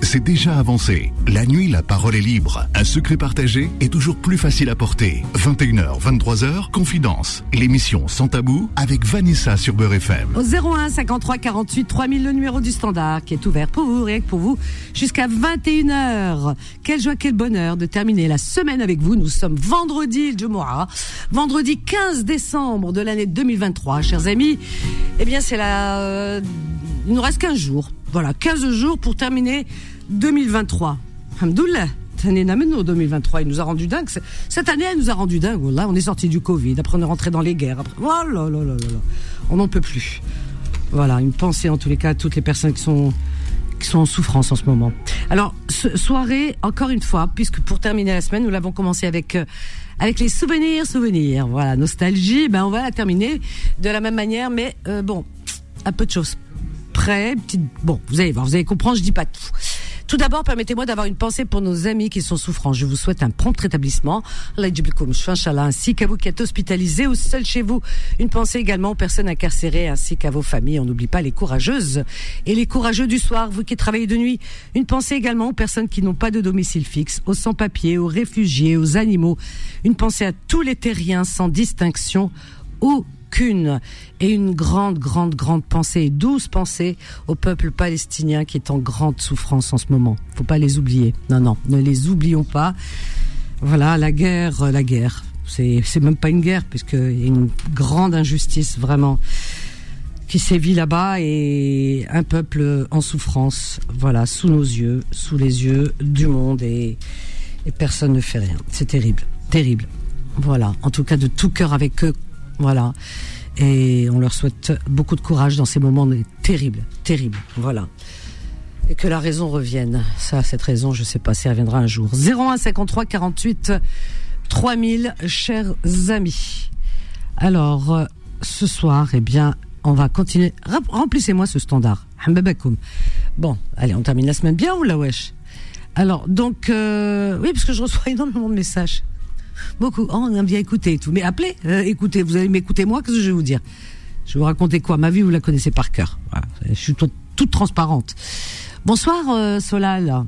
C'est déjà avancé. La nuit, la parole est libre. Un secret partagé est toujours plus facile à porter. 21h, 23h, Confidence. L'émission Sans Tabou avec Vanessa sur Beurre FM. Au 01 53 48 3000, le numéro du standard qui est ouvert pour vous, et pour vous, jusqu'à 21h. Quelle joie, quel bonheur de terminer la semaine avec vous. Nous sommes vendredi, le Jumu'ah, vendredi 15 décembre de l'année 2023, chers amis. Eh bien, c'est la... Euh, il nous reste 15 jours voilà, 15 jours pour terminer 2023. Alhamdoulilah. 2023, il nous a rendu dingue. Cette année, elle nous a rendu dingue. Là, on est sorti du Covid. Après, on est rentré dans les guerres. Oh là là là On n'en peut plus. Voilà, une pensée en tous les cas à toutes les personnes qui sont qui sont en souffrance en ce moment. Alors, soirée, encore une fois, puisque pour terminer la semaine, nous l'avons commencé avec euh, avec les souvenirs, souvenirs. Voilà, nostalgie. Ben, on va la terminer de la même manière, mais euh, bon, un peu de choses bon, vous allez voir, vous allez comprendre, je dis pas tout. Tout d'abord, permettez-moi d'avoir une pensée pour nos amis qui sont souffrants. Je vous souhaite un prompt rétablissement. ainsi qu'à vous qui êtes hospitalisés ou seuls chez vous. Une pensée également aux personnes incarcérées ainsi qu'à vos familles. On n'oublie pas les courageuses et les courageux du soir, vous qui travaillez de nuit. Une pensée également aux personnes qui n'ont pas de domicile fixe, aux sans-papiers, aux réfugiés, aux animaux. Une pensée à tous les terriens sans distinction, aux qu'une et une grande, grande, grande pensée, douce pensée au peuple palestinien qui est en grande souffrance en ce moment. Faut pas les oublier. Non, non, ne les oublions pas. Voilà, la guerre, la guerre. C'est, c'est même pas une guerre puisqu'il y a une grande injustice vraiment qui sévit là-bas et un peuple en souffrance, voilà, sous nos yeux, sous les yeux du monde et, et personne ne fait rien. C'est terrible, terrible. Voilà, en tout cas de tout cœur avec eux, voilà. Et on leur souhaite beaucoup de courage dans ces moments terribles, terribles. Voilà. Et que la raison revienne. Ça, cette raison, je sais pas si elle reviendra un jour. 01 53 48 3000, chers amis. Alors, euh, ce soir, eh bien, on va continuer. Remplissez-moi ce standard. Bon, allez, on termine la semaine bien ou la wesh? Alors, donc, euh, oui, parce que je reçois énormément de messages. Beaucoup. Oh, on aime bien écouter et tout. Mais appelez, euh, écoutez, vous allez m'écouter moi, qu'est-ce que je vais vous dire? Je vais vous raconter quoi? Ma vie, vous la connaissez par cœur. Je suis toute, transparente. Bonsoir euh, Solal.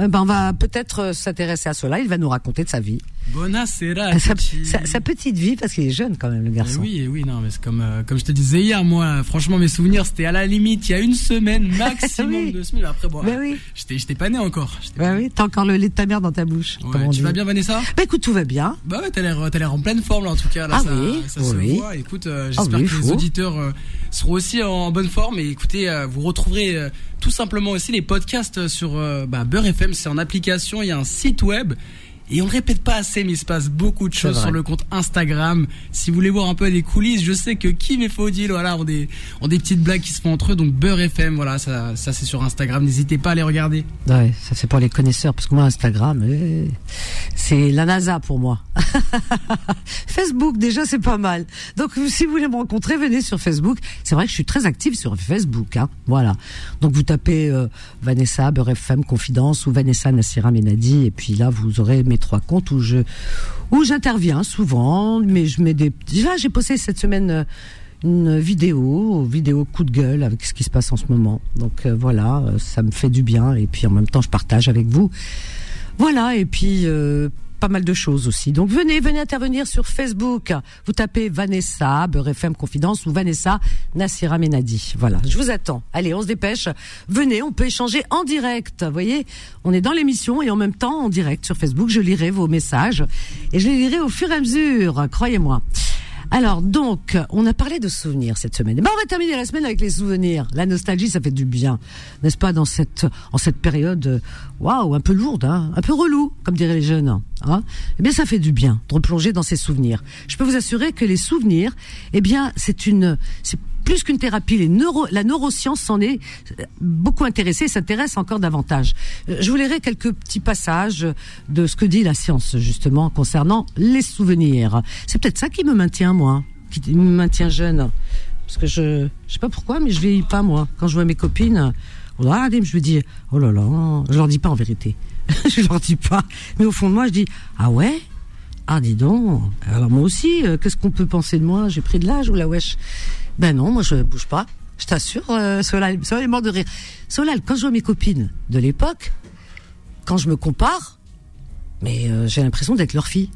Eh ben, on va peut-être euh, s'intéresser à cela. Il va nous raconter de sa vie. Buonasera. Sa, sa, sa, petite vie, parce qu'il est jeune quand même, le garçon. oui, oui, non, mais c'est comme, euh, comme je te disais hier, moi, franchement, mes souvenirs, c'était à la limite, il y a une semaine, maximum deux semaines. Après, bon, ben oui. j'étais pas né encore. Ben oui, t'as encore le lait de ta mère dans ta bouche. Ouais, tu vas bien, Vanessa? Bah écoute, tout va bien. Bah ouais, t'as l'air, t'as l'air en pleine forme, là, en tout cas. Là, ah ça, oui, ça se voit. Écoute, euh, ah j'espère que les auditeurs seront aussi en bonne forme. Et écoutez, vous retrouverez tout simplement aussi les podcasts sur bah, Beurre FM, c'est en application, il y a un site web et on répète pas assez, mais il se passe beaucoup de choses sur le compte Instagram. Si vous voulez voir un peu des coulisses, je sais que Kim et Faudil, voilà, ont des, ont des petites blagues qui se font entre eux. Donc Beurre FM, voilà, ça, ça c'est sur Instagram. N'hésitez pas à les regarder. Ouais, ça c'est pour les connaisseurs, parce que moi Instagram, eh, c'est la NASA pour moi. Facebook déjà c'est pas mal. Donc si vous voulez me rencontrer, venez sur Facebook. C'est vrai que je suis très active sur Facebook, hein. Voilà. Donc vous tapez euh, Vanessa Beurre FM Confidence ou Vanessa Nassira Menadi, et puis là vous aurez mes trois comptes où je où j'interviens souvent, mais je mets des. Là, j'ai posté cette semaine euh, une vidéo, vidéo coup de gueule avec ce qui se passe en ce moment. Donc euh, voilà, euh, ça me fait du bien et puis en même temps je partage avec vous. Voilà et puis pas mal de choses aussi. Donc venez, venez intervenir sur Facebook. Vous tapez Vanessa, Beurre FM Confidence ou Vanessa Nassira Menadi. Voilà, je vous attends. Allez, on se dépêche. Venez, on peut échanger en direct. Vous voyez, on est dans l'émission et en même temps en direct sur Facebook. Je lirai vos messages et je les lirai au fur et à mesure, croyez-moi. Alors donc, on a parlé de souvenirs cette semaine. Ben, on va terminer la semaine avec les souvenirs. La nostalgie, ça fait du bien, n'est-ce pas, dans cette en cette période, waouh, un peu lourde, hein, un peu relou, comme diraient les jeunes. Hein. Eh bien, ça fait du bien de replonger dans ces souvenirs. Je peux vous assurer que les souvenirs, eh bien, c'est une, plus qu'une thérapie, les neuro, la neuroscience s'en est beaucoup intéressée, s'intéresse encore davantage. Euh, je vous lirai quelques petits passages de ce que dit la science justement concernant les souvenirs. C'est peut-être ça qui me maintient moi, qui me maintient jeune, parce que je, je sais pas pourquoi, mais je vieillis pas moi. Quand je vois mes copines, je me dis oh là là, je leur dis pas en vérité, je leur dis pas, mais au fond de moi je dis ah ouais? Ah dis donc, alors moi aussi, euh, qu'est-ce qu'on peut penser de moi? J'ai pris de l'âge ou la wesh? Ben non, moi je bouge pas. Je t'assure, euh, Solal, Solal est mort de rire. Solal, quand je vois mes copines de l'époque, quand je me compare, mais euh, j'ai l'impression d'être leur fille.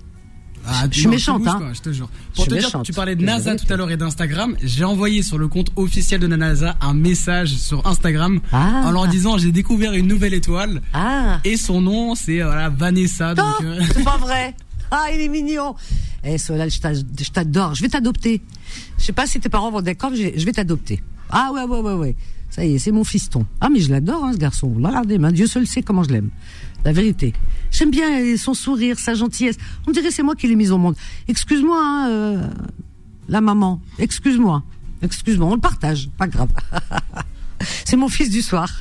Ah, je suis méchante, hein. je te jure. Pour te dire, tu parlais de NASA tout à l'heure et d'Instagram. J'ai envoyé sur le compte officiel de NASA un message sur Instagram ah. en leur disant j'ai découvert une nouvelle étoile. Ah. Et son nom, c'est voilà, Vanessa. Donc, euh, c'est pas vrai. Ah, il est mignon. Eh, Solal, je t'adore. Je vais t'adopter. Je sais pas si tes parents vont d'accord, je vais t'adopter. Ah ouais, ouais, ouais, ouais. Ça y est, c'est mon fiston. Ah, mais je l'adore, hein, ce garçon. Regardez, Dieu seul sait comment je l'aime. La vérité. J'aime bien son sourire, sa gentillesse. On dirait c'est moi qui l'ai mise au monde. Excuse-moi, hein, euh, la maman. Excuse-moi. Excuse-moi, on le partage. Pas grave. c'est mon fils du soir.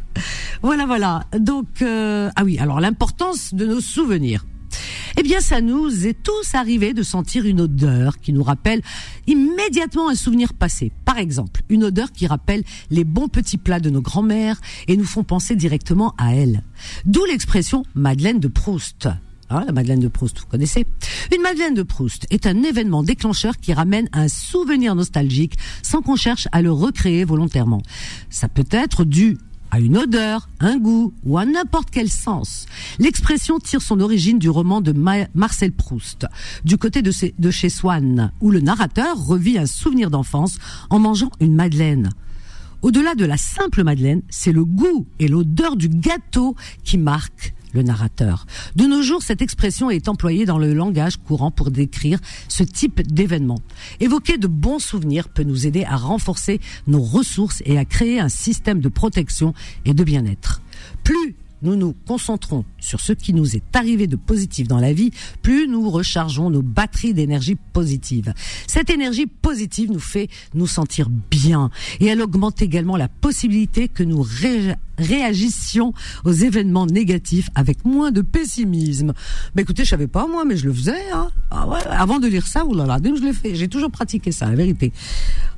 voilà, voilà. Donc, euh, ah oui, alors l'importance de nos souvenirs. Eh bien, ça nous est tous arrivé de sentir une odeur qui nous rappelle immédiatement un souvenir passé. Par exemple, une odeur qui rappelle les bons petits plats de nos grands-mères et nous font penser directement à elles. D'où l'expression Madeleine de Proust. Hein, la Madeleine de Proust, vous connaissez Une Madeleine de Proust est un événement déclencheur qui ramène un souvenir nostalgique sans qu'on cherche à le recréer volontairement. Ça peut être dû à une odeur, un goût ou à n'importe quel sens. L'expression tire son origine du roman de Marcel Proust, du côté de, de chez Swann, où le narrateur revit un souvenir d'enfance en mangeant une madeleine. Au-delà de la simple madeleine, c'est le goût et l'odeur du gâteau qui marquent le narrateur. De nos jours, cette expression est employée dans le langage courant pour décrire ce type d'événement. Évoquer de bons souvenirs peut nous aider à renforcer nos ressources et à créer un système de protection et de bien-être. Plus nous nous concentrons sur ce qui nous est arrivé de positif dans la vie, plus nous rechargeons nos batteries d'énergie positive. Cette énergie positive nous fait nous sentir bien et elle augmente également la possibilité que nous réagissions aux événements négatifs avec moins de pessimisme. Mais écoutez, je savais pas moi, mais je le faisais. Hein. Ah ouais, avant de lire ça, oulala, je l'ai fait, j'ai toujours pratiqué ça, la vérité.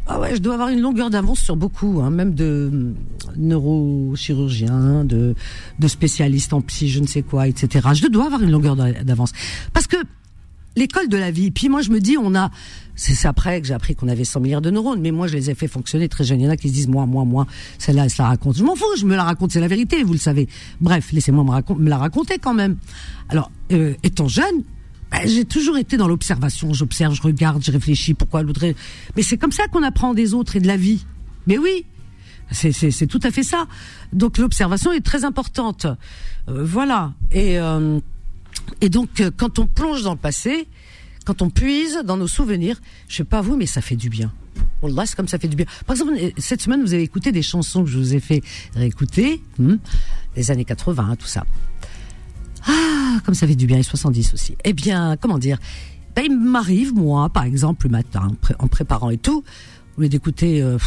Ah ouais, je dois avoir une longueur d'avance sur beaucoup, hein, même de neurochirurgiens, de, de spécialistes en psy, je ne sais quoi, etc. Je dois avoir une longueur d'avance. Parce que l'école de la vie, puis moi je me dis, on a, c'est après que j'ai appris qu'on avait 100 milliards de neurones, mais moi je les ai fait fonctionner très jeunes. Il y en a qui se disent, moi, moi, moi, celle-là, elle se la raconte. Je m'en fous, je me la raconte, c'est la vérité, vous le savez. Bref, laissez-moi me, me, la raconter quand même. Alors, euh, étant jeune, bah, j'ai toujours été dans l'observation. J'observe, je regarde, je réfléchis. Pourquoi l'autre Mais c'est comme ça qu'on apprend des autres et de la vie. Mais oui, c'est tout à fait ça. Donc l'observation est très importante. Euh, voilà. Et euh, et donc euh, quand on plonge dans le passé, quand on puise dans nos souvenirs, je sais pas vous, mais ça fait du bien. Wallah, c'est comme ça fait du bien. Par exemple, cette semaine, vous avez écouté des chansons que je vous ai fait réécouter, hmm, des années 80, hein, tout ça. Ah, comme ça fait du bien, et 70 aussi. Eh bien, comment dire ben, Il m'arrive, moi, par exemple, le matin, en préparant et tout, au lieu d'écouter euh,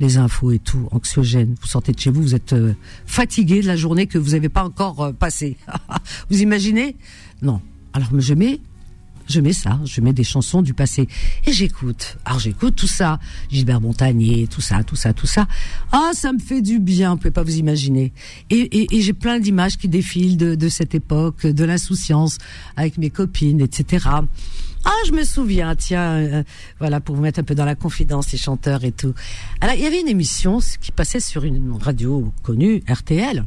les infos et tout, anxiogène, vous sortez de chez vous, vous êtes euh, fatigué de la journée que vous n'avez pas encore euh, passée. vous imaginez? Non. Alors je mets je mets ça, je mets des chansons du passé et j'écoute. Alors j'écoute tout ça, Gilbert Montagnier, tout ça, tout ça, tout ça. Ah, ça me fait du bien, vous pouvez pas vous imaginer. Et, et, j'ai plein d'images qui défilent de, de cette époque, de l'insouciance avec mes copines, etc. Ah, je me souviens, tiens, euh, voilà, pour vous mettre un peu dans la confidence, les chanteurs et tout. Alors, il y avait une émission qui passait sur une radio connue, RTL.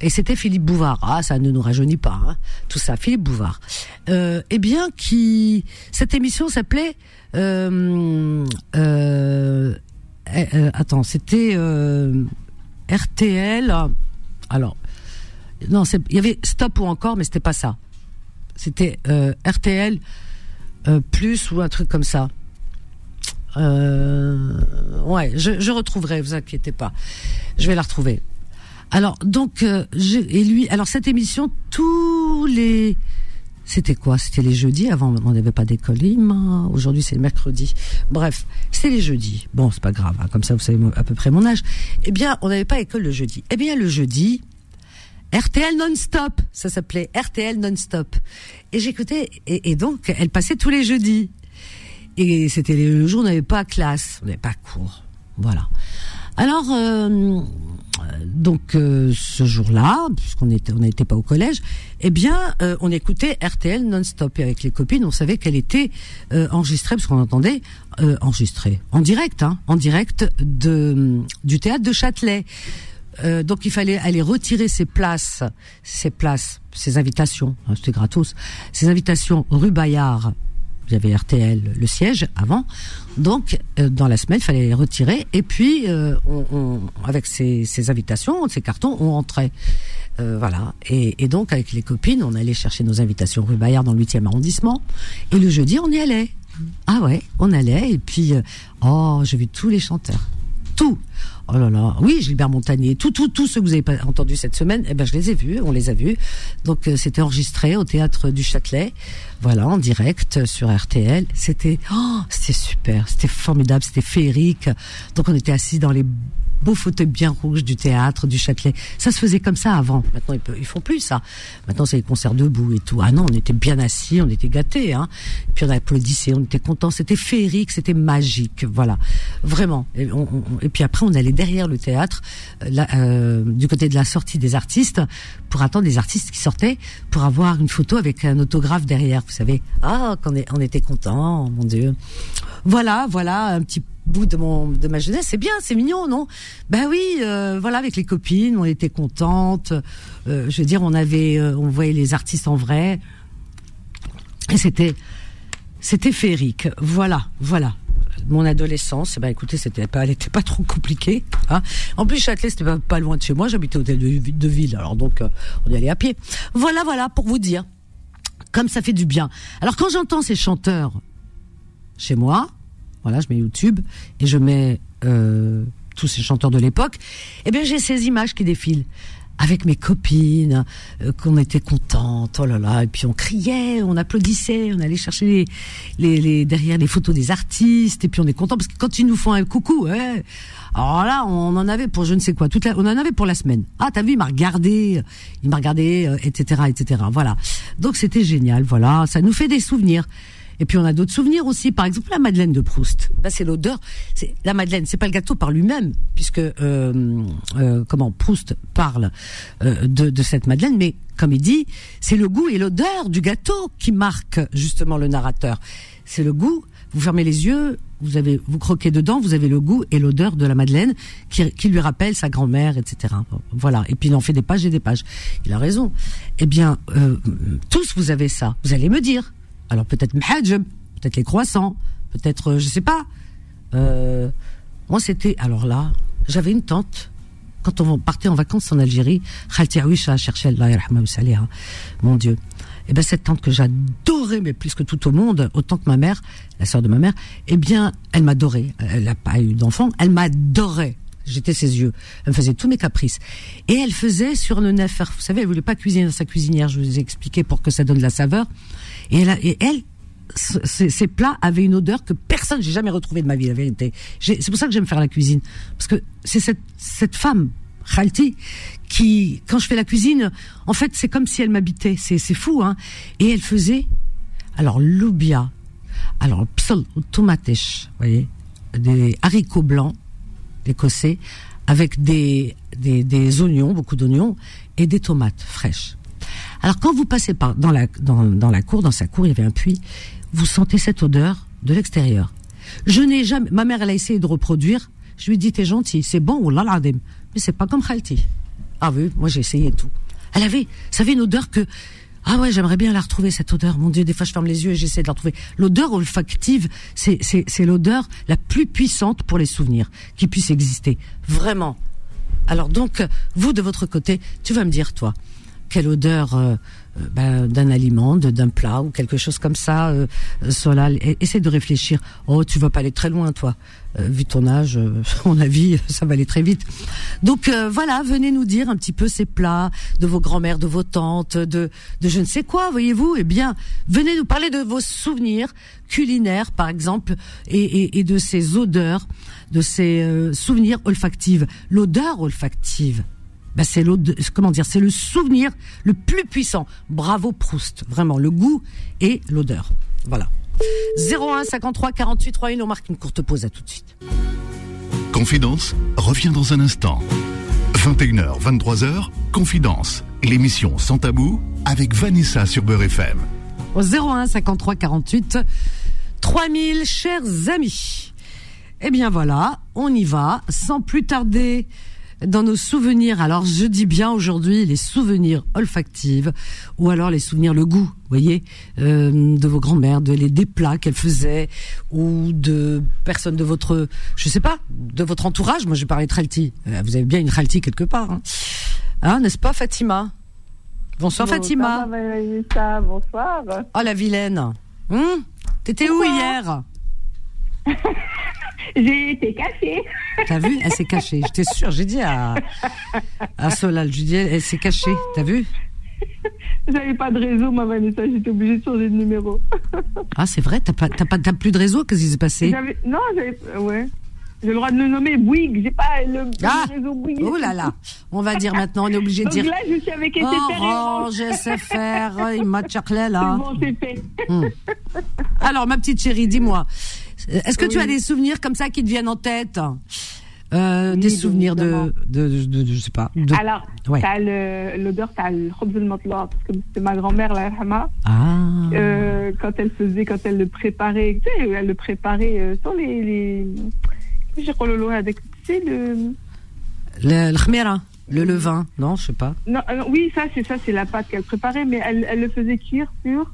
Et c'était Philippe Bouvard. Ah, ça ne nous rajeunit pas, hein. tout ça. Philippe Bouvard. Euh, eh bien, qui cette émission s'appelait. Euh, euh, eh, attends, c'était RTL. Alors, non, il y avait Stop ou encore, mais c'était pas ça. C'était RTL plus ou un truc comme ça. ouais, je, je retrouverai, vous inquiétez pas. Je vais la retrouver. Alors donc euh, et lui alors cette émission tous les c'était quoi? C'était les jeudis. Avant, on n'avait pas d'école. Aujourd'hui, c'est le mercredi. Bref, c'est les jeudis. Bon, c'est pas grave. Hein, comme ça, vous savez à peu près mon âge. Eh bien, on n'avait pas école le jeudi. Eh bien, le jeudi, RTL non-stop. Ça s'appelait RTL non-stop. Et j'écoutais. Et, et, donc, elle passait tous les jeudis. Et c'était le jour où on n'avait pas classe, on n'avait pas cours. Voilà. Alors, euh, donc euh, ce jour-là, puisqu'on on n'était pas au collège, eh bien, euh, on écoutait RTL non-stop. Et avec les copines, on savait qu'elle était enregistrée parce qu'on entendait enregistrée. En direct, hein, en direct du théâtre de Châtelet. donc il fallait aller retirer ses places, ses places, ses invitations, hein, c'était gratos, ses invitations rue Bayard avait RTL, le siège avant. Donc, euh, dans la semaine, il fallait les retirer. Et puis, euh, on, avec ces, ces, invitations, ces cartons, on rentrait. Euh, voilà. Et, et, donc, avec les copines, on allait chercher nos invitations rue Bayard dans le 8e arrondissement. Et le jeudi, on y allait. Ah ouais, on allait. Et puis, oh, j'ai vu tous les chanteurs. Tout. Oh là là, oui, Gilbert Montagnier, tout, tout, tout ce que vous avez pas entendu cette semaine, eh ben je les ai vus, on les a vus. Donc euh, c'était enregistré au théâtre du Châtelet, voilà, en direct sur RTL. C'était, oh, c'était super, c'était formidable, c'était féerique. Donc on était assis dans les beaux fauteuils bien rouges du théâtre, du Châtelet. Ça se faisait comme ça avant. Maintenant, ils, peuvent, ils font plus ça. Maintenant, c'est les concerts debout et tout. Ah non, on était bien assis, on était gâtés. Hein. puis on applaudissait, on était contents. C'était féerique, c'était magique. Voilà, vraiment. Et, puis après, on allait derrière le théâtre, euh, là, euh, du côté de la sortie des artistes, pour attendre les artistes qui sortaient, pour avoir une photo avec un autographe derrière. Vous savez, ah, qu'on on était contents, mon Dieu. Voilà, voilà, un petit bout de mon de ma jeunesse. C'est bien, c'est mignon, non? Ben oui, euh, voilà, avec les copines, on était contentes. Euh, je veux dire, on avait, euh, on voyait les artistes en vrai, et c'était, c'était féerique. Voilà, voilà. Mon adolescence, ben écoutez, c'était pas, elle était pas trop compliquée. Hein. En plus, Châtelet, c'était pas, pas loin de chez moi. J'habitais au hôtel de, de, ville, alors donc on y allait à pied. Voilà, voilà, pour vous dire, comme ça fait du bien. Alors quand j'entends ces chanteurs chez moi, voilà, je mets YouTube et je mets euh, tous ces chanteurs de l'époque. Eh bien, j'ai ces images qui défilent avec mes copines, euh, qu'on était contentes, oh là là, et puis on criait, on applaudissait, on allait chercher les, derrière les photos des artistes, et puis on est content parce que quand ils nous font un coucou, ouais, alors là, on en avait pour je ne sais quoi, on en avait pour la semaine. Ah, t'as vu, il m'a regardé, il m'a regardé, etc., euh, etc. Voilà. Donc c'était génial, voilà, ça nous fait des souvenirs. Et puis on a d'autres souvenirs aussi. Par exemple, la Madeleine de Proust. Bah, c'est l'odeur. C'est la Madeleine. C'est pas le gâteau par lui-même, puisque euh, euh, comment Proust parle euh, de, de cette Madeleine, mais comme il dit, c'est le goût et l'odeur du gâteau qui marque justement le narrateur. C'est le goût. Vous fermez les yeux, vous avez, vous croquez dedans, vous avez le goût et l'odeur de la madeleine qui, qui lui rappelle sa grand-mère, etc. Voilà. Et puis il en fait des pages et des pages. Il a raison. Eh bien, euh, tous vous avez ça. Vous allez me dire. Alors peut-être mhajab, peut-être les croissants, peut-être, euh, je sais pas. Euh, moi, c'était, alors là, j'avais une tante, quand on partait en vacances en Algérie, Khalti Aouisha cherchait mon Dieu. Et eh ben cette tante que j'adorais, mais plus que tout au monde, autant que ma mère, la sœur de ma mère, eh bien, elle m'adorait. Elle n'a pas eu d'enfant, elle m'adorait. J'étais ses yeux. Elle me faisait tous mes caprices. Et elle faisait sur le neuf. Vous savez, elle voulait pas cuisiner dans sa cuisinière. Je vous ai expliqué pour que ça donne de la saveur. Et elle, ces, plats avaient une odeur que personne, j'ai jamais retrouvé de ma vie, la vérité. C'est pour ça que j'aime faire la cuisine. Parce que c'est cette, cette femme, Khalti, qui, quand je fais la cuisine, en fait, c'est comme si elle m'habitait. C'est, fou, hein. Et elle faisait, alors, l'oubia, alors, psal, tomates, vous voyez, des haricots blancs, écossais, avec des, des, oignons, beaucoup d'oignons, et des tomates fraîches. Alors quand vous passez par dans la dans, dans la cour, dans sa cour, il y avait un puits. Vous sentez cette odeur de l'extérieur. Je n'ai jamais. Ma mère, elle a essayé de reproduire. Je lui ai dit t'es gentil, c'est bon ou mais c'est pas comme Khalti. Ah oui, moi j'ai essayé tout. Elle avait, ça avait une odeur que ah ouais, j'aimerais bien la retrouver cette odeur. Mon Dieu, des fois je ferme les yeux et j'essaie de la retrouver. L'odeur olfactive, c'est c'est c'est l'odeur la plus puissante pour les souvenirs qui puisse exister. Vraiment. Alors donc, vous de votre côté, tu vas me dire toi, quelle odeur euh, euh, ben, d'un aliment, d'un plat ou quelque chose comme ça. Euh, Solal, essaie de réfléchir. Oh, tu vas pas aller très loin, toi. Euh, vu ton âge, mon avis, ça va aller très vite. Donc voilà, venez nous dire un petit peu ces plats de vos grands-mères, de vos tantes, de, de je ne sais quoi, voyez-vous. Eh bien, venez nous parler de vos souvenirs culinaires, par exemple, et, et, et de ces odeurs, de ces souvenirs olfactifs. L'odeur olfactive bah c'est comment dire, c'est le souvenir le plus puissant. Bravo Proust, vraiment le goût et l'odeur. Voilà. 01 53 48 31, on marque une courte pause à tout de suite. Confidence revient dans un instant. 21h, 23h, Confidence, l'émission Sans Tabou avec Vanessa sur Beurre FM. Au 01 53 48 3000, chers amis. Eh bien voilà, on y va, sans plus tarder dans nos souvenirs. Alors je dis bien aujourd'hui les souvenirs olfactifs ou alors les souvenirs le goût, vous voyez, euh, de vos grands-mères, de les des plats qu'elles faisaient ou de personnes de votre, je sais pas, de votre entourage. Moi je parlais de Khalti. Euh, vous avez bien une Khalti quelque part, hein, hein n'est-ce pas Fatima? Bonsoir, Fatima. bonsoir. Oh la vilaine. Hum? T'étais où hier? J'ai été cachée. T'as vu Elle s'est cachée. J'étais sûre. J'ai dit à, à Solal, je dis, elle s'est cachée. T'as vu J'avais pas de réseau, ma Vanessa. J'étais obligée de changer de numéro. ah, c'est vrai T'as pas, pas, plus de réseau Qu'est-ce qui s'est passé Non, j'avais. Ouais. J'ai le droit de le nommer Bouygues. J'ai pas le, ah réseau Bouygues. Oh là là. On va dire maintenant, on est obligé de dire. là, je suis avec SFR. Orange, SFR, il m'a là. Bon, c'est fait. Hmm. Alors, ma petite chérie, dis-moi. Est-ce que tu as des souvenirs comme ça qui te viennent en tête? Euh, des souvenirs de, de, de, je sais pas. Alors, ouais. t'as l'odeur, t'as le parce que c'est ma grand-mère, la Hama. Ah. Euh, quand elle faisait, quand elle le préparait, tu sais, elle le préparait euh, sur les, les, je crois le avec, tu sais, le. Le, le khmira, le levain, non, je sais pas. Non, euh, oui, ça, c'est ça, c'est la pâte qu'elle préparait, mais elle, elle le faisait cuire sur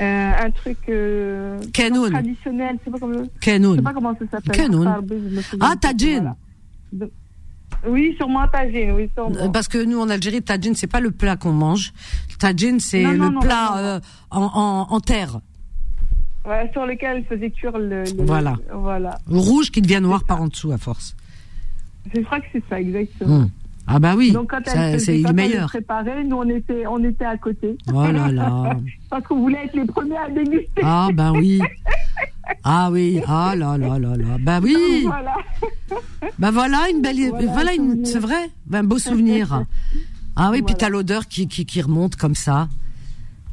euh, un truc euh, traditionnel, je sais pas sais pas comment ça s'appelle. Ah, tajin. Oui, sûrement tajin, oui, sûrement. Parce que nous, en Algérie, tajin, c'est pas le plat qu'on mange. Tajin, c'est le plat euh, en, en, en, terre. Ouais, sur lequel elle faisait cuire le, voilà. voilà. Rouge qui devient noir par en dessous, à force. Je crois que c'est ça, exactement. Hmm. Ah bah oui, Donc quand elle c'est le meilleur. Préparé, nous on était on était à côté. Oh là là. Parce qu'on voulait être les premiers à déguster. Ah bah oui. Ah oui, ah là là là là. Bah oui. Voilà. Bah voilà une belle voilà, une c'est vrai, un beau souvenir. Ah oui, puis t'as l'odeur qui, qui qui remonte comme ça.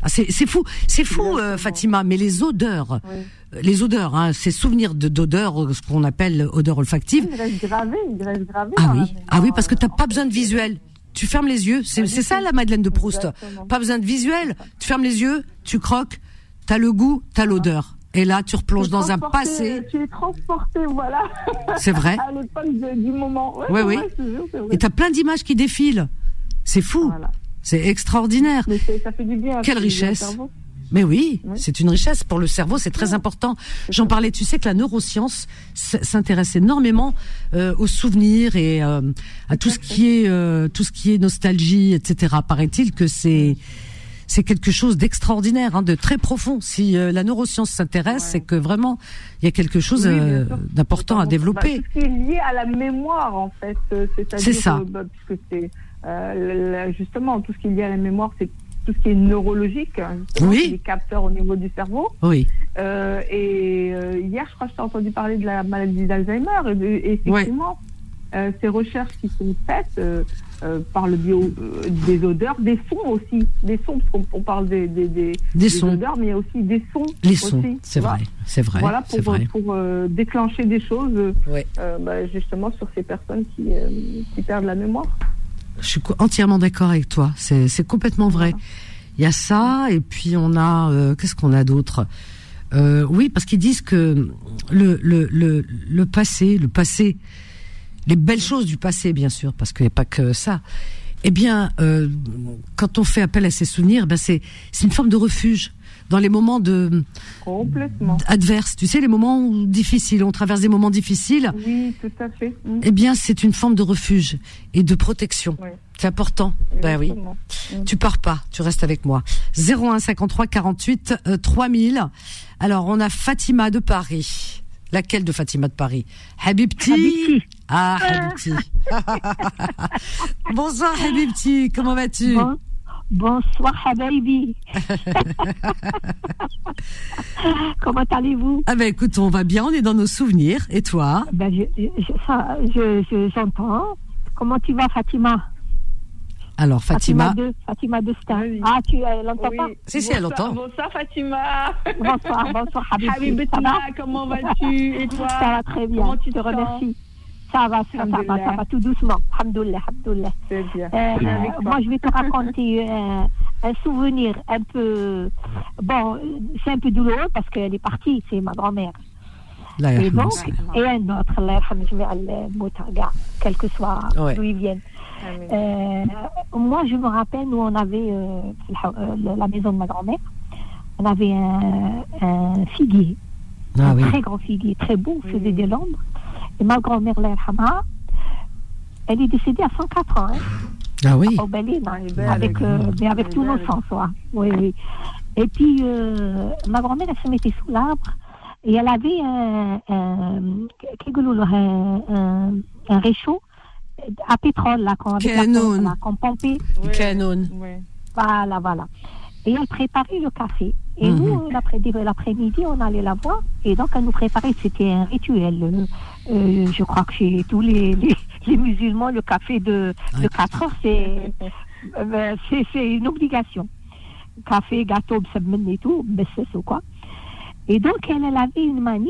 Ah, c'est fou, c'est fou, euh, Fatima, mais les odeurs, euh, les odeurs, hein, ces souvenirs d'odeurs, euh, ce qu'on appelle odeur olfactive. Il reste gravé, il reste gravé. Ah oui, ah oui, parce que t'as pas besoin de visuel. Tu fermes les yeux, c'est ça la Madeleine de Proust. Pas besoin de visuel. Tu fermes les yeux, tu croques, t'as le goût, t'as l'odeur. Et là, tu replonges dans un passé. Tu es transporté, voilà. C'est vrai. à l'époque du moment. Ouais, oui, oui. Et t'as plein d'images qui défilent. C'est fou. Voilà. C'est extraordinaire. Mais ça fait du bien. Quelle richesse. Mais oui, c'est une richesse pour le cerveau, c'est très important. J'en parlais, tu sais que la neuroscience s'intéresse énormément euh, aux souvenirs et euh, à tout ce qui est euh, tout ce qui est nostalgie, etc. Paraît-il que c'est c'est quelque chose d'extraordinaire, hein, de très profond. Si la neuroscience s'intéresse, c'est que vraiment il y a quelque chose d'important à développer. Bah, tout ce qui est lié à la mémoire, en fait, c'est ça. Bah, euh, justement, tout ce qui est lié à la mémoire, c'est tout ce qui est neurologique, oui. les capteurs au niveau du cerveau. Oui. Euh, et euh, hier, je crois que j'ai entendu parler de la maladie d'Alzheimer. Et, effectivement, ces recherches qui sont faites par le bio, des odeurs, des sons aussi, des sons, parce qu'on parle des, des, des, sons. odeurs, mais il y a aussi des sons. Les sons, c'est vrai, c'est vrai. Voilà, pour, pour déclencher des choses, bah, justement, sur ces personnes qui, qui perdent la mémoire. Je suis entièrement d'accord avec toi. C'est complètement vrai. Il y a ça, et puis on a euh, qu'est-ce qu'on a d'autre? Euh, Oui, parce qu'ils disent que le, passé, le passé, les belles choses du passé, bien sûr, parce qu'il n'y a pas que ça. Eh bien, euh, quand on fait appel à ces souvenirs, ben c'est une forme de refuge dans les moments de adverses, tu sais, les moments difficiles. On traverse des moments difficiles. Oui, tout à fait. Mm. Eh bien, c'est une forme de refuge et de protection. C'est important. Ben oui. Mm. Tu pars pas, tu restes avec moi. 01 53 48 3000. Alors, on a Fatima de Paris. Laquelle de Fatima de Paris? Habibti. Ah, Habibti. Bonsoir Habibti, comment vas-tu? Bonsoir Habibi. Comment allez-vous? Ah ben écoute, on va bien, on est dans nos souvenirs. Et toi? Ben je, j'entends. Comment tu vas Fatima? Alors Fatima? Fatima de, Fatima de Ah, tu l'entends pas? Si, si, elle entend. Bonsoir Fatima. Bonsoir, bonsoir Habibi. comment vas-tu? Et toi? Ça va très bien. Comment tu te remercie Ça va, ça, va, ça va tout doucement. Alhamdoulilah, alhamdoulilah. Euh, moi, je vais te raconter euh, un souvenir un peu. Bon, c'est un peu douloureux parce qu'elle est partie, c'est ma grand-mère. Et donc, et un autre, quel que soit d'où ils viennent. Euh, moi, je me rappelle, nous, on avait euh, la maison de ma grand-mère, on avait un, un figuier, ah un très grand figuier, très beau, faisait des lombres. Et ma grand-mère, elle est décédée à 104 ans. Hein. Ah oui. Au Berlin, avec, euh, mais avec tous nos sens. Oui, oui. Et puis, euh, ma grand-mère, elle se mettait sous l'arbre et elle avait un, un, un, un réchaud à pétrole, là, qu'on pompait. Canon. Voilà, voilà. Et elle préparait le café. Et nous, mhm. l'après-midi, on allait la voir. Et donc, elle nous préparait, c'était un rituel. Euh, je crois que chez tous les, les, musulmans, le café de, de 4 heures, euh, c'est c'est une obligation. Café, gâteau, et tout, c'est ou quoi. Et donc, elle, elle avait une manie.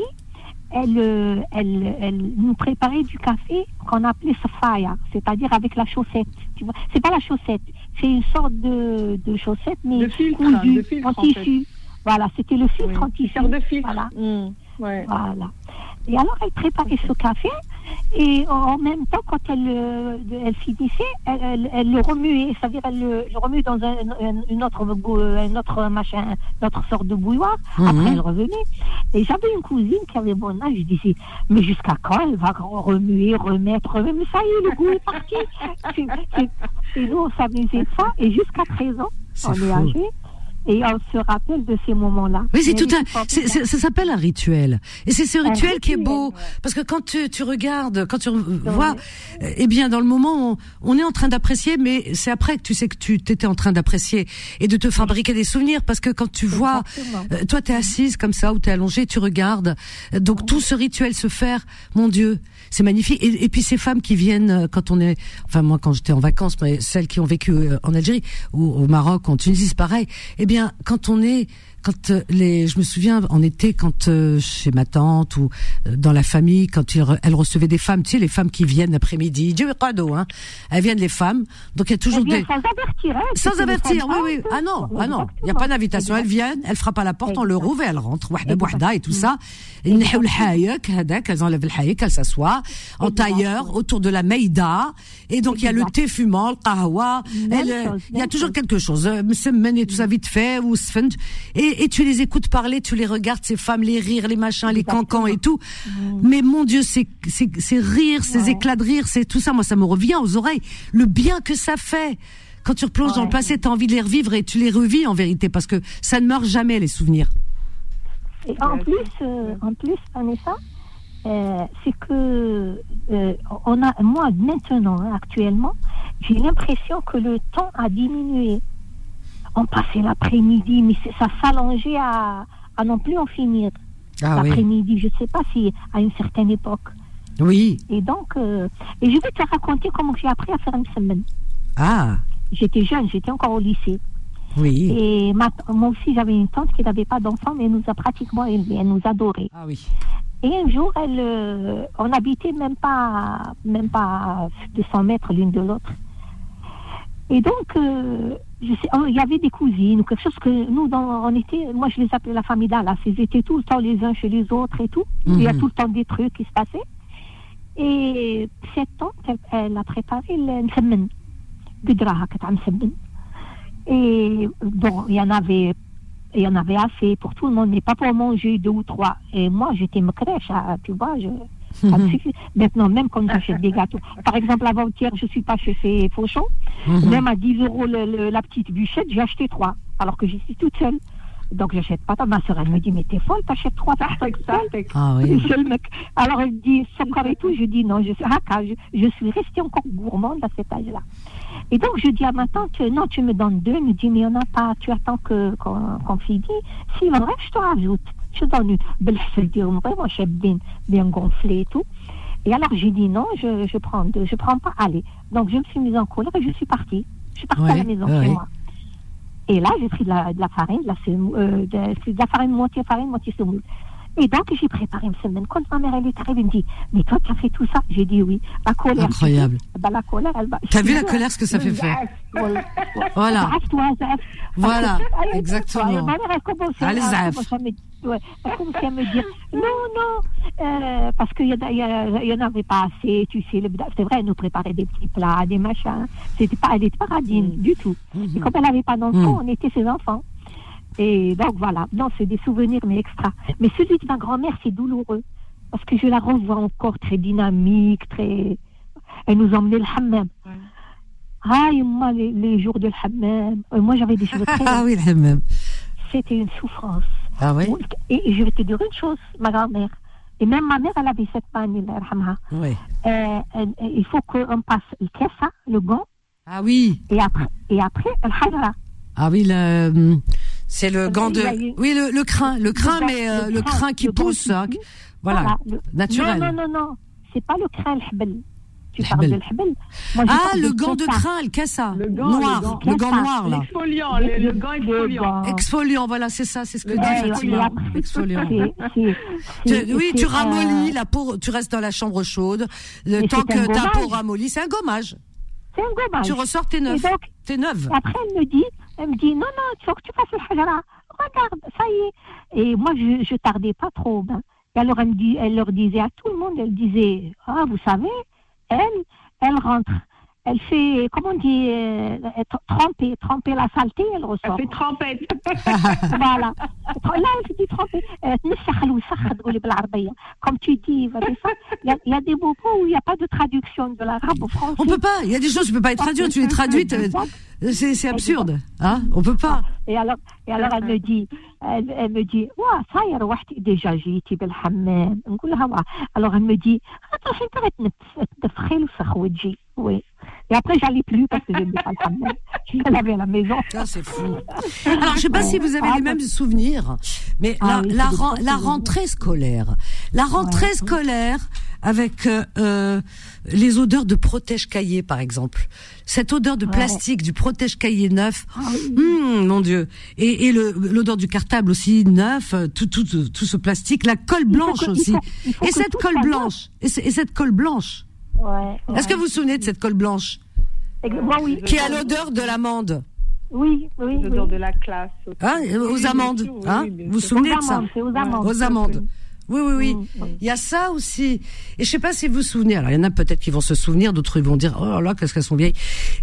Elle, euh, elle, elle nous préparait du café qu'on appelait safaya, c'est-à-dire avec la chaussette. Tu vois, c'est pas la chaussette, c'est une sorte de, de chaussette, mais de filtre, de en, tissu. Voilà, c'était le filtre en tissu. de filtre. Voilà. Mmh. Voilà. Et alors, elle préparait ce café, et en même temps, quand elle, euh, elle finissait, elle, elle, le remuait, c'est-à-dire elle le, remuait dans un, une, autre, un autre machin, notre sorte de bouilloire. Mhm. Après, elle revenait. Et j'avais une cousine qui avait mon âge, je disais, mais jusqu'à quand elle va remuer, remettre, remettre Mais ça y est, le goût est parti. et nous, on s'amusait de ça, et jusqu'à présent, on est âgés et on se rappelle de ces moments-là. Oui, c'est tout un, ça s'appelle un rituel. Et c'est ce rituel, qui est beau. Parce que quand tu, tu regardes, quand tu vois, eh bien, dans le moment, on, on est en train d'apprécier, mais c'est après que tu sais que tu étais en train d'apprécier et de te fabriquer des souvenirs. Parce que quand tu vois, euh, toi, tu es assise comme ça ou tu es allongée, tu regardes. Donc, tout ce rituel se faire, mon Dieu, c'est magnifique. Et, et, puis ces femmes qui viennent euh, quand on est, enfin moi quand j'étais en vacances, mais celles qui ont vécu euh, en Algérie ou au Maroc, en Tunisie, c'est pareil. Eh bien, quand on est quand euh, les, je me souviens en été quand euh, chez ma tante ou euh, dans la famille quand il, elle recevait des femmes, tu sais les femmes qui viennent l'après-midi, Dieu cadeau, hein, elles viennent les femmes, donc il y a toujours des sans avertir, hein, sans avertir, oui oui, ah non, ah non, il y a pas d'invitation, elles viennent, elles frappent à la porte, on le rouvre et elles rentrent, et tout ça, elles enlèvent le hayek, elles s'assoient en tailleur autour de la meida et donc il y a le thé fumant, le qahwa, il y a toujours quelque chose, et tout ça vite fait ou et et, tu les écoutes parler, tu les regardes, ces femmes, les rires, les machins, les cancans et tout. Mais mon Dieu, ces rires, ces éclats de rire, c'est tout ça. Moi, ça me revient aux oreilles. Le bien que ça fait. Quand tu replonges dans le passé, tu as envie de les revivre et tu les revis en vérité parce que ça ne meurt jamais les souvenirs. Et en plus, euh, en plus, Vanessa, euh, c'est que euh, on a, moi maintenant, hein, actuellement, j'ai l'impression que le temps a diminué on passait l'après-midi, mais ça s'allongeait à, à non plus en finir. Ah l'après-midi, je ne sais pas si à une certaine époque. Oui. Et donc, euh, et je vais te raconter comment j'ai appris à faire une semaine. Ah. J'étais jeune, j'étais encore au lycée. Oui. Et moi aussi, j'avais une tante qui n'avait pas d'enfant, mais elle nous a pratiquement élevés, elle nous adorait. Ah oui. Et un jour, elle, euh, on habitait même pas, même pas 200 mètres l'une de l'autre. Et donc, euh, je sais, oh, il y avait des cousines ou quelque chose que nous, dans, on était, moi je les appelais la famille Dallas, ils étaient tout le temps les uns chez les autres et tout. Il y a mhm. tout le temps des trucs qui se passaient. Et cette tante, elle, elle a préparé le nsemmen. Et bon, il y en avait il y en avait assez pour tout le monde, mais pas pour manger deux ou trois. Et moi, j'étais me crèche, tu vois, je, Mhm. Maintenant, même quand j'achète des gâteaux. Par exemple, avant-hier, je suis pas chez ces Fauchons. Mhm. Même à 10 euros la petite bûchette, j'ai acheté trois. Alors que je suis toute seule. Donc, j'achète pas. Ma soeur, elle me dit, mais t'es folle, t'achètes trois personnes ça. Ah, oui. Alors, elle dit, encore et tout. Je dis, non, je suis, ah, je, je suis restée encore gourmande à cet âge-là. Et donc, je dis à ma tante, non, tu me donnes deux. Elle me dit, mais il n'y en a pas. Tu attends qu'on qu finisse. Si, en vrai, je te rajoute je donne une vraiment bien, bien gonflé et tout. Et alors j'ai dit non, je, je prends deux, je prends pas, allez. Donc je me suis mise en colère et je suis partie. Je suis partie à la maison chez moi. Et là, j'ai pris de la, de la farine, de la, euh, de, de, la farine, moitié farine, moitié semoule. Et donc, j'ai préparé une semaine. Quand ma mère, elle est arrivée, elle me dit, mais toi, tu as fait tout ça? J'ai dit oui. La colère. Incroyable. Bah, la colère, elle va. T'as vu la colère, ce que ça fait faire? Voilà. Voilà, exactement. Ma mère, elle commençait, à, me, dire, non, non, euh, parce qu'il y, y, y, en avait pas assez, tu sais. C'est vrai, elle nous préparait des petits plats, des machins. C'était pas, elle n'était pas radine mm. du tout. Mm-hmm. Et comme elle n'avait pas d'enfants, mm. on était ses enfants. Et donc voilà, non, c'est des souvenirs, mais extra. Mais celui de ma grand-mère, c'est douloureux. Parce que je la revois encore très dynamique, très. Elle nous emmenait le hammam. Ah, moi, les, les, jours de hammam. Euh, moi, j'avais des cheveux très. ah oui, le hammam. C'était une souffrance. Ah oui Et, je vais te dire une chose, ma grand-mère. Et même ma mère, elle avait cette manie, oui. Euh, il faut qu'on passe le kessa, le gant. Ah oui. Et après, et après, le hajra. Ah oui, le. C'est le gant de. Oui, le, le crin, le crin, mais euh, le crin qui pousse, hein, voilà, naturel. Non, non, non, non, c'est pas le crin, le hbel. Tu parles de l'hbel. Ah, le gant de crin, le cassa. Le gant noir, le gant noir, là. Exfoliant, le gant exfoliant. Exfoliant, voilà, c'est ça, c'est ce que dit Fatima. Exfoliant. Oui, tu ramollis la peau, tu restes dans la chambre chaude. Le temps que ta peau ramollit, c'est un gommage. C'est un gommage. Tu ressors tes neufs. T'es neuve. Après, elle me dit, elle me dit, non, non, il faut que tu fasses le hajara. Regarde, ça y est. Et moi, je, je tardais pas trop. Ben. Et alors, elle, me dit, elle leur disait à tout le monde, elle disait, ah, vous savez, elle, elle rentre elle fait, comment on dit, euh, tremper, tremper la saleté, elle ressort. Elle fait trompette. voilà. Là, elle dit tremper. Euh, hein. Comme tu dis, il y, y, a des mots où il n'y a pas de traduction de l'arabe au français. On ne peut pas, il y a des choses, tu peux pas les traduire, tu les traduites. Euh, c'est absurde, hein On peut pas. Et alors, et alors elle me dit, elle, me dit, ça y est, déjà j'y étais bel hammam. Alors elle me dit, attends, j'ai pas de oui. Et après, j'allais plus parce que j'aimais pas le. Je l'avais à la maison. Ah, c'est fou. Alors, je sais pas si vous avez les mêmes souvenirs, mais la, ah la, rentrée scolaire, la rentrée scolaire avec euh, euh, les odeurs de protège-cahier, par exemple. Cette odeur de plastique du protège-cahier neuf, ah hum, mon Dieu. Et, et l'odeur du cartable aussi neuf, tout, tout, tout, ce plastique, la colle blanche aussi. et cette colle blanche, et, cette colle blanche. Est-ce que vous vous souvenez de cette colle blanche oui. Qui a l'odeur de l'amande oui, oui. L'odeur de la classe. Hein, aux amandes. Hein vous vous souvenez de ça Aux amandes. Aux amandes. Oui, oui, oui. Mm, il y a ça aussi. Et je sais pas si vous vous souvenez. Alors, il y en a peut-être qui vont se souvenir, d'autres ils vont dire, oh là, qu'est-ce qu'elles sont vieilles.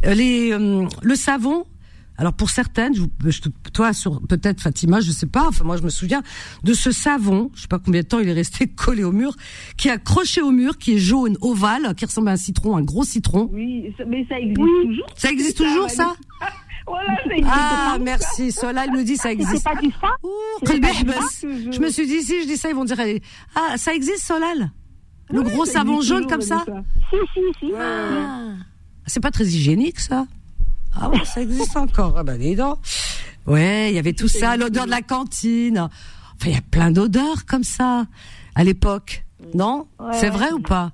Euh, les, euh, le savon, alors pour certaines, je, toi sur peut-être Fatima, je sais pas. Enfin moi je me souviens de ce savon. Je sais pas combien de temps il est resté collé au mur, qui est accroché au mur, qui est jaune ovale, qui ressemble à un citron, un gros citron. Oui, mais ça existe toujours. Ça existe toujours ça. Voilà, ah, merci. Solal me dit ça existe. C'est pas du ça Je me suis dit, si je dis ça, ils vont dire, ah, ça existe, Solal Le gros savon jaune comme ça Si, si, si. Ah. C'est pas très hygiénique, ça ah ouais, ça existe encore. Ah bah dis donc. Ouais, il y avait tout ça, l'odeur de la cantine. Enfin, il y a plein d'odeurs comme ça à l'époque. Non? C'est vrai ou pas?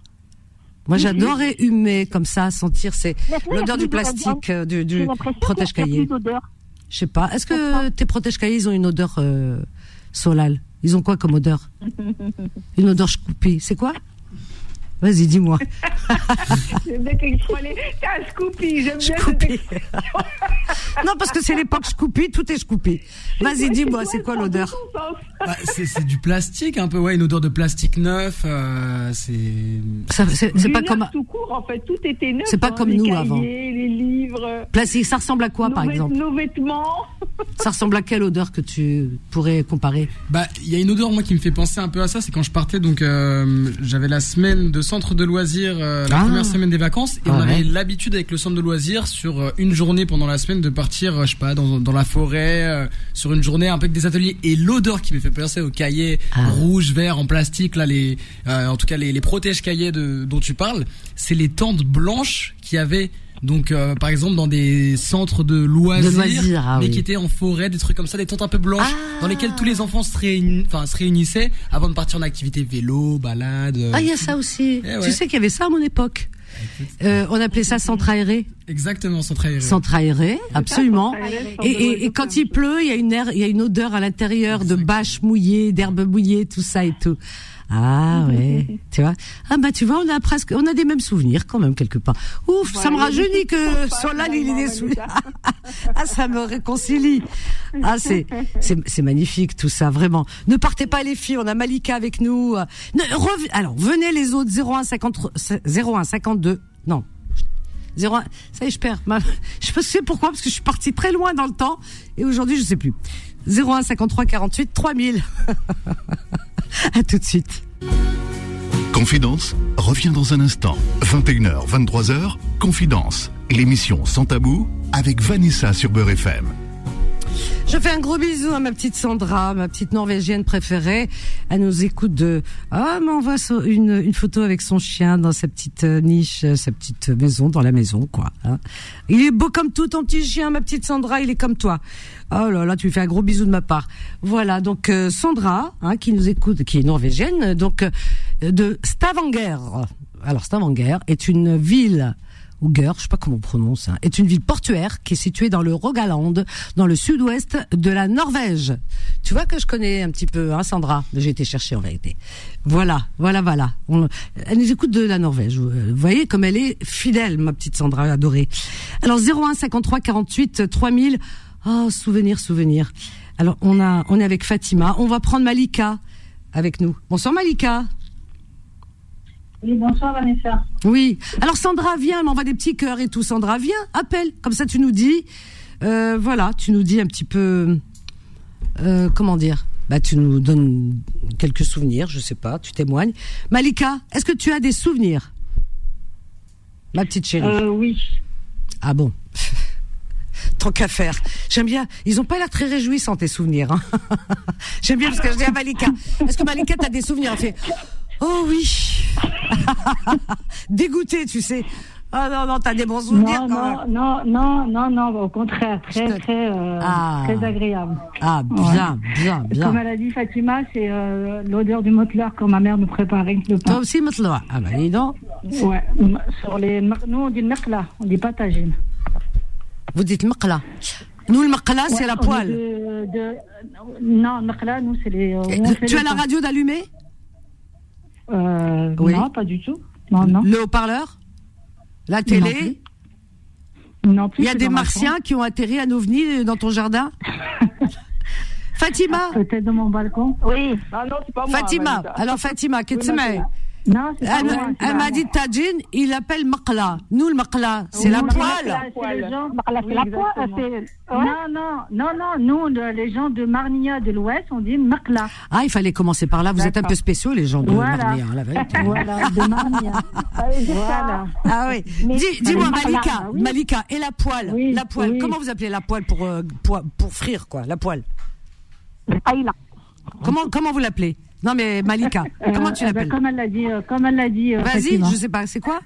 Moi, j'adorais humer comme ça, sentir c'est l'odeur du plastique, euh, du, du protège-cahier. Je sais pas. Est-ce que tes protège-cahiers ils ont une odeur euh, solale? Ils ont quoi comme odeur? Une odeur choupi. C'est quoi? Vas-y, dis-moi. j'aime bien T'es un Scoopy, j'aime bien Scoopy. non, parce que c'est l'époque Scoopy, tout est Scoopy. Vas-y, dis-moi, c'est quoi l'odeur bah, C'est du plastique, un peu, ouais, une odeur de plastique neuf. Euh, c'est. C'est pas comme. tout court, en fait, tout était neuf. C'est pas hein, comme nous avant. Les livres. Plastique, ça ressemble à quoi, par exemple? Nos vêtements. Ça ressemble à quelle odeur que tu pourrais comparer Bah, il y a une odeur, moi, qui me fait penser un peu à ça, c'est quand je partais, donc, euh, j'avais la semaine de centre de loisirs euh, la ah. première semaine des vacances et on avait l'habitude avec le centre de loisirs sur euh, une journée pendant la semaine de partir, je sais pas, dans, dans la forêt, sur une journée un peu avec des ateliers et l'odeur qui me fait penser aux cahiers ah. rouges, verts, en plastique, là les, en tout cas les, les protèges cahiers de, dont tu parles, c'est les tentes blanches qui avaient Donc, euh, par exemple, dans des centres de loisirs, ah mais qui étaient en forêt, des trucs comme ça, des tentes un peu blanches, dans lesquelles tous les enfants se, enfin, se réunissaient avant de partir en activité vélo, balade. Ah, il y a ça aussi. Eh tu sais qu'il y avait ça à mon époque. Euh, on appelait ça centre aéré. Exactement, centre aéré. Centre aéré, absolument. Et, et, quand il pleut, il y a une air, il y a une odeur à l'intérieur de bâches mouillées, d'herbes mouillées, tout ça et tout. Ah ouais, tu vois. Ah bah tu vois, on a presque, on a des mêmes souvenirs quand même quelque part. Ouf, ça me rajeunit que sur là il des souvenirs. ah ça me réconcilie. Ah c'est c'est magnifique tout ça vraiment. Ne partez pas les filles, on a Malika avec nous. alors venez les autres 01 50 01 52 non 01 ça y est je perds. Ma, je sais pourquoi parce que je suis partie très loin dans le temps et aujourd'hui je sais plus. 01 53 48 3000. À tout de suite. Confidence revient dans un instant. 21h, 23h, Confidence, l'émission sans tabou avec Vanessa sur Beurre FM. Je fais un gros bisou à ma petite Sandra, ma petite norvégienne préférée. Elle nous écoute de ah mais on voit une, une photo avec son chien dans sa petite euh, niche, euh, sa petite maison dans la maison quoi. Hein. Il est beau comme tout ton petit chien, ma petite Sandra, il est comme toi. Oh là là, tu lui fais un gros bisou de ma part. Voilà donc euh, Sandra hein, qui nous écoute, qui est norvégienne, donc de Stavanger. Alors Stavanger est une ville ou je sais pas comment on prononce, hein, est une ville portuaire qui est située dans le Rogaland, dans le sud-ouest de la Norvège. Tu vois que je connais un petit peu, hein, Sandra? J'ai été chercher en vérité. Voilà, voilà, voilà. elle nous écoute de la Norvège. Vous voyez comme elle est fidèle, ma petite Sandra adorée. Alors 01 53 48 3000. Oh, souvenir, souvenir. Alors on a, on est avec Fatima. On va prendre Malika avec nous. Bonsoir Malika. Oui, bonsoir Vanessa. Oui. Alors Sandra, viens, m'envoie des petits cœurs et tout. Sandra, viens, appelle. Comme ça, tu nous dis, euh, voilà, tu nous dis un petit peu, euh, comment dire? Bah, tu nous donnes quelques souvenirs, je sais pas, tu témoignes. Malika, est-ce que tu as des souvenirs? Ma petite chérie. Euh, oui. Ah bon? Tant qu'à faire. J'aime bien. Ils ont pas l'air très réjouissants tes souvenirs. Hein. J'aime bien parce que je dis à Malika. Est-ce que Malika t'as des souvenirs? Elle fait Oh oui. Dégoûté, tu sais. Ah non, non, t'as des bons souvenirs non, quand non, Non, non, non, au contraire, très, très, euh, ah. très agréable. Ah, bien, bien, bien. Comme elle a dit Fatima, c'est euh, l'odeur du moteleur que ma mère nous préparait le pain. Toi aussi, moteleur Ah bah dis donc. Ouais, sur les, nous on dit mekla, on dit pas tagine. Vous dites mekla nous, le mekla, c'est la poêle. De, de, non, mekla, nous, c'est les. Euh, tu as la radio d'allumer euh, oui. Non, pas du tout. Non, non. Le haut-parleur? La télé? Non plus. Il y a des martiens qui ont atterri à Novni dans ton jardin? Fatima Peut-être dans mon balcon. Oui. Ah non, c'est pas moi. Fatima. Alors Fatima, qu'est-ce que non, elle, m'a dit Tajin, il appelle Maqla. Nous, le Maqla, c'est la poêle. C'est la poêle. Non, non, non, non. Nous, les gens de Marnia de l'Ouest, on dit Maqla. Ah, il fallait commencer par là. Vous êtes un peu spéciaux, les gens de Marnia, la Voilà, de Marnia. voilà. Ah oui. Dis-moi, Malika, Malika, et la poêle? La poêle, comment vous appelez la poêle pour, euh, pour, pour frire, quoi, la poêle? Comment, comment vous l'appelez? Non, mais Malika, euh, comment tu l'appelles Comme elle l'a dit. Euh, comme elle l'a dit. Euh, Vas-y, je sais pas. C'est quoi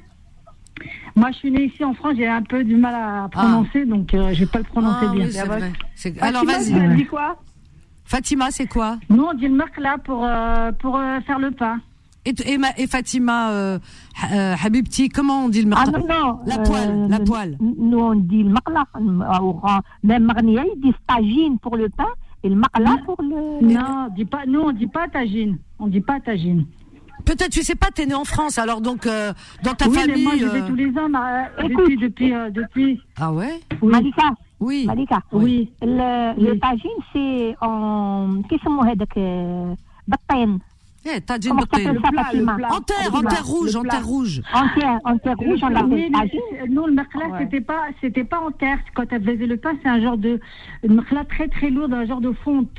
Moi, je suis née ici en France. J'ai un peu du mal à prononcer, ah. donc je vais pas le prononcer ah, bien. Alors, vas-y. dit quoi Fatima, c'est quoi Nous, on dit le là pour pour faire le pain. Et, et, et Fatima euh, Habibti, comment on dit le marla ah, non, non, La poêle, la poêle. Nous, on dit le marla. Même Marnia, ils disent tagine pour le pain et le marla pour le. Non, dit pas, nous on dit pas tagine. On dit pas tagine. Peut-être, tu sais pas, t'es né en France, alors donc euh, dans ta oui, famille. Mais moi, je vais euh, tous les ans, euh, depuis, depuis, depuis. Ah ouais. Oui. Malika. Oui. Malika. Oui. Le, oui. le tagine, c'est en. Qu'est-ce que c'est eh, t'as dit En terre, en terre rouge, en terre rouge. En terre, en terre rouge, on l'appelle Nous, le mercla, c'était pas, c'était pas en terre. Quand elle faisait le pain, c'est un genre de, mercla très très lourd, un genre de fonte.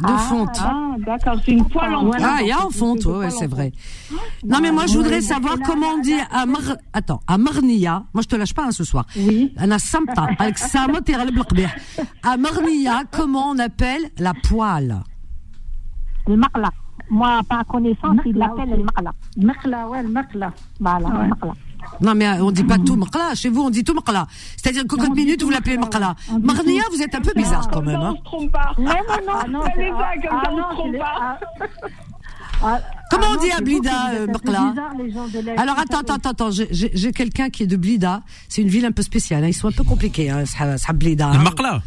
De ah, fonte. Ah, d'accord, c'est une poêle en Ah, il y a en fonte, ouais, c'est vrai. Non, mais moi, je voudrais savoir comment on dit à Mar... Attends, à Marnia. Moi, je te lâche pas hein, ce soir. Oui. Anna Samta, avec À Marnia, comment on appelle la poêle? Le marla. Moi, par connaissance, il l'appelle le makla. Makla, ouais, le makla. Voilà, le makla. Non, mais on dit pas tout maqla. Chez vous, on dit tout maqla. C'est-à-dire que cocotte minute, vous l'appelez maqla. Marnia, vous êtes un peu bizarre quand même. Hein. On se trompe pas. Non, non, non. non c'est ça, comme ça, on se trompe pas. Ah, Comment on dit à Blida, euh, Alors attends, attends, attends, j'ai quelqu'un qui est de Blida. C'est une ville un peu spéciale. Hein. Ils sont un peu compliqués, hein, Blida. Hein. Marla,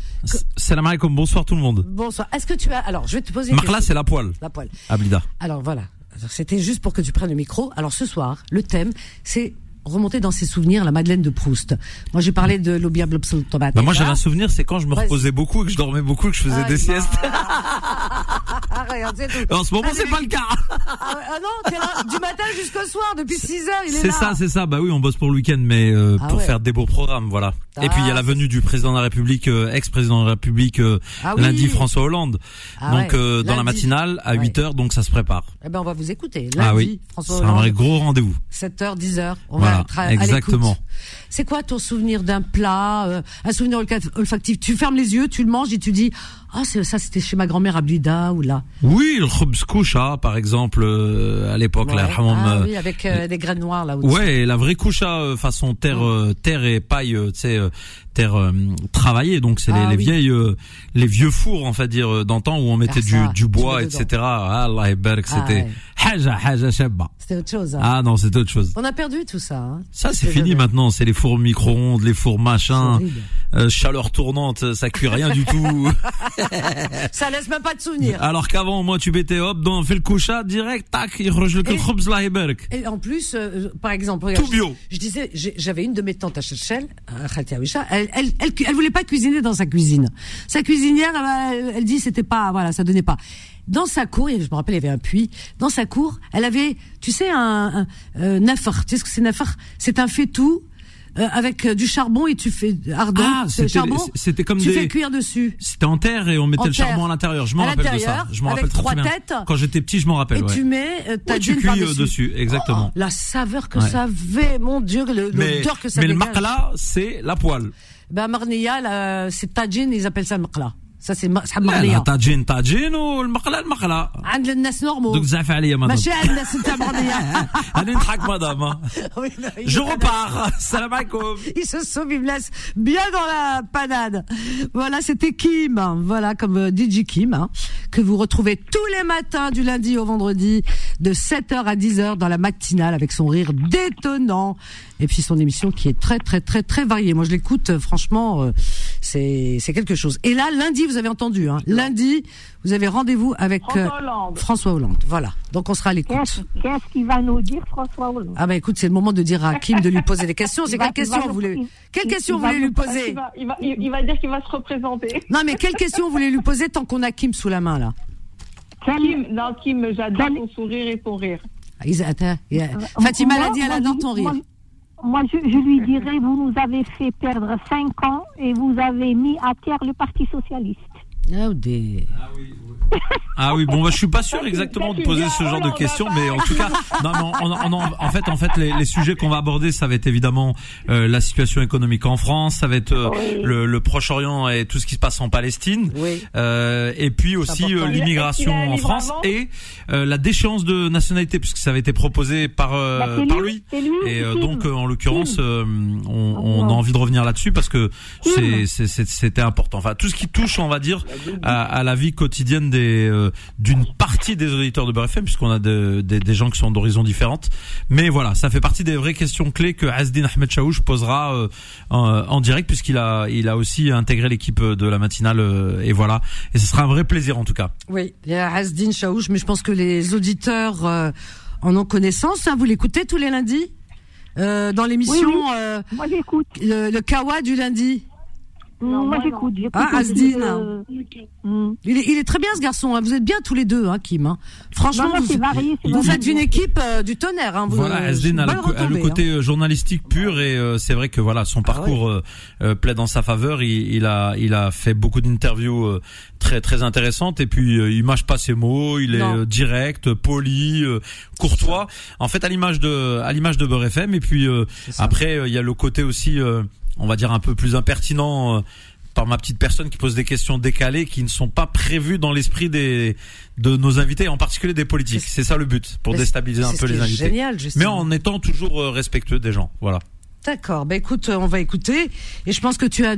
salam alaikum, bonsoir tout le monde. Bonsoir. Est-ce que tu as Alors, je vais te poser. Une Marla, c'est la poêle. La poêle. À Blida. Alors voilà. C'était juste pour que tu prennes le micro. Alors ce soir, le thème, c'est remonter dans ses souvenirs la Madeleine de Proust. Moi, j'ai parlé de l'Obia Bah, moi, j'avais un souvenir, c'est quand je me reposais beaucoup et que je dormais beaucoup et que je faisais des siestes. en ce moment, c'est pas le cas. ah, ah non, t'es là du matin jusqu'au soir, depuis 6 heures, il est, là. C'est ça, c'est ça. Bah oui, on bosse pour le week-end, mais euh, ah pour faire des beaux programmes, voilà. et puis il y a la venue du président de la République, euh, ex-président de la République, euh, lundi François Hollande. donc dans la matinale à 8 heures, donc ça se prépare. Eh ben on va vous écouter. Lundi, ah oui, François Hollande. C'est un vrai gros rendez-vous. 7 heures, 10 heures. On voilà, va exactement. C'est quoi ton souvenir d'un plat, un souvenir olfactif? Tu fermes les yeux, tu le manges et tu dis ah, ça, c'était chez ma grand-mère à Blida ou là. Oui, le koucha, par exemple, euh, à l'époque, là. Ah, euh, oui, avec euh, des graines noires là. Ouais, la vraie koucha façon terre, terre et paille, tu sais, terre euh, travaillée. Donc c'est les, ah les vieilles, les vieux fours, on va dire, d'antan où on mettait du, du bois, etc. Allah et Berg, c'était haja haja shabba. C'était autre chose. Hein. Ah non, c'était autre chose. On a perdu tout ça. Hein. Ça c'est fini maintenant. C'est les fours micro-ondes, les fours machin, chaleur tournante, ça cuit rien du tout. ça laisse même pas de souvenirs. Alors qu'avant, moi, tu mettais hop, dans, fais le coucha, direct, tac, il le et, et en plus, euh, par exemple, Tout bio. Je, disais, j'avais une de mes tantes à Chechel, elle, elle, elle, elle, voulait pas cuisiner dans sa cuisine. Sa cuisinière, elle, elle dit, c'était pas, voilà, ça donnait pas dans sa cour, je me rappelle, il y avait un puits. Dans sa cour, elle avait, tu sais, un, un, euh, nafar. Tu sais ce que c'est nafar C'est un faitout euh, avec euh, du charbon et tu fais ardent. Ah, c'était comme tu des... fais cuire dessus. C'était en terre et on mettait le charbon à l'intérieur. Je m'en rappelle de ça. Je m'en rappelle trois très têtes. Bien. Quand j'étais petit, je m'en rappelle. Et ouais. tu mets euh, ta ouais, tu cuis dessus. dessus. exactement. Oh, la saveur que ça avait, mon Dieu, l'odeur que ça Mais le maqla, c'est la poêle. Ben Marnia, c'est tajin, ils appellent ça le maqla. Ça c'est صحاب مغليه طاجين طاجين والمقله المقله عند الناس نورمال دوك زعف عليا مدام ماشي عند الناس انت مغليه انا نضحك مدام je repars salam alaikum il se sauve il me laisse bien dans la panade voilà c'était Kim voilà comme euh, DJ Kim hein, que vous retrouvez tous les matins du lundi au vendredi de 7h à 10h dans la matinale avec son rire détonnant et puis son émission qui est très très très très variée moi je l'écoute euh, franchement euh, c'est quelque chose et là lundi vous avez entendu. Hein. Lundi, vous avez rendez-vous avec François Hollande. Euh, voilà. Donc on sera à l'écoute. Qu'est-ce qu'il va nous dire François Hollande? Ah ben écoute, c'est le moment de dire à Kim de lui poser des questions. C'est quelle question vous voulez Quelle question vous voulez lui poser? il va, il, va, dire qu'il va se représenter. Non mais quelle question vous voulez lui poser tant qu'on a Kim sous la main là? Kim, non Kim, j'adore ton sourire et ton rire. Ah, euh, Fatima l'a dit, elle adore ton rire moi, je, je, lui dirais, vous nous avez fait perdre cinq ans et vous avez mis à terre le Parti socialiste. Oh. Ah oui, ah oui, bon, bah, je suis pas sûr exactement de poser ce genre de questions, mais en tout cas, non, en fait, en fait, les, les sujets qu'on va aborder, ça va être évidemment euh, la situation économique en France, ça va être euh, le, le Proche-Orient et tout ce qui se passe en Palestine, euh, et puis aussi euh, l'immigration en France et la déchéance de nationalité, puisque ça avait été proposé par bah, par lui. Et donc, en l'occurrence, on, on, a envie de revenir là-dessus parce que c'était important. Enfin, tout ce qui touche, on va dire, à, à la vie quotidienne des euh, d'une partie des auditeurs de Beurre puisqu'on a de, des gens qui sont d'horizons différentes. Mais voilà, ça fait partie des vraies questions clés que Asdin Ahmed Chaouch posera euh, en, direct puisqu'il a il a aussi intégré l'équipe de la matinale euh, et voilà. Et ce sera un vrai plaisir en tout cas. Oui, il y a Asdin Chaouch, mais je pense que les auditeurs en ont connaissance. Hein. Vous l'écoutez tous les lundis dans l'émission. Moi j'écoute. Le, le Kawa du lundi. Moi j'écoute. Ah, Asdin. Mm. Il, est, il, est, très bien ce garçon. Hein. Vous êtes bien tous les deux, hein, Kim. Hein. Franchement, vous, varié, vous faites une équipe euh, du tonnerre. Hein. Vous, voilà, Asdin a, le, côté hein. euh, journalistique pur et euh, c'est vrai que voilà, son ah parcours ah plaît dans sa faveur. Il, il, a, il a fait beaucoup d'interviews très très intéressantes et puis il mâche pas ses mots. Il est direct, poli, courtois. En fait, à l'image de, à l'image de Beurre FM. Et puis après, il y a le côté aussi on va dire un peu plus impertinent par ma petite personne qui pose des questions décalées qui ne sont pas prévues dans l'esprit des de nos invités, en particulier des politiques. C'est ça le but, pour déstabiliser un peu les invités. Génial, Mais en étant toujours euh, respectueux des gens. Voilà. D'accord. Ben écoute, on va écouter. Et je pense que tu as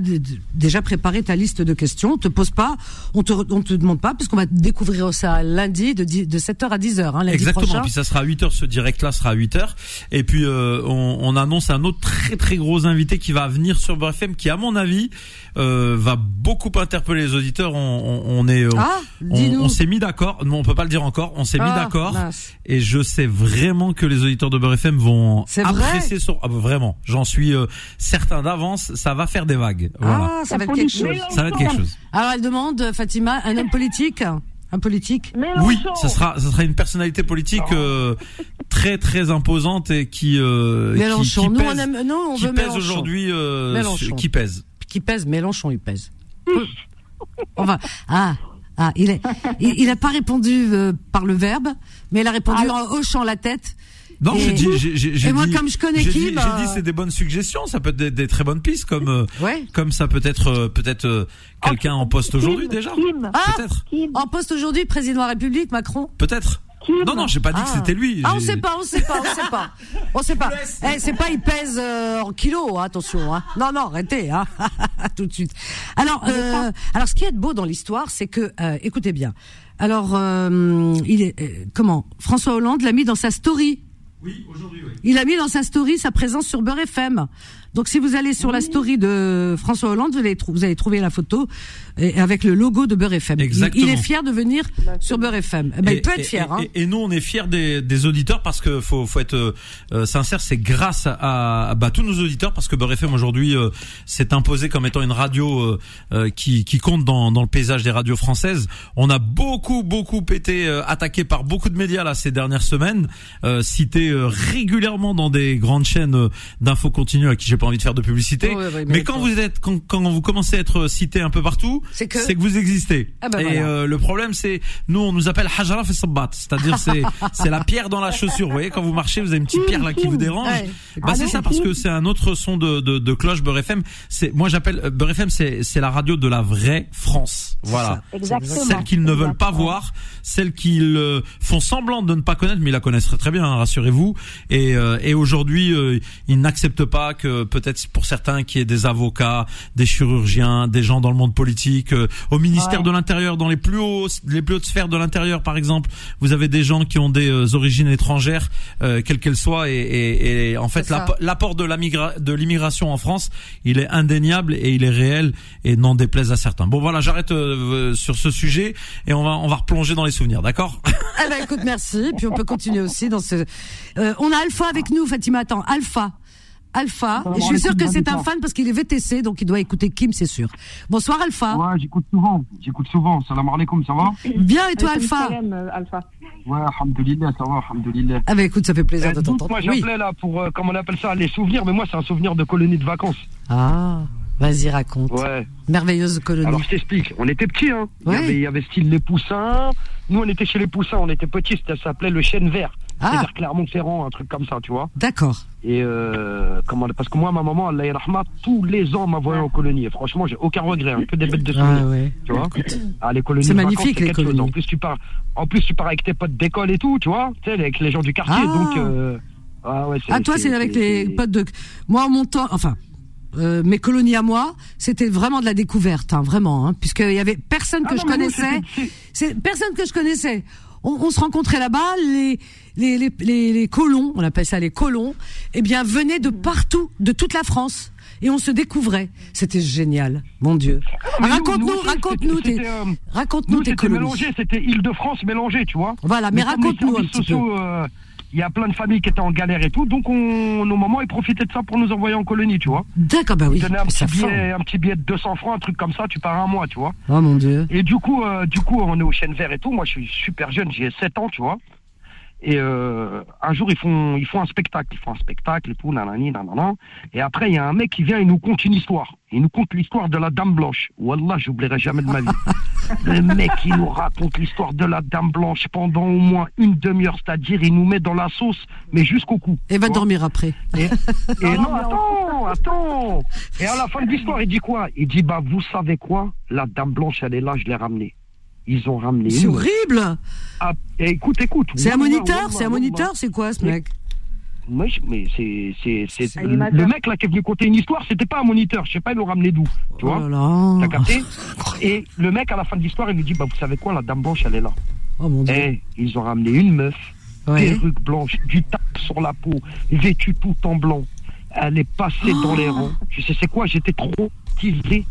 déjà préparé ta liste de questions. On te pose pas, on te, on te demande pas, puisqu'on va découvrir ça lundi de, de 7h à 10h. Hein, lundi Exactement. Prochain. Puis ça sera à 8h, ce direct-là sera à 8h. Et puis euh, on, on, annonce un autre très très gros invité qui va venir sur BFM, qui à mon avis euh, va beaucoup interpeller les auditeurs. On, on, on est, ah, on, s'est mis d'accord. Non, on peut pas le dire encore. On s'est mis ah, d'accord. Et je sais vraiment que les auditeurs de BFM vont apprécier. Sur, ah, bah, vraiment j'en suis euh, certain d'avance, ça va faire des vagues. Voilà. Ah, ça va être quelque chose. Ça va être quelque chose. Alors elle demande, Fatima, un homme politique un politique Oui, ce sera, ce sera une personnalité politique euh, très très imposante et qui euh, Mélenchon. qui, Nous, on aime, non, on qui veut pèse aujourd'hui, euh, qui pèse. Qui pèse Mélenchon, il pèse. on va. Ah, ah, il est, il, a pas répondu euh, par le verbe, mais il a répondu ah. en hochant la tête. Non, j'ai dit, j'ai Et moi, comme je connais qui, J'ai dit, c'est des bonnes suggestions. Ça peut être des, très bonnes pistes, comme euh, comme ça peut être euh, peut-être euh, quelqu'un en poste aujourd'hui déjà. Ah, peut-être. En poste aujourd'hui, président de la République, Macron. Peut-être. Non, non, j'ai pas dit que c'était lui. Ah, on sait pas, on sait pas, on sait pas. On sait pas. Eh, c'est pas, il pèse en kilos, hein, attention. Hein. Non, non, arrêtez, hein. tout de suite. Alors, euh, alors, ce qui est beau dans l'histoire, c'est que, écoutez bien. Alors, il est comment? François Hollande l'a mis dans sa story Il a mis dans sa story sa présence sur Beurre FM. Donc si vous allez sur la story de François Hollande, vous allez, vous allez trouver la photo avec le logo de Beurre FM. Exactement. Il, est fier de venir sur Beurre FM. Eh ben, il peut être fier. Hein. Et, nous, on est fiers des, des auditeurs parce que faut, faut être euh, sincère, c'est grâce à, bah, tous nos auditeurs parce que Beurre FM aujourd'hui euh, s'est imposé comme étant une radio euh, qui, qui compte dans, dans le paysage des radios françaises. On a beaucoup, beaucoup été attaqué par beaucoup de médias là ces dernières semaines, cité régulièrement dans des grandes chaînes d'infos continues à qui j'ai pas envie de faire de publicité. mais quand vous êtes, quand, quand, vous commencez à être cité un peu partout, c'est que, que vous existez. Ah bah et euh, le problème, c'est nous, on nous appelle Hajara Sabbat, c'est-à-dire c'est c'est la pierre dans la chaussure. Vous voyez, quand vous marchez, vous avez une petite pierre là qui vous dérange. Bah c'est ça parce que c'est un autre son de de, de cloche Beurre FM. C'est moi j'appelle euh, Beurre FM, c'est c'est la radio de la vraie France. Voilà. Celle qu'ils ne veulent pas voir, celle qu'ils euh, font semblant de ne pas connaître, mais ils la connaissent très bien, hein, rassurez-vous. Et et aujourd'hui, ils n'acceptent pas que peut-être pour certains qui est des avocats, des chirurgiens, des gens dans le monde politique, euh, au ministère de l'Intérieur, dans les plus hauts, les plus hautes sphères de l'intérieur, par exemple, vous avez des gens qui ont des euh, origines étrangères, euh, quelles qu'elles soient, et, et, et en fait l'apport de l'immigration en France, il est indéniable et il est réel et n'en déplaise à certains. Bon voilà, j'arrête sur ce sujet et on va on va replonger dans les souvenirs, d'accord? Eh ben écoute, merci. Puis on peut continuer aussi dans ce. on a Alpha avec nous, Fatima. Attends, Alpha. Alpha. Je suis sûr que c'est un fan parce qu'il est VTC, donc il doit écouter Kim, c'est sûr. Bonsoir Alpha. Ouais, j'écoute souvent. J'écoute souvent. Salam alaikum, ça va Bien, et toi Alpha euh, Alpha. Ouais, alhamdoulilah, ça va, alhamdoulilah. Ah bah écoute, ça fait plaisir de eh, t'entendre. Moi j'appelais là pour, euh, comment on appelle ça, les souvenirs, mais moi c'est un souvenir de colonie de vacances. Ah, vas-y raconte. Ouais. Merveilleuse colonie. Alors je t'explique, on était petits, hein. Il, y avait, il y avait style les poussins. Nous on était chez les poussins, on était petits, ça s'appelait le chêne vert. Ah. Vers Clermont-Ferrand, un truc comme ça, tu vois. D'accord. Et euh, comment parce que moi, ma maman, Allah rahma, tous les ans m'a envoyé en colonie. Et franchement, j'ai aucun regret, hein, que des bêtes de souvenirs. Ah ouais. Tu vois ah, les colonies. C'est magnifique les colonies. En plus, tu pars, en plus, tu pars avec tes potes d'école et tout, tu vois, tu sais, avec les gens du quartier. Ah. Donc, euh, ah ouais. Ah toi, c'est avec les potes de. Moi, en montant, enfin. Euh, mes colonies à moi, c'était vraiment de la découverte, hein, vraiment, hein, puisqu'il y avait personne que ah je connaissais, c'est personne que je connaissais on, se rencontrait là-bas, les, les, les, colons, on appelle ça les colons, eh bien, venaient de partout, de toute la France. Et on se découvrait. C'était génial, mon Dieu. Raconte-nous, raconte-nous tes, euh, raconte-nous tes colonies. C'était Île-de-France mélangée, tu vois. Voilà, mais, raconte-nous un petit peu. Euh, il y a plein de familles qui étaient en galère et tout, donc on, nos mamans ils profitaient de ça pour nous envoyer en colonie, tu vois. D'accord, bah oui. Ils donnaient un petit, billet, un petit billet de 200 francs, un truc comme ça, tu pars un mois, tu vois. Oh mon dieu. Et du coup, euh, du coup, on est au chêne vert et tout. Moi, je suis super jeune, j'ai 7 ans, tu vois. Et euh, un jour, ils font, ils font un spectacle. Ils font un spectacle et tout, nanani, nanana. Et après, il y a un mec qui vient et nous conte une histoire. Il nous conte l'histoire de la Dame Blanche. Wallah, j'oublierai jamais de ma vie. Le mec, il nous raconte l'histoire de la Dame Blanche pendant au moins une demi-heure. C'est-à-dire, il nous met dans la sauce, mais jusqu'au cou. Et va dormir après. Et, non, attends, attends. Et à la fin de l'histoire, il dit quoi? Il dit, bah, vous savez quoi? La dame blanche, elle est là, je l'ai ramenée. Ils ont ramené. C'est horrible. Ah, écoute, écoute. C'est un moniteur, c'est un moniteur, c'est quoi ce mec mais, mais c'est, c'est, le mec là qui est venu conter une histoire, c'était pas un moniteur, je sais pas, ils l'ont ramené d'où, tu vois oh T'as capté Et le mec à la fin de l'histoire, il lui dit, bah vous savez quoi, la dame blanche, elle est là. Oh mon dieu. Et eh, ils ont ramené une meuf, perruque blanche, du tac sur la peau, vêtue tout en blanc. Elle est passée dans les oh. rangs. Tu sais c'est quoi J'étais trop tiré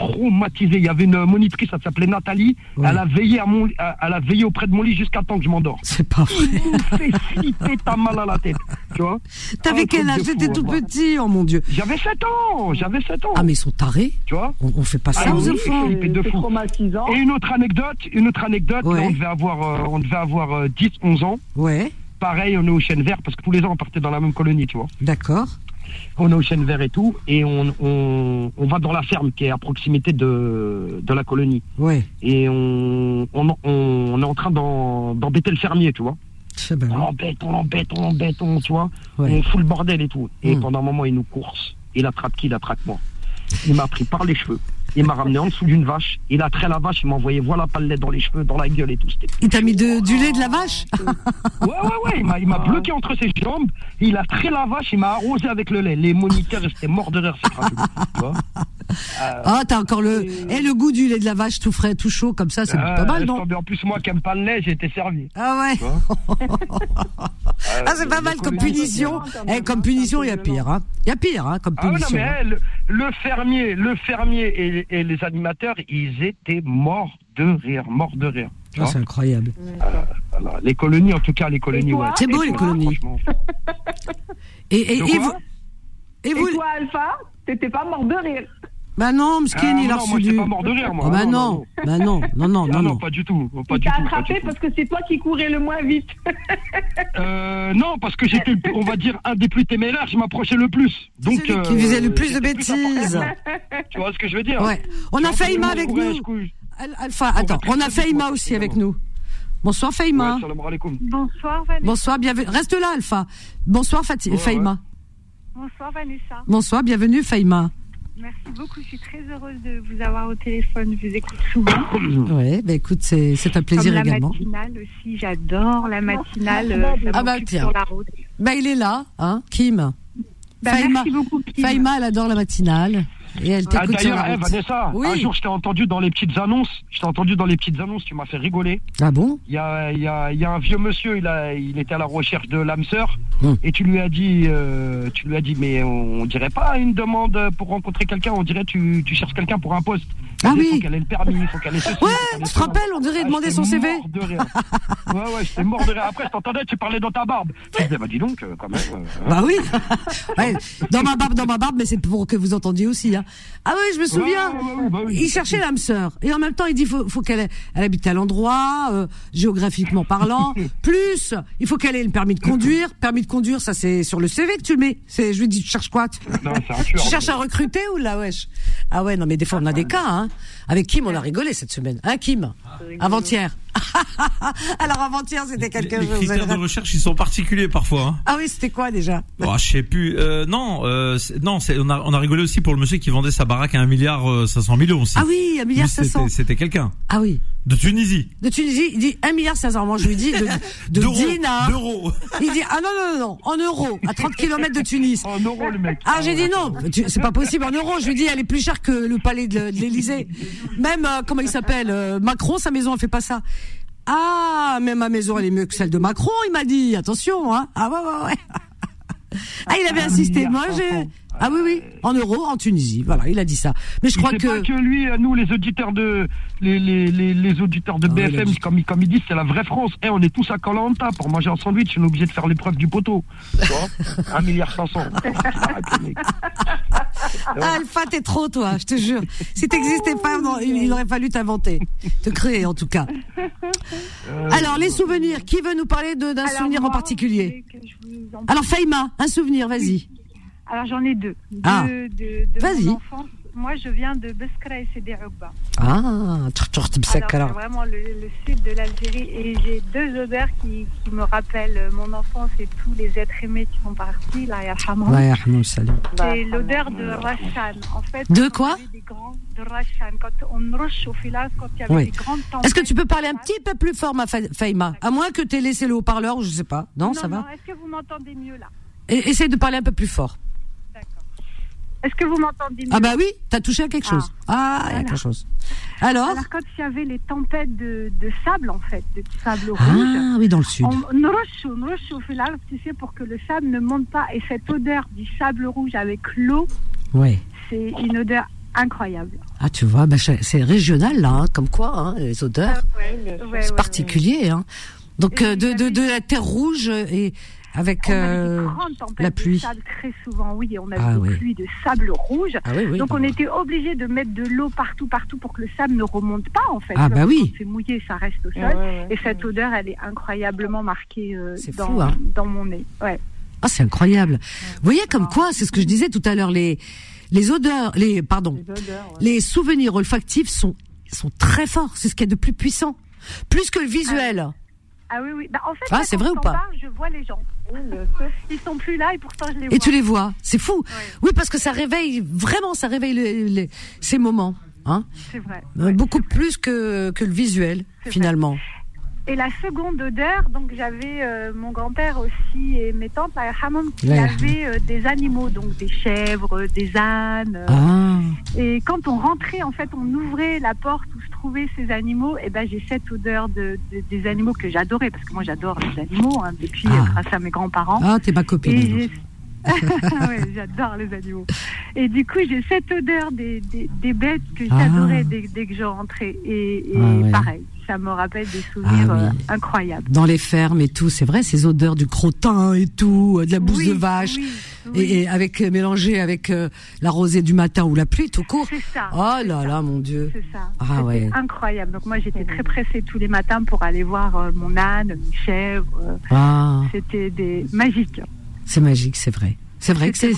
traumatisé. Il y avait une monitrice, ça s'appelait Nathalie. Elle a veillé à mon, elle a veillé auprès de mon lit jusqu'à temps que je m'endors. C'est pas vrai. Il fait flipper, t'as mal à la tête. Tu vois T'avais quel âge? J'étais tout petit, oh mon Dieu. J'avais 7 ans, j'avais 7 ans. Ah mais ils sont tarés. Tu vois? On, fait pas ça ah, aux enfants. Et une autre anecdote, une autre anecdote, on devait avoir, euh, on devait avoir 10, euh, 11 ans. Ouais. Pareil, on est au chêne vert parce que tous les ans on partait dans la même colonie, tu vois. D'accord on est au chêne vert et tout, et on, on, va dans la ferme qui est à proximité de, de la colonie. Ouais. Et on, on, on est en train d'embêter le fermier, tu vois. On l'embête, on l'embête, on l'embête, tu vois. On fout le bordel et tout. Et hmm. pendant un moment, il nous course. Il attrape qui Il attrape moi. Il m'a pris par les cheveux. Il m'a ramené en dessous d'une vache. Il a trait la vache. Il m'a envoyé voilà pas le lait dans les cheveux, dans la gueule et tout. Il t'a mis de, du lait de la vache Ouais, ouais, ouais. Il m'a bloqué entre ses jambes. Il a trait la vache. Il m'a arrosé avec le lait. Les moniteurs étaient morts de rire. ah, t'as encore le, et... Eh, le goût du lait de la vache tout frais, tout chaud, comme ça, c'est pas mal, non En plus, moi qui aime pas le lait, j'ai été servi. Ah ouais. ah, c'est pas mal comme punition. Eh, comme punition, il y a pire, hein. Il y a pire, hein, comme punition. Ah, non, mais hein. le, fermier, le fermier et, les animateurs, ils étaient morts de rire, morts de rire. Ah, c'est incroyable. les colonies, en tout cas, les colonies, ouais. C'est beau, les colonies. et, et, vous, et, vous, et toi, Alpha, t'étais pas mort de rire. Bah non, Mskin, ah, il a reçu moi, du... pas mort de rire, moi. Ah bah non, bah non, non, non, non, non. pas du tout, pas il du tout. attrapé parce que c'est toi qui courais le moins vite. euh, non, parce que j'étais, on va dire, un des plus téméraires, je m'approchais le plus. Donc, Celui qui faisait le plus de bêtises. tu vois ce que je veux dire Ouais. On a Faïma avec nous. Alpha, attends, on a Faïma aussi avec nous. Bonsoir Faïma. Bonsoir Vanessa. Bonsoir, bienvenue. Reste là Alpha. Bonsoir Faïma. Bonsoir Vanessa. Bonsoir, bienvenue Faïma. Merci beaucoup, je suis très heureuse de vous avoir au téléphone, je vous écoute souvent. Oui, bah écoute, c'est, un plaisir la également. La matinale aussi, j'adore la matinale. Euh, ah bah tiens. Bah il est là, hein, Kim. Bah, merci beaucoup, Kim. Faïma, elle adore la matinale. Et elle ah, D'ailleurs, eh, Vanessa, un jour je t'ai entendu dans les petites annonces. Je t'ai entendu dans les petites annonces. Tu m'as fait rigoler. Ah bon? Il y a, y, a, y a, un vieux monsieur. Il a, il était à la recherche de l'âme sœur. Hum. Et tu lui as dit, euh, tu lui as dit, mais on, dirait pas une demande pour rencontrer quelqu'un. On dirait tu, tu cherches quelqu'un pour un poste. Ah oui. Il faut qu'elle ait le permis, il faut qu'elle ait Ouais, tu te rappelles, on dirait ah, demander son CV. Mort de rire. ouais, ouais, j'étais mort de rire. Après, je t'entendais, tu parlais dans ta barbe. Je disais, bah dis donc, euh, quand même. Euh, bah oui. ouais, dans ma barbe, dans ma barbe, mais c'est pour que vous entendiez aussi. Hein. Ah oui, je me souviens. Bah il cherchait l'âme sœur. Et en même temps, il dit, faut, faut qu'elle elle habite à l'endroit, euh, géographiquement parlant. Plus, il faut qu'elle ait le permis de conduire. Permis de conduire, ça c'est sur le CV que tu le mets. C'est, je lui dis, tu cherches quoi Non, c'est un tueur. Tu cherches à recruter ou là, wesh? Ah ouais, non, mais des fois, on a des cas, hein. Avec Kim, on a rigolé cette semaine. Hein, Kim Avant-hier. Alors avant-hier, c'était quelque chose. Les critères de recherche, ils sont particuliers parfois. Hein. Ah oui, c'était quoi déjà? Oh, Je sais plus. Euh, non, euh, non, on a, on a rigolé aussi pour le monsieur qui vendait sa baraque à 1 milliard 500 euh, millions aussi. Ah oui, 1 milliard 500. C'était quelqu'un. Ah oui. De Tunisie. De Tunisie, il dit 1 milliard 500. Moi, je lui dis de, de dinars. D'euros. Il dit, ah non, non, non, non, en euros, à 30 km de Tunis. En euros, le mec. Ah, j'ai dit non, c'est pas possible en euros. Je lui dis, elle est plus chère que le palais de, l'Elysée. Même, euh, comment il s'appelle, euh, Macron, sa maison, elle fait pas ça. Ah, mais ma maison, elle est mieux que celle de Macron, il m'a dit. Attention, hein. Ah ouais, ouais, ouais. Ah, il avait insisté. Moi, j'ai, ah oui, oui, en euros, en Tunisie. Voilà, il a dit ça. Mais je crois que. pas que lui, nous, les auditeurs de, les, les, les, auditeurs de ah, BFM, comme, comme ils disent, c'est la vraie France. Eh, on est tous à Colanta pour manger un sandwich. On est obligé de faire l'épreuve du poteau. Tu vois 1 milliard 500. Alpha, t'es trop, toi, je te jure. Si t'existais pas, il aurait fallu t'inventer. Te créer, en tout cas. Euh, Alors, les souvenirs. Qui veut nous parler d'un souvenir en particulier Alors, Faïma, un souvenir, vas-y. Alors j'en ai deux. Ah. De, de, enfance moi, je viens de Beskra et c'est des Ah, c'est vraiment le, le, sud de l'Algérie. Et j'ai deux odeurs qui, qui, me rappellent mon enfance et tous les êtres aimés qui sont partis. Là, C'est l'odeur de Rashan. En fait, de quoi des grands, De Rashan. Quand on roche au filage, quand il y avait oui. des grandes tempêtes. Est-ce que tu peux parler un petit peu plus fort, ma Faïma? À moins que tu aies laissé le haut-parleur, ou je sais pas. Non, non ça non. va Est-ce que vous m'entendez mieux là? Essaye de parler un peu plus fort. Est-ce que vous m'entendez Ah bah oui, t'as touché à quelque chose. Ah, il y a quelque chose. Alors Alors quand il y avait les tempêtes de, de sable en fait, de sable ah, rouge. Ah oui, dans le sud. On, on chauffe l'arbre, tu sais, pour que le sable ne monte pas. Et cette odeur du sable rouge avec l'eau, ouais. c'est une odeur incroyable. Ah tu vois, bah, c'est régional là, hein, comme quoi, hein, les odeurs. Ah, ouais, ouais, c'est particulier. Hein. Donc euh, de, de, de la terre rouge et avec euh, la pluie. De sable très souvent, oui, on a ah, des pluies de sable rouge. Ah, oui, oui, Donc on était obligé de mettre de l'eau partout, partout pour que le sable ne remonte pas en fait. Ah bah oui. C'est mouillé, ça reste au sol. et cette odeur, elle est incroyablement marquée euh, dans, fou, hein. dans mon nez. Ouais. Ah c'est incroyable. Vous voyez comme quoi, c'est ce que je disais tout à l'heure, les les odeurs, les pardon, les, odeurs, les souvenirs olfactifs sont sont très forts. C'est ce qui est de plus puissant, plus que le visuel. Ah oui, oui. Bah, en fait, ah, c'est vrai ou pas parle, Je vois les gens. Ils sont plus là et pourtant je les vois. Et tu les vois, c'est fou. Oui. parce que ça réveille vraiment, ça réveille ces moments. Hein c'est vrai. Euh, beaucoup plus que, que le visuel, finalement. Et la seconde odeur, donc j'avais euh, mon grand-père aussi et mes tantes à Hammam qui avaient euh, des animaux, donc des chèvres, des ânes. Ah. Et quand on rentrait, en fait, on ouvrait la porte où se trouvaient ces animaux. Et ben j'ai cette odeur de, des animaux que j'adorais parce que moi j'adore les animaux hein, depuis ah. grâce à mes grands-parents. Ah, t'es ma copine. j'adore les animaux. Et du coup, j'ai cette odeur des, des, bêtes que j'adorais dès, dès, que je rentrais. Et, et pareil, ça me rappelle des souvenirs ah euh, incroyables. Dans les fermes et tout, c'est vrai, ces odeurs du crottin et tout, de la bouse de vache, Et, avec euh, mélangé avec euh, la rosée du matin ou la pluie tout court. C'est ça. Oh là là, mon Dieu. C'est ça. Ah ouais. Incroyable. Donc moi, j'étais très pressée tous les matins pour aller voir mon âne, mes chèvres. Ah. C'était des magiques. C'est magique, c'est vrai. C'est vrai que c'est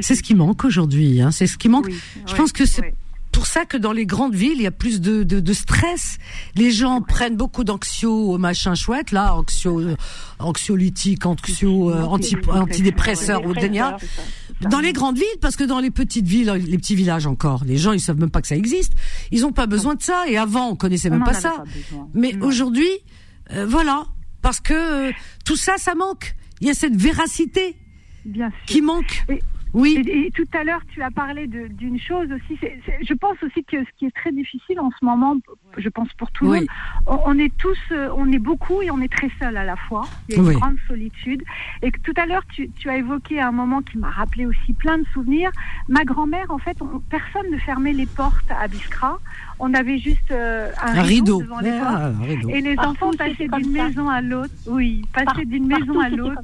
c'est ce qui manque aujourd'hui. Hein. C'est ce qui manque. Je pense que c'est pour ça que dans les grandes villes, il y a plus de, de, de stress. Les gens prennent beaucoup d'anxio, machin chouette, là, anxio, anxiolytique, anxio, euh, anti, antidépresseurs ou dénia. Dans les grandes villes, parce que dans les petites villes, les petits villages encore, les gens ils savent même pas que ça existe. Ils ont pas besoin de ça. Et avant, on connaissait même pas ça. Mais aujourd'hui, euh, voilà, parce que euh, tout ça, ça manque. Il y a cette véracité qui manque. Oui. Et, tout à l'heure, tu as parlé d'une chose aussi. je pense aussi que ce qui est très difficile en ce moment, je pense pour tout le monde, on, est tous, euh, on est beaucoup et on est très seul à la fois. Il y a une grande solitude. Et que tout à l'heure, tu, as évoqué un moment qui m'a rappelé aussi plein de souvenirs. Ma grand-mère, en fait, personne ne fermait les portes à Biskra. On avait juste euh, un, rideau, devant les ah, portes. Et les enfants passaient d'une maison à l'autre. Oui, passaient d'une maison à l'autre.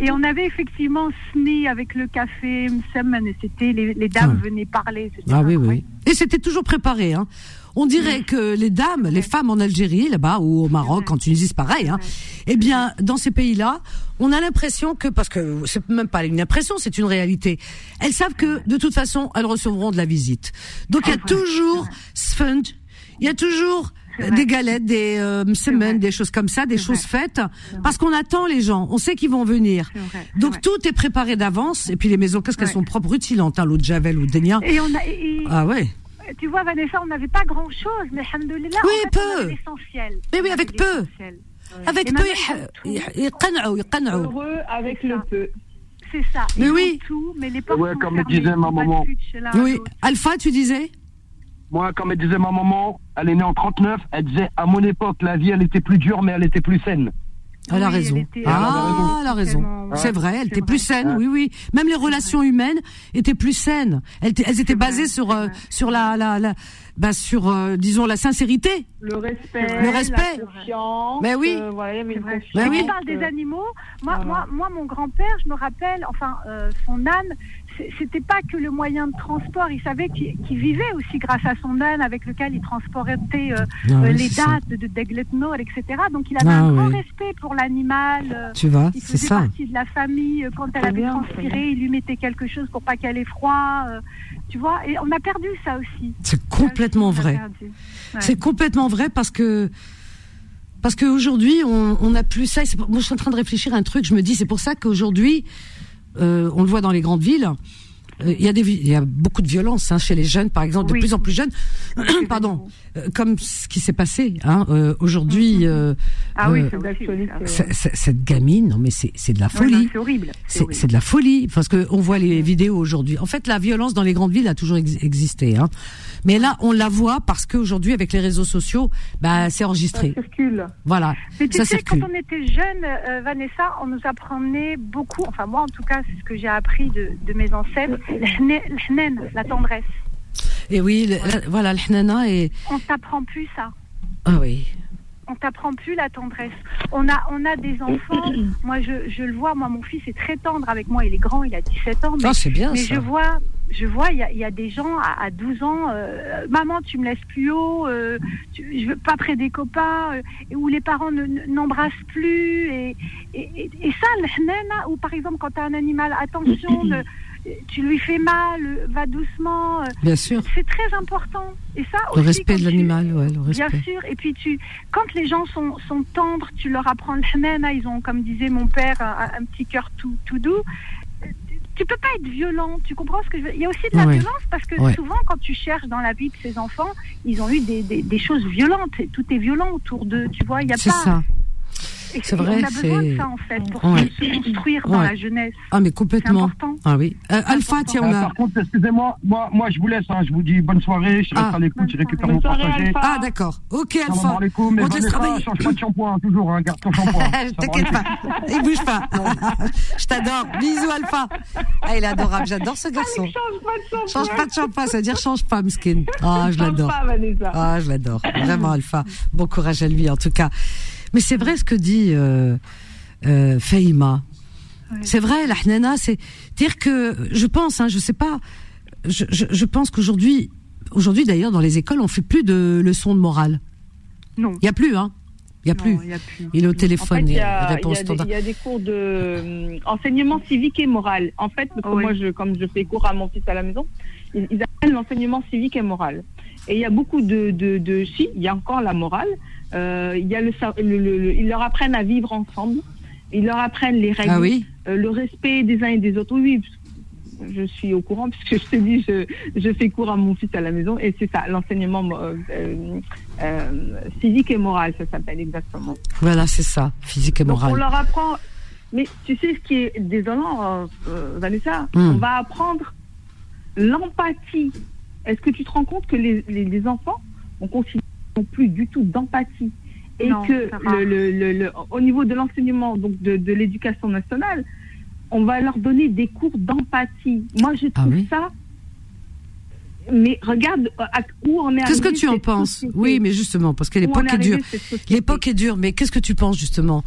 Et on avait effectivement sni avec le café, et c'était les, les, dames venaient parler. Ah oui, oui. Et c'était toujours préparé. Hein. On dirait que les dames, les femmes en Algérie, là-bas, ou au Maroc, en Tunisie, c'est pareil. Hein. Eh bien, dans ces pays-là, on a l'impression que, parce que c'est même pas une impression, c'est une réalité. Elles savent que, de toute façon, elles recevront de la visite. Donc, il y a toujours sponge, il y a toujours des galettes, des euh, semaines, des choses comme ça, des choses faites, parce qu'on attend les gens, on sait qu'ils vont venir. Donc tout est préparé d'avance, et puis les maisons, qu'est-ce qu'elles sont propres, rutilantes, hein, l'eau de Javel ou Denia. Et on a, ah ouais. Tu vois, Vanessa, on n'avait pas grand-chose, mais alhamdoulilah, oui, en peu. l'essentiel. Mais oui, avec peu. Avec peu, Heureux avec le peu. C'est ça. Mais oui. Tout, mais les portes ouais, comme disait ma maman. Oui, Alpha, tu disais? Moi, comme elle disait ma maman, elle est née en 39, elle disait à mon époque, la vie, elle était plus dure, mais elle était plus saine. Elle a raison. ah, elle a raison. C'est vrai, elle était plus saine, oui, oui. Même les relations humaines étaient plus saines. Elles, elles étaient basées sur euh, sur la la, la bah sur euh, disons la sincérité. Le respect. Le respect. La confiance, mais oui. Euh, voilà, mais oui. parle des animaux. Moi, moi, moi, mon grand-père, je me rappelle, enfin, son âne, c'était pas que le moyen de transport. Il savait qu'il vivait aussi grâce à son âne avec lequel il transportait euh, ah euh, les dates de Degletnor, etc. Donc il avait ah un grand respect pour l'animal. Euh, tu vois, c'est ça. partie de la famille. Quand elle avait transpiré, il lui mettait quelque chose pour pas qu'elle ait froid. Tu vois, et on a perdu ça aussi. C'est complètement vrai. C'est complètement vrai parce que parce qu'aujourd'hui on n'a plus ça. Moi, je suis en train de réfléchir à un truc. Je me dis, c'est pour ça qu'aujourd'hui, euh, on le voit dans les grandes villes, il y a des il y a beaucoup de violence hein, chez les jeunes par exemple de plus en plus jeunes. Pardon. Euh, comme ce qui s'est passé hein, euh, aujourd'hui mm-hmm. ah oui cette gamine non mais c'est c'est de la folie. c'est horrible c'est de la folie parce que on voit les vidéos aujourd'hui. En fait la violence dans les grandes villes a toujours existé hein. Mais là on la voit parce qu'aujourd'hui avec les réseaux sociaux bah c'est enregistré ça circule voilà mais tu ça sais, quand on était jeune Vanessa on nous apprenait beaucoup enfin moi en tout cas c'est ce que j'ai appris de, de mes ancêtres la tendresse. Et oui, voilà, le et. On t'apprend plus ça. Ah oui. On t'apprend plus la tendresse. On a, on a des enfants. moi, je, je, le vois. Moi, mon fils est très tendre avec moi. Il est grand. Il a 17 ans. Mais, ah, c'est bien mais je vois, je vois, il y a, y a, des gens à, 12 ans. Euh, maman, tu me laisses plus haut. Euh, tu, je veux pas près des copains. Euh, où les parents n'embrassent plus. Et, et, et, ça, le ou par exemple, quand tu as un animal, attention. De, tu lui fais mal, va doucement. Euh, bien sûr. C'est très important. Et ça le respect de l'animal, ouais, le respect. Bien sûr. Et puis tu, quand les gens sont, sont tendres, tu leur apprends le ils ont, comme disait mon père, un, petit cœur tout, tout doux. Tu peux pas être violent, tu comprends ce que je veux Il y a aussi de la violence parce que souvent, quand tu cherches dans la vie de ces enfants, ils ont eu des, des, des choses violentes. Tout est violent autour d'eux, tu vois? Il y a pas. Ça. C'est vrai. On a besoin de ça en fait pour se construire dans la jeunesse. Ah mais complètement. Ah oui. Euh, Alpha, tiens, on a. Par contre, excusez-moi, moi, moi, je vous laisse. Hein, je vous dis bonne soirée. Je reste ah. à l'écoute. Je récupère mon passager. Ah d'accord. Ok, Alpha. On te laisse travailler. Change pas de shampoing toujours. Hein, garde ton shampoing. T'inquiète pas. Il bouge pas. je t'adore. Bisous, Alpha. Ah, il est adorable. J'adore ce garçon. change pas de shampoing. Change pas de shampoing. Ça veut dire change pas, Mskin. Ah, je l'adore. Ah, je l'adore. Vraiment, Alpha. Bon courage à lui, en tout cas. Mais c'est vrai ce que dit euh, euh. C'est vrai, la hnana, c'est dire que je pense, hein, je sais pas, je, je, je pense qu'aujourd'hui, aujourd'hui d'ailleurs dans les écoles, on fait plus de leçons de morale. Non. Il y a plus, hein. Il y a plus. Il est au téléphone, il, y a, il, y a des, cours de euh, enseignement civique et moral. En fait, moi, je, comme je fais cours à mon fils à la maison, ils, apprennent l'enseignement civique et moral. Et il y a beaucoup de, de, de si, il y a encore la morale, il y a le, le, ils leur apprennent à vivre ensemble. Ils leur apprennent les règles, ah oui euh, le respect des uns et des autres. Oui, je suis au courant puisque je te dis, je, je fais cours à mon fils à la maison et c'est ça, l'enseignement euh, euh, physique et moral, ça s'appelle exactement. Voilà, c'est ça, physique et moral. on leur apprend. Mais tu sais ce qui est désolant, Vanessa? Hmm. On va apprendre l'empathie. Est-ce que tu te rends compte que les, les, les enfants, on considère plus du tout d'empathie et que le, le, au niveau de l'enseignement donc de, de l'éducation nationale, on va leur donner des cours d'empathie. Moi, je ah trouve ça. Mais regarde à où on est. Qu'est-ce que tu en penses? Oui, mais justement, parce que l'époque est dure. L'époque est dure, mais qu'est-ce que tu penses justement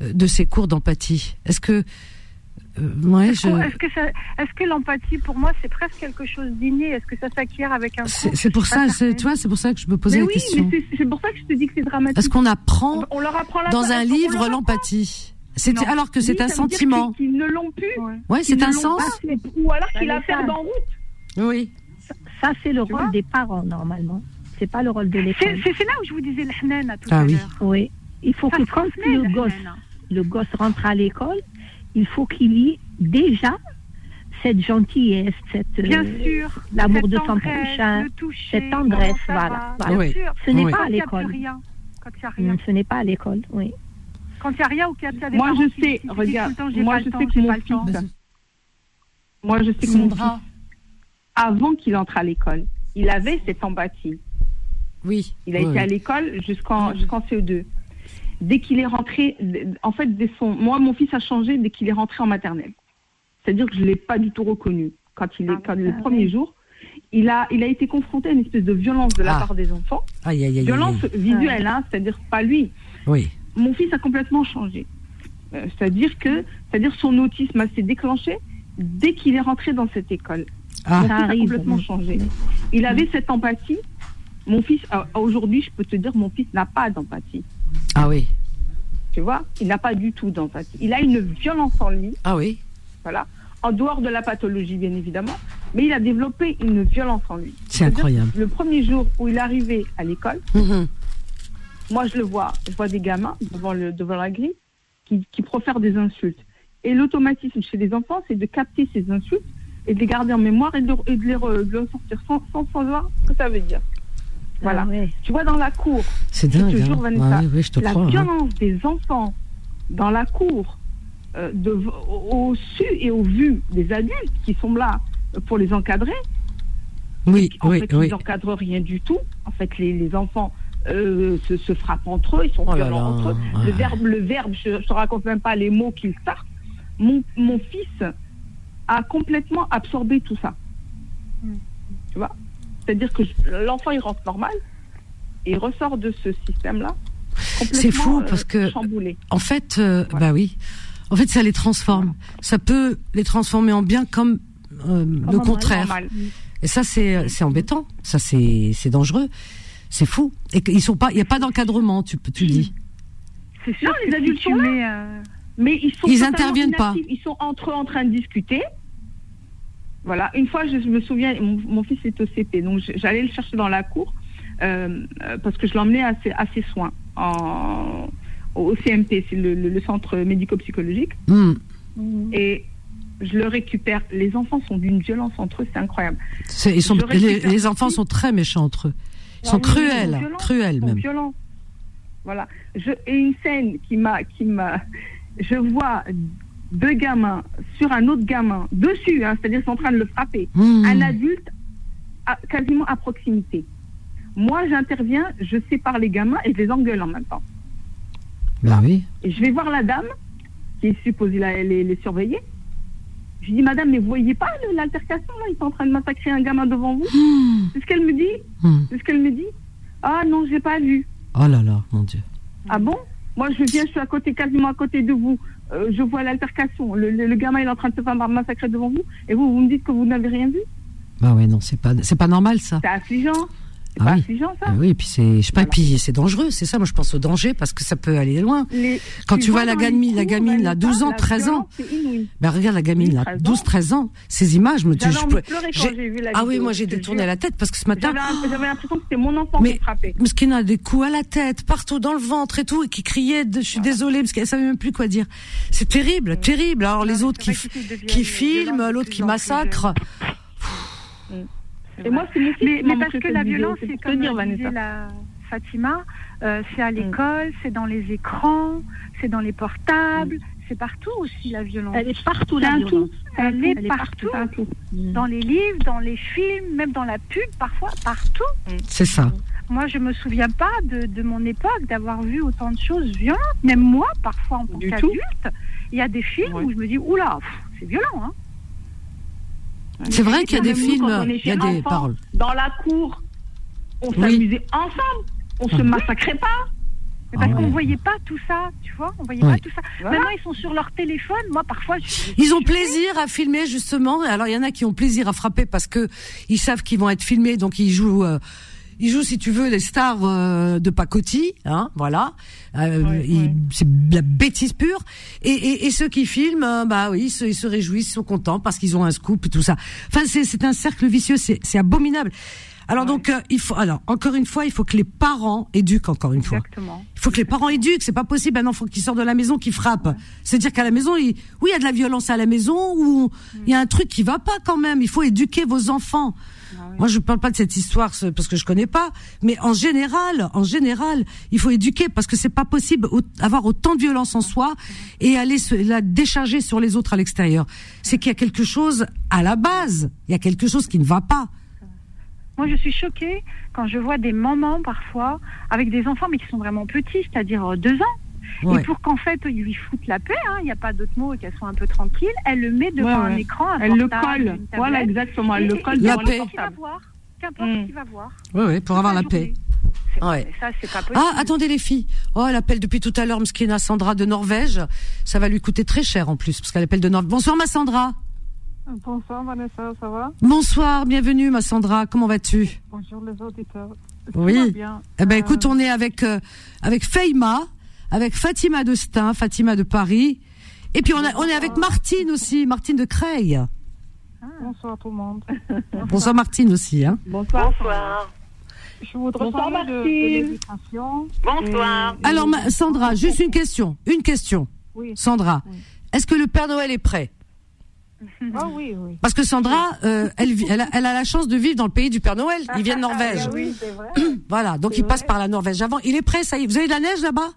euh, de ces cours d'empathie? Est-ce que euh, est-ce que, est que l'empathie pour moi c'est presque quelque chose d'inné? Est-ce que ça s'acquiert avec un C'est pour ça, tu vois, c'est pour ça que je me posais la oui, question. C'est pour ça que je te dis que c'est dramatique. Parce qu'on apprend, on, leur apprend dans un livre l'empathie. C'était alors que c'est un sentiment. Qu'ils ne l'ont plus. Ouais, c'est un sens. ou alors qu'il a perdu en route. Oui. Ça, c'est le rôle des parents normalement. C'est pas le rôle de l'école. C'est là où je vous disais le à tout ah à l'heure. Oui. Il faut que quand le gosse, le gosse rentre à l'école, il faut qu'il y ait déjà cette gentillesse, cette bien sûr, l'amour de son prochain, cette tendresse, voilà. Ce n'est pas à l'école. Ce n'est pas à l'école, oui. Quand il n'y a rien ou qu'il y a des Moi je sais, regarde, moi je sais que mon fils, moi je sais que mon fils, avant qu'il entre à l'école, il avait cette empathie. Oui. Il a été à l'école jusqu'en jusqu'en CE2 dès qu'il est rentré, en fait, dès son, moi, mon fils a changé dès qu'il est rentré en maternelle. C'est-à-dire que je ne l'ai pas du tout reconnu. Quand il est, ah, quand le premier jour, il a, il a été confronté à une espèce de violence de la ah. part des enfants. violence visuelle, hein, c'est-à-dire pas lui. Oui. Mon fils a complètement changé. Euh, c'est-à-dire que, c'est-à-dire son autisme s'est déclenché dès qu'il est rentré dans cette école. Ah. Mon fils a complètement changé. Il avait cette empathie. Mon fils, aujourd'hui, je peux te dire, mon fils n'a pas d'empathie. Ah oui. Tu vois, il n'a pas du tout d'empathie. Il a une violence en lui. Ah oui. Voilà. En dehors de la pathologie, bien évidemment. mais il a développé une violence en lui. C'est incroyable. Le premier jour où il est arrivé à l'école, mm-hmm. moi je le vois, je vois des gamins devant, le, devant la grille qui, qui profèrent des insultes. Et l'automatisme chez les enfants, c'est de capter ces insultes et de les garder en mémoire et de, les, ressortir sans, sans, savoir ce que ça veut dire. Voilà. Ah tu vois, dans la cour, c'est dingue. Toujours, hein. la hein. violence des enfants dans la cour, euh, de, au, su et au vu des adultes qui sont là pour les encadrer. Oui, en oui, fait, ils n'encadrent rien du tout. En fait, les, les enfants euh, se, se, frappent entre eux, ils sont oh violents entre eux. Le verbe, le verbe, je ne raconte même pas les mots qu'ils sortent. Mon, mon fils a complètement absorbé tout ça. Hmm. Tu vois? C'est-à-dire que l'enfant, il rentre normal et il ressort de ce système-là. C'est fou parce que, chamboulé. en fait, euh, bah oui, en fait, ça les transforme. Ça peut les transformer en bien comme euh, le contraire. Et ça, c'est c'est embêtant. Ça, c'est c'est dangereux. C'est fou. Et qu'ils sont pas, il y a pas d'encadrement. Tu tu dis. C'est sûr, les adultes sont là. Euh, mais ils sont ils interviennent pas. Ils sont entre eux en train de discuter. Voilà. Une fois, je, me souviens, mon, fils est au CP, donc j'allais le chercher dans la cour euh, parce que je l'emmenais à, à, ses soins en, au CMP, c'est le, centre médico-psychologique. Hmm. Et je le récupère. Les enfants sont d'une violence entre eux, c'est incroyable. Ils sont, les, enfants sont très méchants entre eux. Ils sont cruels, cruels même. Violents. Voilà. Je, et une scène qui m'a, qui m'a, je vois deux gamins sur un autre gamin dessus, hein, c'est-à-dire sont en train de le frapper. Hmm. Un adulte quasiment à proximité. Moi, j'interviens, je sépare les gamins et je les engueule en même temps. Ben oui. Et je vais voir la dame qui est supposée les, les surveiller. Je dis, madame, mais vous voyez pas l'altercation là Ils sont en train de massacrer un gamin devant vous. Hmm. C'est ce qu'elle me dit. Hmm. C'est ce qu'elle me dit. Ah non, j'ai pas vu. Oh là là, mon Dieu. Ah bon? Moi, je viens, je suis à côté, quasiment à côté de vous. Euh, je vois l'altercation. Le, gamin il est en train de se faire massacrer devant vous. Et vous, vous me dites que vous n'avez rien vu Bah ouais, non, c'est pas, c'est pas normal ça. C'est affligeant. Ah oui. ça. Ah oui, et puis c'est, je sais pas, puis c'est dangereux, c'est ça. Moi, je pense au danger parce que ça peut aller loin. Quand tu, vois, la gamine, la gamine, là, 12 ans, 13 ans. Ben, regarde la gamine, là, 12, 13 ans. Ces images, me dis, je peux. Ah oui, moi, j'ai détourné la tête parce que ce matin. J'avais l'impression que c'était mon enfant qui frappait. Parce qu'il a des coups à la tête, partout dans le ventre et tout, et qui criait, je suis désolée, parce qu'elle savait même plus quoi dire. C'est terrible, terrible. Alors, les autres qui, qui filment, l'autre qui massacre. Et moi, c'est mais, mais parce que la violence, c'est comme disait la Fatima, euh, c'est à mm. l'école, c'est dans les écrans, c'est dans les portables, mm. c'est partout aussi la violence. Elle est partout la violence. Elle, est, partout. Mm. Dans les livres, dans les films, même dans la pub, parfois, partout. C'est ça. Moi, je me souviens pas de, de mon époque d'avoir vu autant de choses violentes. Même moi, parfois en tant qu'adulte, il y a des films où je me dis, oula, c'est violent, hein. C'est vrai qu'il y a des films, il y a des paroles. Dans la cour, on s'amusait ensemble, on se massacrait pas. Mais parce ah qu'on ne voyait pas tout ça, tu vois, on voyait pas tout ça. Maintenant, ils sont sur leur téléphone. Moi, parfois, ils ont plaisir à filmer justement. Alors, il y en a qui ont plaisir à frapper parce que ils savent qu'ils vont être filmés, donc ils jouent. Euh, ils jouent, si tu veux, les stars euh, de pacotille, hein, voilà. Euh, c'est la bêtise pure. Et, et, et, ceux qui filment, euh, bah oui, ils se, ils se réjouissent, ils sont contents parce qu'ils ont un scoop et tout ça. Enfin, c'est un cercle vicieux, c'est abominable. Alors donc euh, il faut alors encore une fois il faut que les parents éduquent encore une fois. Exactement. Il faut que les parents éduquent, c'est pas possible un enfant qui sort de la maison qui frappe. C'est-à-dire qu'à la maison il, oui il y a de la violence à la maison ou il y a un truc qui va pas quand même, il faut éduquer vos enfants. Ah Moi, je parle pas de cette histoire parce que je connais pas, mais en général, en général, il faut éduquer parce que c'est pas possible d'avoir autant de violence en soi et aller se, la décharger sur les autres à l'extérieur. C'est qu'il y a quelque chose à la base, il y a quelque chose qui ne va pas. Moi, je suis choquée quand je vois des mamans parfois avec des enfants, mais qui sont vraiment petits, c'est-à-dire euh, deux ans, et pour qu'en fait, ils lui foutent la paix, hein, il n'y a pas d'autre mot et qu'elle soit un peu tranquille, elle le met devant un écran, un Elle le colle. Voilà, exactement. Elle le colle devant la paix. Qu'importe mm. qui va voir. Oui, oui, pour avoir la paix. Ouais. Ça, pas ah, attendez les filles. Oh, elle appelle depuis tout à l'heure Mskina Sandra de Norvège. Ça va lui coûter très cher en plus, parce qu'elle appelle de Norvège. Bonsoir ma Sandra. Bonsoir Vanessa, ça va? Bonsoir, bienvenue ma Sandra, comment vas-tu? Bonjour les auditeurs. Oui. Bien. Eh ben écoute, euh, on est avec euh, avec Feima, avec Fatima de Stein, Fatima de Paris, et puis on, a, on est avec Martine aussi, Martine de Creil. Bonsoir tout le monde. Bonsoir Martine aussi. Hein. Bonsoir. Bonsoir. Je voudrais Bonsoir, parler de, de Martine. l'éducation. Bonsoir. Et- Alors Sandra, juste une question, une question. Oui. Sandra, est-ce que le Père Noël est prêt? Ah oui, oui. Parce que Sandra, euh, elle, vit- elle, a, elle a la chance de vivre dans le pays du Père Noël. Il vient de Norvège. Ah oui, c'est vrai. Voilà, donc il passe vrai. par la Norvège avant. Il est prêt, ça y est. Vous avez de la neige là-bas?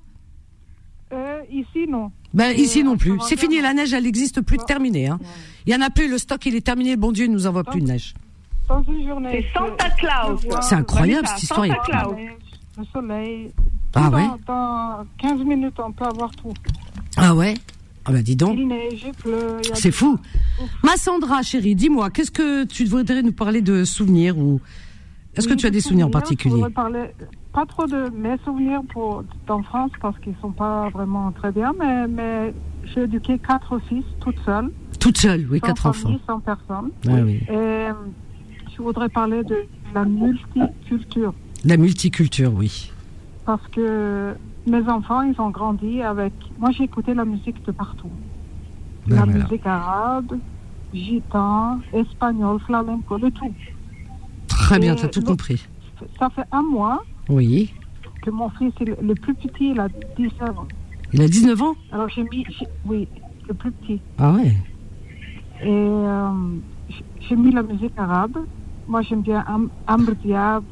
Euh, ici, non. Ben Euh, ici non plus. C'est fini, la neige, elle n'existe plus, terminé. Hein. Il y en a plus, le stock il est terminé. Le bon Dieu, il nous envoie plus de neige. Dans une journée. C'est Santa Claus. C'est incroyable, cette histoire. Santa Claus. Le soleil. Ah Tout ouais dans, dans 15 minutes, on peut avoir tout. Ah ouais Ah bah dis donc. Il neige, il pleut. C'est fou. Ma Sandra, chérie, dis-moi, qu'est-ce que tu voudrais nous parler de souvenirs ou est-ce que tu as des souvenirs en particulier Je voudrais parler pas trop de mes souvenirs pour, d'enfance parce qu'ils sont pas vraiment très bien, mais, mais j'ai éduqué quatre fils toute seule. Toute seule, oui, sans quatre enfants. Sans personne. Ah oui. Et je voudrais parler de la multiculture La multiculture, oui. parce que mes enfants, ils ont grandi avec. Moi, j'ai écouté la musique de partout. Ben la voilà. musique arabe, gitan, espagnol, flamenco, le tout. Très bien, tu as tout compris. Ça fait un mois Oui. que mon fils, il- le plus petit, il a 19 ans. Il a 19 ans? Alors j'ai mis, oui, le plus petit. Ah ouais? Et euh, j'ai- mis la musique arabe. Moi j'aime bien Am- Amr Diab,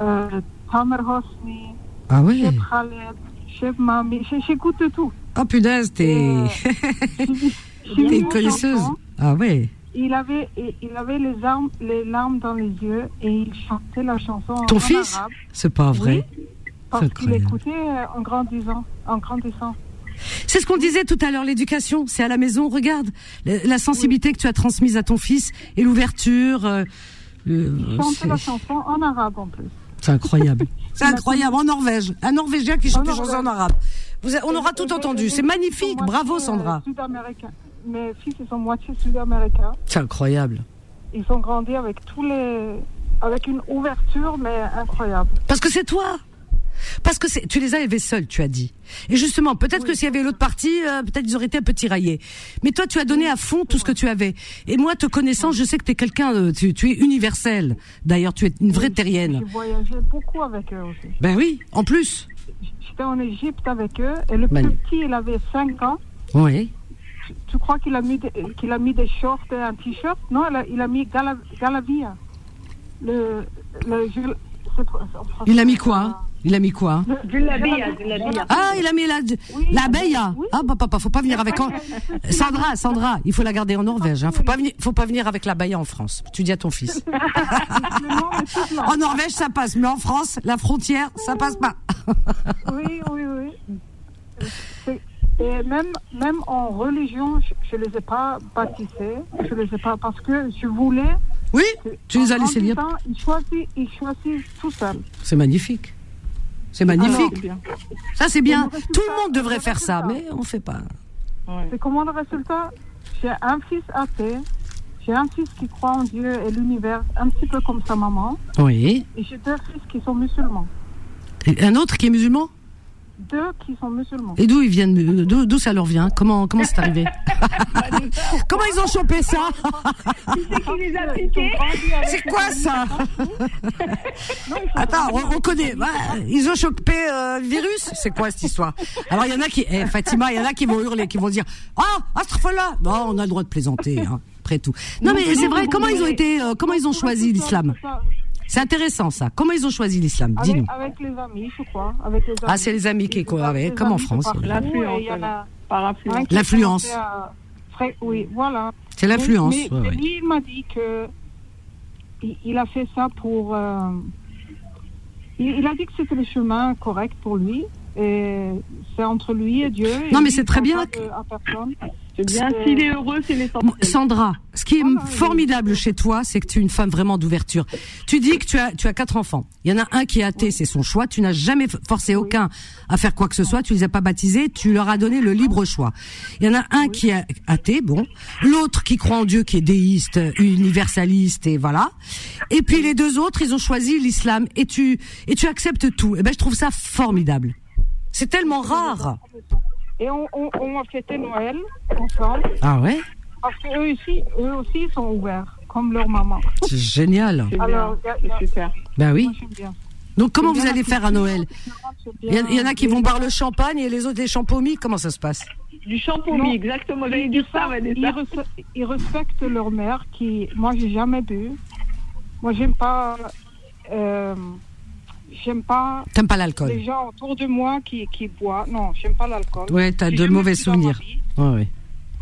euh, Tamer Hosni, Ah ouais? Chef Khaled, Chef Mami. J'écoute tout. Oh punaise, t'es. J'ai t'es connaisseuse. Ah ouais. Il avait, il avait les, armes, les larmes dans les yeux et il chantait la chanson en- Ton en fils arabe. C'est pas vrai. Parce C'est qu'il écoutait euh, en grandissant. En grandissant. C'est ce qu'on disait tout à l'heure, l'éducation, c'est à la maison. Regarde la, sensibilité que tu as transmise à ton fils et l'ouverture. euh, Il chantait la chanson en arabe en plus. C'est incroyable. C'est incroyable. En Norvège, un Norvégien qui chante des chansons en arabe. Vous on aura tout entendu. C'est magnifique. Bravo, Sandra. euh, Sud-américains. Mes fils, ils sont moitié sud-américains. C'est incroyable. Ils ont grandi avec tous les, avec une ouverture, mais incroyable. Parce que c'est toi. Parce que tu les avais seuls, tu as dit. Et justement, peut-être que s'il y avait l'autre partie, euh, peut-être ils auraient été un peu tiraillés. Mais toi, tu as donné à fond tout ce que tu avais. Et moi, te connaissant, je sais que tu es quelqu'un, tu, tu es universel. D'ailleurs, tu es une vraie terrienne. J'ai voyagé beaucoup avec eux aussi. Ben oui, en plus. J'étais en Égypte avec eux et le plus petit, il avait 5 ans. Oui. Tu, crois qu'il a mis des, qu'il a mis des shorts et un t-shirt? Non, il a, il a mis Gala- Galavia. Le, le, je- c'est- en français, Il a mis quoi? Il a mis quoi? Ah, il a mis la la beia. Ah, bah, papa, faut pas venir avec en... Sandra, Sandra, il faut la garder en Norvège. Hein. Faut pas venir, faut pas venir avec la beia en France. Tu dis à ton fils. en Norvège, ça passe, mais en France, la frontière, ça passe pas. Oui, oui, oui. Et même, même en religion, je ne les ai pas baptisés. Je les ai pas parce que je voulais. Oui, tu les as laissés libre. libres. Ils choisissent, ils choisissent tout seuls. C'est magnifique. C'est magnifique. Alors. Ça, c'est bien. Le Tout le monde devrait le faire ça, mais on fait pas. C'est comment le résultat? J'ai un fils athée, j'ai un fils qui croit en Dieu et l'univers, un petit peu comme sa maman, Oui. et j'ai deux fils qui sont musulmans. Et un autre qui est musulman? Deux qui sont musulmans. Et d'où ils viennent D'où d'où ça leur vient? Comment comment c'est arrivé? Comment ils ont chopé ça? C'est quoi ça? Attends, on, on connaît. Bah, ils ont chopé euh, le virus? C'est quoi cette histoire? Alors il y en a qui, eh, Fatima, il y en a qui vont hurler, qui vont dire Ah, Astrafallah Bon, on a le droit de plaisanter, hein, après tout. Non mais c'est vrai, comment ils ont été, euh, comment ils ont choisi l'islam? C'est intéressant ça. Comment ils ont choisi l'islam Avec, Dis-nous. avec les amis, je crois. Avec les amis. Ah, c'est les amis qui, quoi, ouais, comme en France. L'influence. L'influence. Fré- Oui, voilà. C'est l'influence, Mais, ouais, mais ouais. lui, il m'a dit que il, il a fait ça pour. euh, il, il a dit que c'était le chemin correct pour lui. Et c'est entre lui et Dieu. et Non, mais c'est très bien à personne. C'est bien, s'il est heureux, c'est l'essentiel. Sandra, ce qui est formidable chez toi, c'est que tu es une femme vraiment d'ouverture. Tu dis que tu as, tu as quatre enfants. Il y en a un qui est athée, c'est son choix. Tu n'as jamais forcé aucun à faire quoi que ce soit. Tu les as pas baptisés. Tu leur as donné le libre choix. Il y en a un qui est athée, bon. L'autre qui croit en Dieu, qui est déiste, universaliste, et voilà. Et puis les deux autres, ils ont choisi l'islam. Et tu, et tu acceptes tout. Et ben, je trouve ça formidable. C'est tellement rare. Et on, on, on a fêté Noël ensemble. Ah ouais? Parce qu'eux aussi, eux aussi sont ouverts, comme leur maman. C'est génial. Alors, c'est super. Ben oui. Moi, j'aime bien. Donc comment vous allez faire à Noël Il y, en- il y en a qui vont boire le champagne et les autres des champomis. Comment ça se passe? Du Non. exactement. Ils, dire ça, ils, Vanessa. res- ils respectent leur mère qui, moi, j'ai jamais bu. Moi, j'aime pas, euh, j'aime pas T'aimes pas l'alcool les gens autour de moi qui, qui boivent. Non, j'aime pas l'alcool. Ouais, t'as de mauvais souvenirs. Ouais, ouais.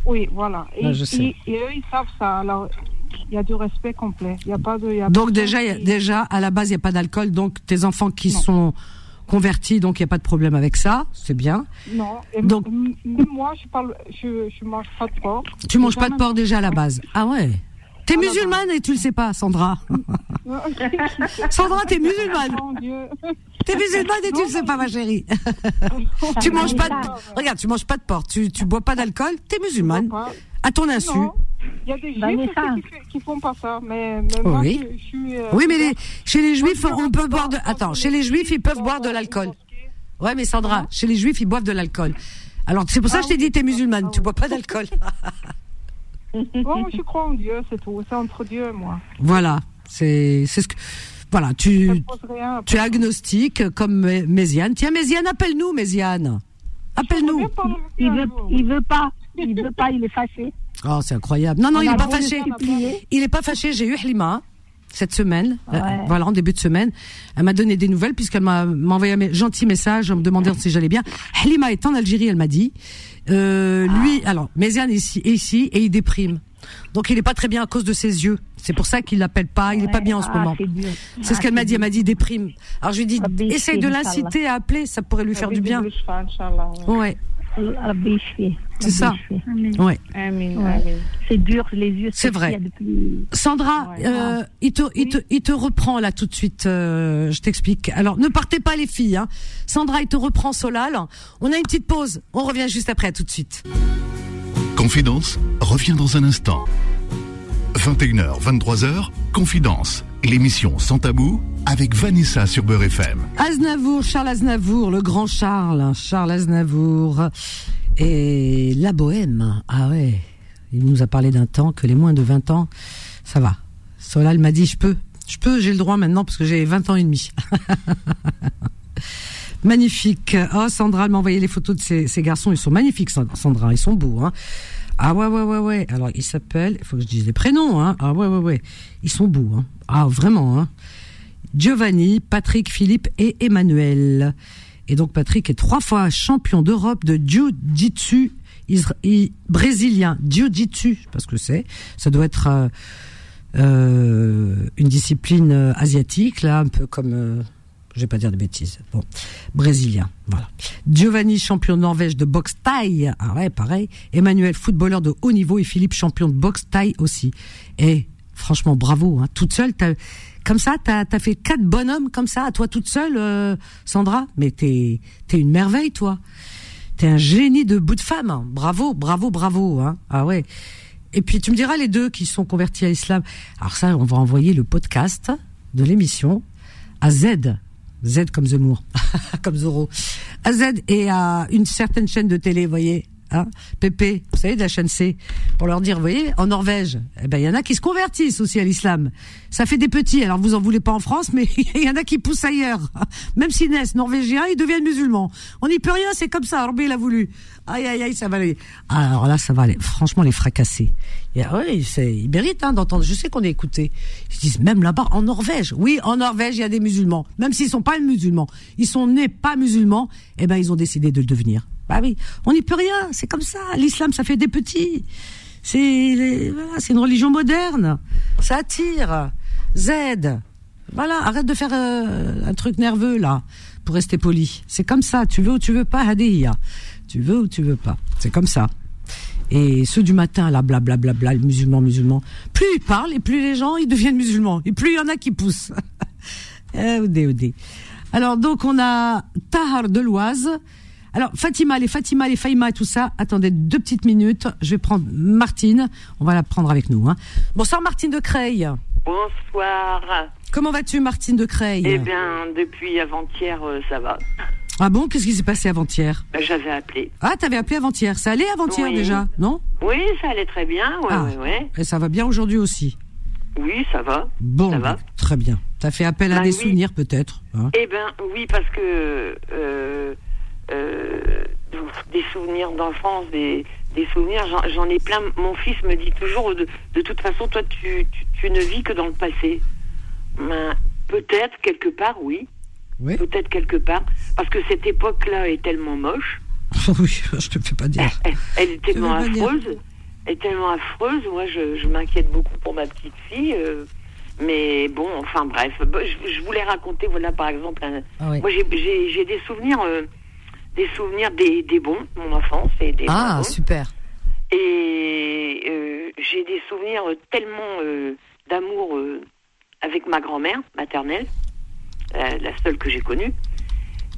Oui, voilà. Et, je sais. et- et eux, ils savent ça. Alors, il y a du respect complet. Il y a pas de. il y a Donc déjà, qui- déjà à la base, il n'y a pas d'alcool. Donc tes enfants qui Non. sont convertis, donc il n'y a pas de problème avec ça. C'est bien. Non. Et Donc- même moi, je parle, je, je mange pas de porc. Tu manges pas de porc déjà à la base. Ah ouais. T'es musulmane et tu le sais pas, Sandra. Sandra, t'es musulmane. Mon Dieu. T'es musulmane et tu le sais pas, ma chérie. tu manges pas de... Regarde, tu manges pas de porc, tu, tu bois pas d'alcool, t'es musulmane. À ton insu. Il y a des juifs Vanessa. aussi qui, font pas ça, mais, mais moi, Oui. je, je suis. euh, Oui, mais les- chez les juifs, on peut boire de... Attends, chez les- juifs, ils peuvent boire de l'alcool. Ouais, mais Sandra, chez les juifs, ils boivent de l'alcool. Alors, c'est pour ça que je t'ai dit, t'es musulmane, tu bois pas d'alcool. Bon, je crois en Dieu, c'est tout. C'est entre Dieu et moi. Voilà, c'est c'est ce que... Voilà, tu, tu es agnostique comme Mé- Méziane. Tiens, Méziane, appelle-nous, Méziane. Appelle-nous. Il veut, il veut pas. Il veut pas, il est fâché. Oh, c'est incroyable. Non, non, On il a n'est pas beau le fâché. Il n'est pas fâché. J'ai eu Halima cette semaine, euh, Ouais. voilà, en début de semaine. Elle m'a donné des nouvelles puisqu'elle m'a m'a envoyé un gentil message en me demandant si j'allais bien. Halima est en Algérie, elle m'a dit. Euh, lui, alors, Méziane est ici, est ici et il déprime. Donc il est pas très bien à cause de ses yeux. C'est pour ça qu'il l'appelle pas. Il est pas bien en ce Ah, moment. c'est ce Ah, qu'elle m'a dit. Elle m'a dit déprime. Alors je lui ai dit, essaye de l'inciter à appeler. Ça pourrait lui faire du bien. Ouais. C'est ça. Ouais. C'est dur, les yeux. C'est ce vrai. Sandra, Ouais. euh, il, te, il, te, il te reprend là tout de suite. euh, je t'explique. Alors, ne partez pas les filles. Hein. Sandra, il te reprend Solal. On a une petite pause. On revient juste après. À tout de suite. Confidence revient dans un instant. 21h, 23h, Confidence, l'émission sans tabou avec Vanessa sur Beurre FM. Aznavour, Charles Aznavour, le grand Charles, Charles Aznavour. Et la bohème. Ah ouais. Il nous a parlé d'un temps que les moins de 20 ans, ça va. Solal m'a dit, je peux. Je peux, j'ai le droit maintenant parce que j'ai 20 ans et demi. Magnifique. Oh, Sandra m'a envoyé les photos de ces, ces garçons. Ils sont magnifiques, Sandra. Ils sont beaux. Hein. Ah ouais, ouais, ouais, ouais. Alors, ils s'appellent... Il faut que je dise les prénoms. Hein. Ah ouais, ouais, ouais. Ils sont beaux. Hein. Ah, vraiment. Hein. Giovanni, Patrick, Philippe et Emmanuel. Et donc, Patrick est trois fois champion d'Europe de Jiu-Jitsu brésilien. Jiu-Jitsu, je sais pas ce que c'est. Ça doit être... euh, euh, une discipline euh, asiatique, là, un peu comme, je vais pas dire de bêtises, bon, brésilien, voilà. Giovanni, champion de Norvège de boxe taille, ah ouais, pareil. Emmanuel, footballeur de haut niveau, et Philippe, champion de boxe taille aussi. Et franchement, bravo, hein, toute seule, comme ça, t'as as fait quatre bonhommes comme ça, à toi toute seule, euh, Sandra? Mais t'es t'es une merveille, toi. T'es un génie de bout de femme. hein. Bravo, bravo, bravo. Hein. Ah ouais. Et puis tu me diras les deux qui sont convertis à l'islam. Alors ça, on va envoyer le podcast de l'émission à Z. Z comme Zemmour, comme Zorro. À Z et à une certaine chaîne de télé, voyez. Hein, Pépé, vous savez, de la chaîne C, pour leur dire, vous voyez, en Norvège, eh ben, il y en a qui se convertissent aussi à l'islam. Ça fait des petits. Alors, vous en voulez pas en France, mais il y en a qui poussent ailleurs. Même s'ils naissent norvégiens, ils deviennent musulmans. On n'y peut rien, c'est comme ça. Rabbi, il a voulu. Aïe, aïe, aïe, ça va aller. Alors là, ça va aller, franchement, les fracasser. Et, ouais, ils méritent, hein, d'entendre. Je sais qu'on est écouté. Ils se disent, même là-bas, en Norvège. Oui, en Norvège, il y a des musulmans. Même s'ils sont pas musulmans. Ils sont nés pas musulmans. Eh ben, ils ont décidé de le devenir. Bah oui, on n'y peut rien, c'est comme ça. L'islam, ça fait des petits. C'est voilà, une religion moderne. Ça attire. Z. Voilà, arrête de faire euh, un truc nerveux là pour rester poli. C'est comme ça. Tu veux ou tu veux pas, Hadiya? Tu veux ou tu veux pas. C'est comme ça. Et ceux du matin, là, blablabla, bla, bla, bla, musulmans, musulmans. Plus ils parlent et plus les gens, ils deviennent musulmans. Et plus il y en a qui poussent. eh. Alors, donc, on a Tahar de l'Oise. Alors, Fatima, les Fatima, les Faïma et tout ça. Attendez deux petites minutes. Je vais prendre Martine. On va la prendre avec nous. Hein. Bonsoir, Martine de Creil. Bonsoir. Comment vas-tu, Martine de Creil? Eh bien, depuis avant-hier, euh, ça va. Ah bon? Qu'est-ce qui s'est passé avant-hier? Ben, J'avais appelé. Ah, t'avais appelé avant-hier. Ça allait avant-hier Oui. déjà, non? Oui, ça allait très bien. Ouais, Ah. ouais, ouais. Et ça va bien aujourd'hui aussi? Oui, ça va. Bon, Ça va. bah, très bien. T'as fait appel à Bah des oui. souvenirs peut-être. hein? Eh ben oui, parce que euh, des souvenirs d'enfance, des, des souvenirs, j'en- ai plein. Mon fils me dit toujours, de, de toute façon, toi, tu, tu, tu ne vis que dans le passé. Ben, Peut-être quelque part, oui. Oui. Peut-être quelque part, parce que cette époque-là est tellement moche. oui, je te fais pas dire. Elle, elle est tellement affreuse. Elle est tellement affreuse. Moi, je, je m'inquiète beaucoup pour ma petite fille. euh, mais bon, enfin bref. Je, je voulais raconter, voilà, par exemple, un- Ah oui. moi j'ai des souvenirs, euh, des souvenirs des, des bons, mon enfance et des Ah, bons. super. Et euh, j'ai des souvenirs tellement euh, d'amour euh, avec ma grand-mère maternelle, la, la seule que j'ai connue.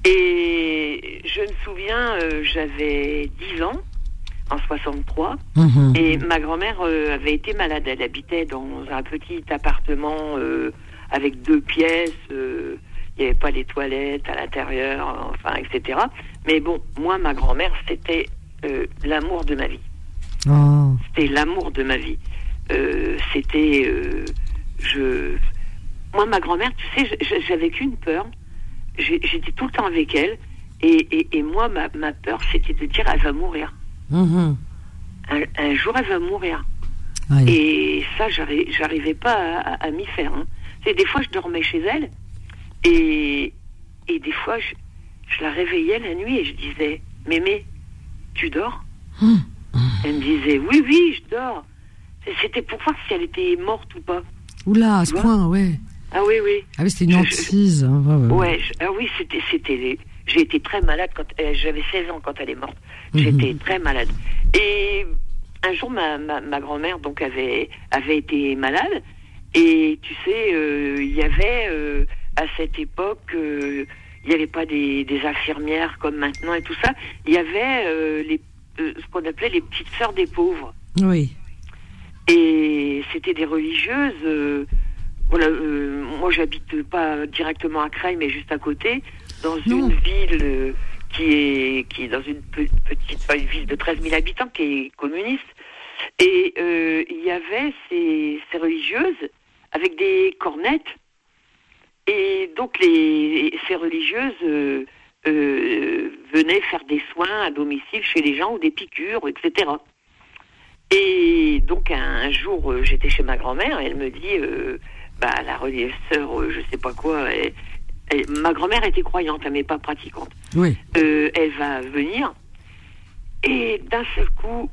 Et je me souviens, j'avais 10 ans, en 63, Mhm. et ma grand-mère avait été malade. Elle habitait dans un petit appartement avec deux pièces. Il n'y avait pas les toilettes à l'intérieur, enfin, etc. Mais bon, moi, ma grand-mère, c'était euh, l'amour de ma vie. Oh. C'était l'amour de ma vie. Euh, c'était, euh, je, moi, ma grand-mère, tu sais, j'avais qu'une peur. J'étais tout le temps avec elle, et, et, et moi, ma, ma peur, c'était de dire, elle va mourir. Mhm. Un, un jour, elle va mourir. Et ça, j'arri- j'arrivais pas à, à- à m'y faire. hein. Des fois, je dormais chez elle, et, et des fois, je, je la réveillais la nuit et je disais, Mémé, tu dors Elle me disait, oui, oui, je dors. C'était pour voir si elle était morte ou pas. Oula, à ce point, ouais. Ah oui, oui. Ah oui, c'était une je- hantise. hein, ouais, ouais, ouais. Ouais, je- ah oui, c'était, c'était, les- j'ai été très malade quand euh, j'avais 16 ans quand elle est morte. Mhm. J'étais très malade. Et un jour, ma, ma, ma grand-mère donc avait avait été malade. Et tu sais, euh, il y avait euh, à cette époque, euh, il n'y avait pas des, des infirmières comme maintenant et tout ça. Il y avait euh, les, euh, ce qu'on appelait les petites sœurs des pauvres. Oui. Et c'était des religieuses. voilà, moi j'habite pas directement à Creil, mais juste à côté, dans une ville qui est qui est dans une pe- petite une ville de 13 000 habitants qui est communiste. Et il y avait ces, ces religieuses avec des cornettes. Et donc les ces religieuses euh, euh, venaient faire des soins à domicile chez les gens ou des piqûres, etc. Et donc un, jour, euh, j'étais chez ma grand-mère et elle me dit, bah la religieuse sœur, je sais pas quoi. elle- elle- ma grand-mère était croyante, hein, mais pas pratiquante. Oui. Elle va venir et d'un seul coup,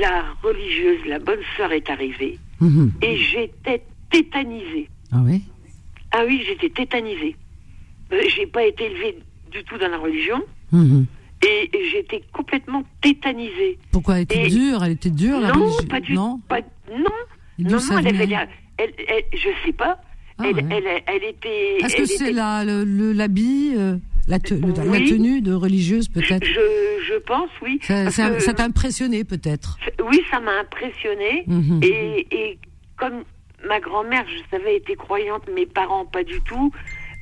la religieuse, la bonne sœur est arrivée Mhm. et j'étais tétanisée. Ah oui? Ah oui, j'étais tétanisée. Euh, j'ai pas été élevée du tout dans la religion Mhm. et, j'étais complètement tétanisée. Pourquoi elle était Et- dure? Elle était dure la Non, religion- pas du Non? pas, non, non, non, elle avait elle, elle- je sais pas. Ah elle, ouais. elle, elle était. Est-ce que c'est était- la- le- le- l'habit, euh, la, te- tenue de religieuse peut-être Je, je pense, oui. Ça Parce ça- que- ça t'a impressionné peut-être Oui, ça m'a impressionné. Mhm. Et, et comme ma grand-mère, je savais, était croyante, mes parents pas du tout.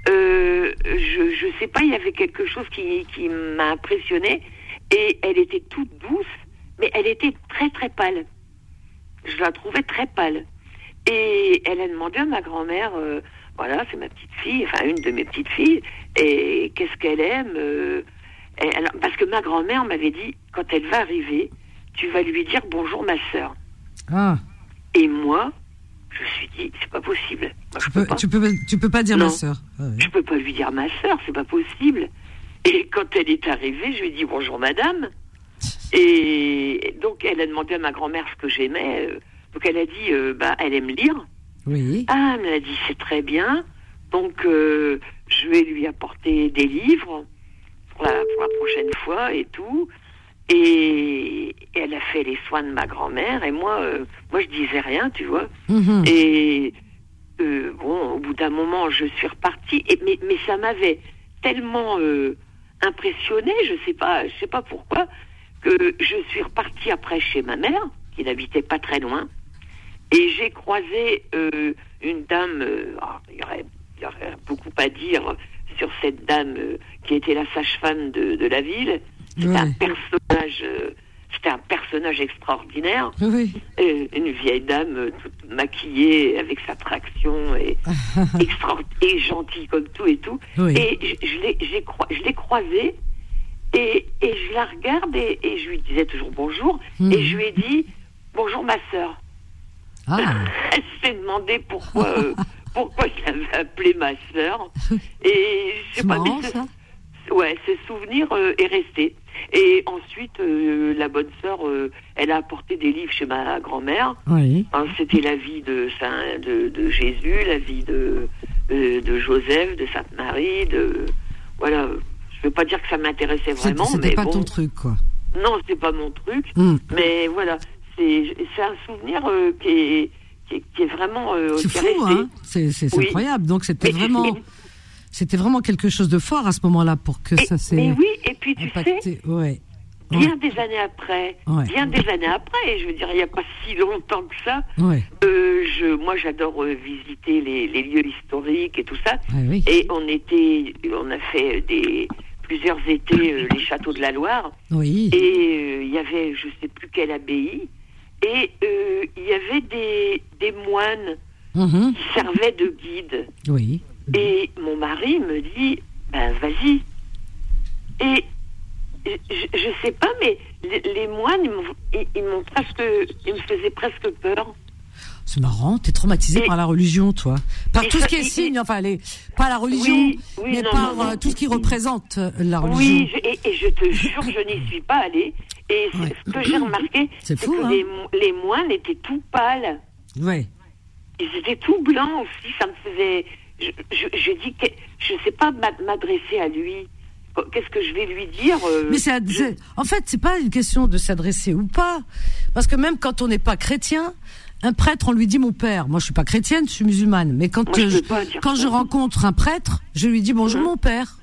euh, je, je sais pas, il y avait quelque chose qui, qui m'a impressionné. Et elle était toute douce, mais elle était très très pâle. Je la trouvais très pâle. Et elle a demandé à ma grand-mère, euh, voilà, c'est ma petite fille, enfin une de mes petites filles, et qu'est-ce qu'elle aime euh, Parce que ma grand-mère m'avait dit, quand elle va arriver, tu vas lui dire bonjour ma sœur. Ah, Et moi, je me suis dit, c'est pas possible. Moi, je tu peux peux, pas. tu peux, tu peux pas dire Non. ma sœur. Ah ouais. Je peux pas lui dire ma sœur, c'est pas possible. Et quand elle est arrivée, je lui ai dit bonjour madame. Et donc elle a demandé à ma grand-mère ce que j'aimais. euh, Donc elle a dit, euh, bah elle aime lire. Oui. Ah, elle l'a dit, c'est très bien. Donc euh, je vais lui apporter des livres pour la, pour la prochaine fois et tout. Et, et elle a fait les soins de ma grand-mère et moi, euh, moi je disais rien, tu vois. Mhm. Et euh, bon, au bout d'un moment, je suis repartie. Et, mais, mais ça m'avait tellement euh, impressionnée, je sais pas, je sais pas pourquoi, que je suis repartie après chez ma mère, qui n'habitait pas très loin, et j'ai croisé euh, une dame. ah, Il y, aurait, il y aurait beaucoup à dire sur cette dame qui était la sage-femme de, de la ville. C'était un personnage, euh, c'était un personnage extraordinaire. Oui. Euh, une vieille dame euh, toute maquillée avec sa traction et extra et gentille comme tout et tout. Oui. Et je, je l'ai croisée et, et je la regarde et, et je lui disais toujours bonjour Mhm. et je lui ai dit bonjour ma sœur. Ah. Elle s'est demandé pourquoi euh, pourquoi je l'avais appelée ma sœur et je sais pas marrant, mais ce- ça. Ouais, ce souvenir euh, est resté. Et ensuite, euh, la bonne sœur, euh, elle a apporté des livres chez ma grand-mère. Oui. Hein, C'était la vie de Saint, de, de Jésus, la vie de, de, de Joseph, de Sainte Marie, de voilà. Je veux pas dire que ça m'intéressait vraiment, c'était mais pas bon. ton truc, quoi. Non, c'est pas mon truc. Hmm. Mais voilà, c'est un souvenir euh, qui, est, qui, est, qui est vraiment euh, C'est fou, hein C'est Oui. incroyable. Donc c'était vraiment, c'était vraiment quelque chose de fort à ce moment-là pour que ça s'est Mais oui, et puis tu sais, impacté. Ouais. bien des années après, Ouais. bien des années après, je veux dire, il n'y a pas si longtemps que ça, Ouais. euh, je, moi j'adore euh, visiter les, les lieux historiques et tout ça. Ouais, oui. Et on était, on a fait des plusieurs étés euh, les châteaux de la Loire. Oui. Et euh, il y avait, je sais plus quelle abbaye, et euh, il y avait des, des moines Mhm. qui servaient de guides. Oui. Et mon mari me dit, ben vas-y. Et je, je sais pas, mais les, les moines, ils m'ont, ils, ils m'ont presque, ils me faisaient presque peur. C'est marrant, t'es traumatisé par la religion, toi. Par tout ce qui est signe, enfin, les, pas la religion, Oui, oui, mais non, par non, non. euh, tout ce qui représente euh, la religion. Oui, je- et, et je te jure, je n'y suis pas allée. Et ce que j'ai remarqué, C'est que hein. les, mo- les moines étaient tout pâles. Ouais. Ils étaient tout blancs aussi. Ça me faisait. Je, je, je dis que je sais pas m'ad- m'adresser à lui. Qu'est-ce que je vais lui dire euh, Mais en fait, c'est pas une question de s'adresser ou pas, parce que même quand on n'est pas chrétien, un prêtre, on lui dit mon père. Moi, je suis pas chrétienne, je suis musulmane. Mais quand Moi, je quand ça. je rencontre un prêtre, je lui dis bonjour mon père.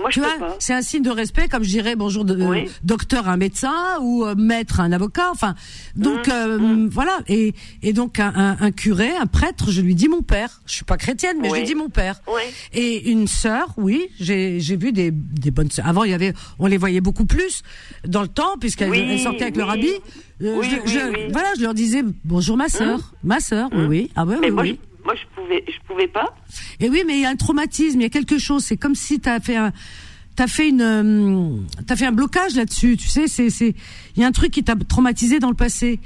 Moi, je Tu vois, c'est un signe de respect, comme je dirais bonjour de, euh, docteur à un médecin ou euh, maître à un avocat. Enfin, donc Mmh, euh, voilà. Et, et donc un, un, un curé, un prêtre, je lui dis mon père. Je suis pas chrétienne, mais je lui dis mon père. Oui. Et une sœur, oui, j'ai vu des, des bonnes sœurs. Avant, il y avait, on les voyait beaucoup plus dans le temps, puisqu'elles sortaient avec leur habit. Euh, Oui, je, je-. Voilà, je leur disais bonjour ma sœur, ma sœur, oui, oui. Ah ouais, Mais oui, moi, oui. Moi, je pouvais, je pouvais pas. Et oui, mais il y a un traumatisme, il y a quelque chose. C'est comme si t'as fait un, t'as fait une, euh, t'as fait un blocage là-dessus. Tu sais, c'est, c'est, il y a un truc qui t'a traumatisé dans le passé.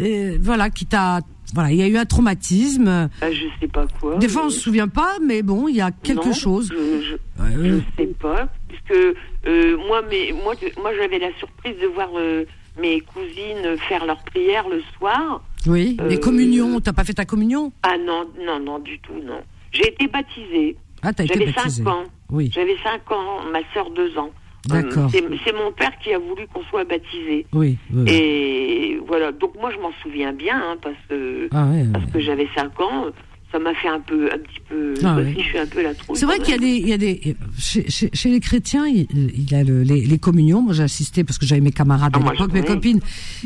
Euh, voilà, qui t'a, voilà, il y a eu un traumatisme. Ben, je sais pas quoi. Des fois, on Euh, se souvient pas, mais bon, il y a quelque non, chose. Je, je, je sais pas, puisque euh, moi, mais moi, moi, j'avais la surprise de voir euh, mes cousines faire leur prière le soir. oui, les euh, communions. T'as pas fait ta communion? Ah non, non, non, du tout, non. J'ai été baptisée. Ah, t'as été J'avais baptisé. 5 ans. Oui. J'avais 5 ans, ma sœur 2 ans. D'accord. Euh, c'est c'est mon père qui a voulu qu'on soit baptisé. Oui. oui, oui. Et voilà, donc moi je m'en souviens bien, hein, parce que, Ah parce que j'avais 5 ans, ça m'a fait un peu, un petit peu, Ah je suis un peu la trouille. C'est vrai qu'il y a des, il y a des, chez, chez, chez les chrétiens, il, il y a le- les, les communions. Moi, j'ai assisté parce que j'avais mes camarades Ah, à l'époque, mes copines,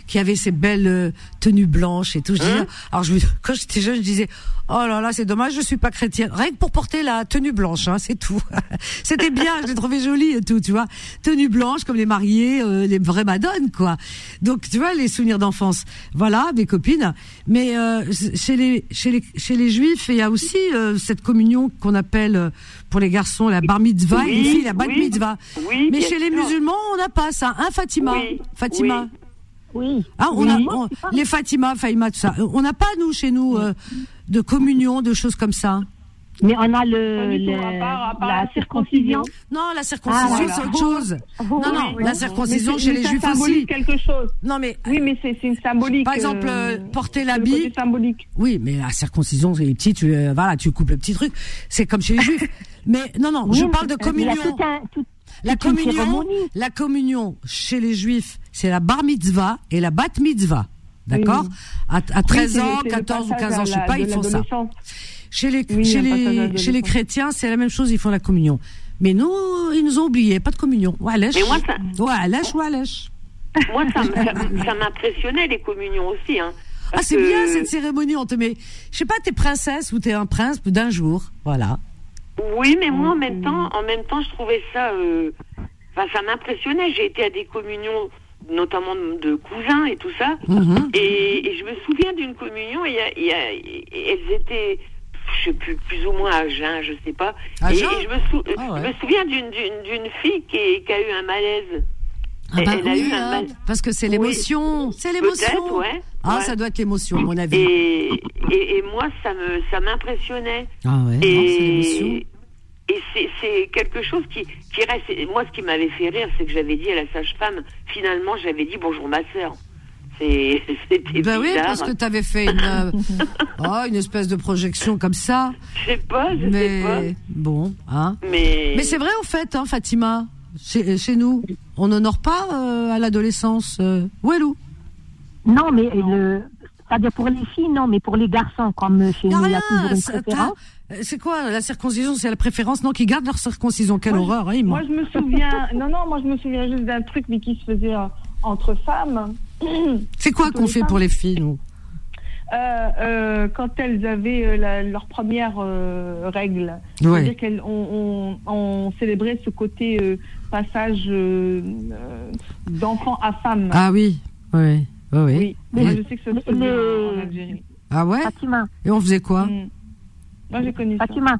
qui avaient ces belles euh, tenues blanches et tout. Je disais- Hein alors, je, quand j'étais jeune, je disais, oh là là, c'est dommage, je suis pas chrétienne. Rien que pour porter la tenue blanche, hein, c'est tout. C'était bien, je l'ai trouvé jolie et tout, tu vois. Tenue blanche comme les mariés, euh, les vraies madones, quoi. Donc, tu vois, les souvenirs d'enfance. Voilà, mes copines. Mais euh, chez les, chez les, chez les juifs, il y a aussi euh, cette communion qu'on appelle euh, pour les garçons la bar mitzvah et les filles la bat oui, mitzvah. oui, Mais chez les musulmans, on n'a pas ça. Hein, Fatima? Oui, Fatima? Oui. Hein, on Oui. a on- les Fatima, Fatima, tout ça. On n'a pas nous chez nous euh, de communion, de choses comme ça. Mais on a le, Pas du tout, le- à part- à part la la circoncision. Non, la circoncision, Ah, c'est autre chose. Non, non, la circoncision chez les juifs aussi. quelque chose. Non, mais Oui, mais c'est c'est une symbolique. par exemple, euh, euh, porter l'habit. symbolique. Oui, mais la circoncision, c'est les petits, tu, euh, voilà, tu coupes le petit truc. C'est comme chez les juifs. Mais non, non, Oui, je parle de a communion. tout un- tout- La communion, la communion chez les juifs, c'est la bar mitzvah et la bat mitzvah. D'accord? À, à 13 Oui, c'est- ans, c'est le 14 ou passage 15 ans, je sais pas, ils font ça. Chez les, Oui, chez, un passage à les, l'adolescence. chez les chrétiens, c'est la même chose, ils font la communion. Mais nous, ils nous ont oubliés, pas de communion. Mais moi, ça- Walèche, walèche. Moi, ça, m'impressionnait les communions aussi. Hein, Ah, c'est que- bien cette cérémonie, on te met, je sais pas, t'es princesse ou t'es un prince d'un jour. Voilà. Oui, mais moi en même temps, en même temps, je trouvais ça, euh, enfin, ça m'impressionnait. J'ai été à des communions, notamment de cousins et tout ça, Mhm. et, et je me souviens d'une communion. Et, il y a- il y a- et elles étaient, je sais plus, plus ou moins à jeun, je sais pas. À et, je me, sou- Ah ouais. je me souviens d'une fille qui, est- qui a eu un malaise. Ah bah Elle a oui, eu un hein, mal- parce que c'est Oui. l'émotion, c'est l'émotion. Ouais. Ah, Ouais. ça doit être l'émotion, à mon avis. Et, et, et moi, ça me, ça m'impressionnait. Ah ouais. Et, et c'est, c'est quelque chose qui, qui reste. Moi, ce qui m'avait fait rire, c'est que j'avais dit à la sage-femme, finalement, j'avais dit bonjour ma sœur. C'était Ben oui, bizarre. parce que tu avais fait une, euh, oh, une espèce de projection comme ça. Je sais pas, je mais sais pas. bon, hein. Mais, Mais c'est vrai au fait, hein, Fatima, chez, chez nous, on n'honore pas euh, à l'adolescence. Euh, Walou. Non, mais le, c'est-à-dire pour les filles, non, mais pour les garçons, comme chez nous, il y a rien, toujours une préférence. euh, C'est quoi la circoncision C'est la préférence? Non, qui gardent leur circoncision. Quelle Moi, je- horreur, hein, Moi, je me souviens. non, non, moi, je me souviens juste d'un truc, mais qui se faisait euh, entre femmes. C'est quoi qu'on fait pour les filles, nous? Euh, euh, quand elles avaient euh, la- leur première euh, règle. Ouais. C'est-à-dire qu'on on, on célébrait ce côté euh, passage euh, euh, d'enfant à femme. Ah oui, oui, oui, je sais que ça se faisait en- Algérie. Ah ouais? Fatima. Et on faisait quoi? Mm. Moi, j'ai connu Fatima.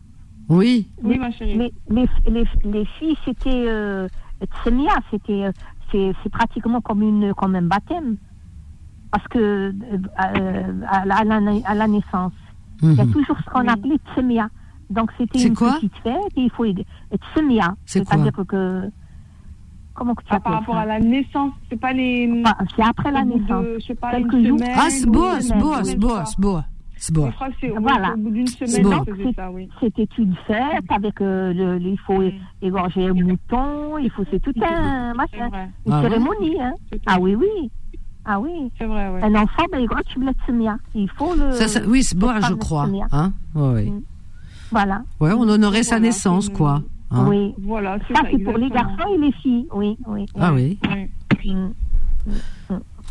Oui. Oui, ma chérie. Les, les, les, les filles, c'était euh, tsemia, c'était euh, c'est c'est pratiquement comme une comme un baptême parce que euh, à, la, à la- à la naissance, il y a Mhm. toujours ce qu'on appelait tsemia. Donc c'était C'est une quoi petite fête et il faut tsemia, C'est quoi c'est-à-dire que comment que tu Ah, appelles par rapport ça à la naissance, c'est pas les. C'est après la naissance. de, je sais pas, Quelques jours. semaine Ah, c'est beau, c'est beau, c'est beau, c'est beau. Je crois que c'est oui, Voilà. au bout d'une C'est semaine, bon. ça, oui. C'était une fête avec euh, le, le- il faut égorger un mouton, il faut c'est tout un machin, une Ah cérémonie. Hein. Ah oui oui, ah oui. C'est vrai, ouais. Un enfant ben tsemia. Il faut le. Ça, ça- oui, c'est faut je crois. Hein ouais. Mm. Voilà. Ouais, on honorait sa Voilà, naissance, c'est- quoi. hein. Oui. Voilà, c'est Ça c'est pour les garçons et les filles. Oui oui. Ah oui. Oui. Mm.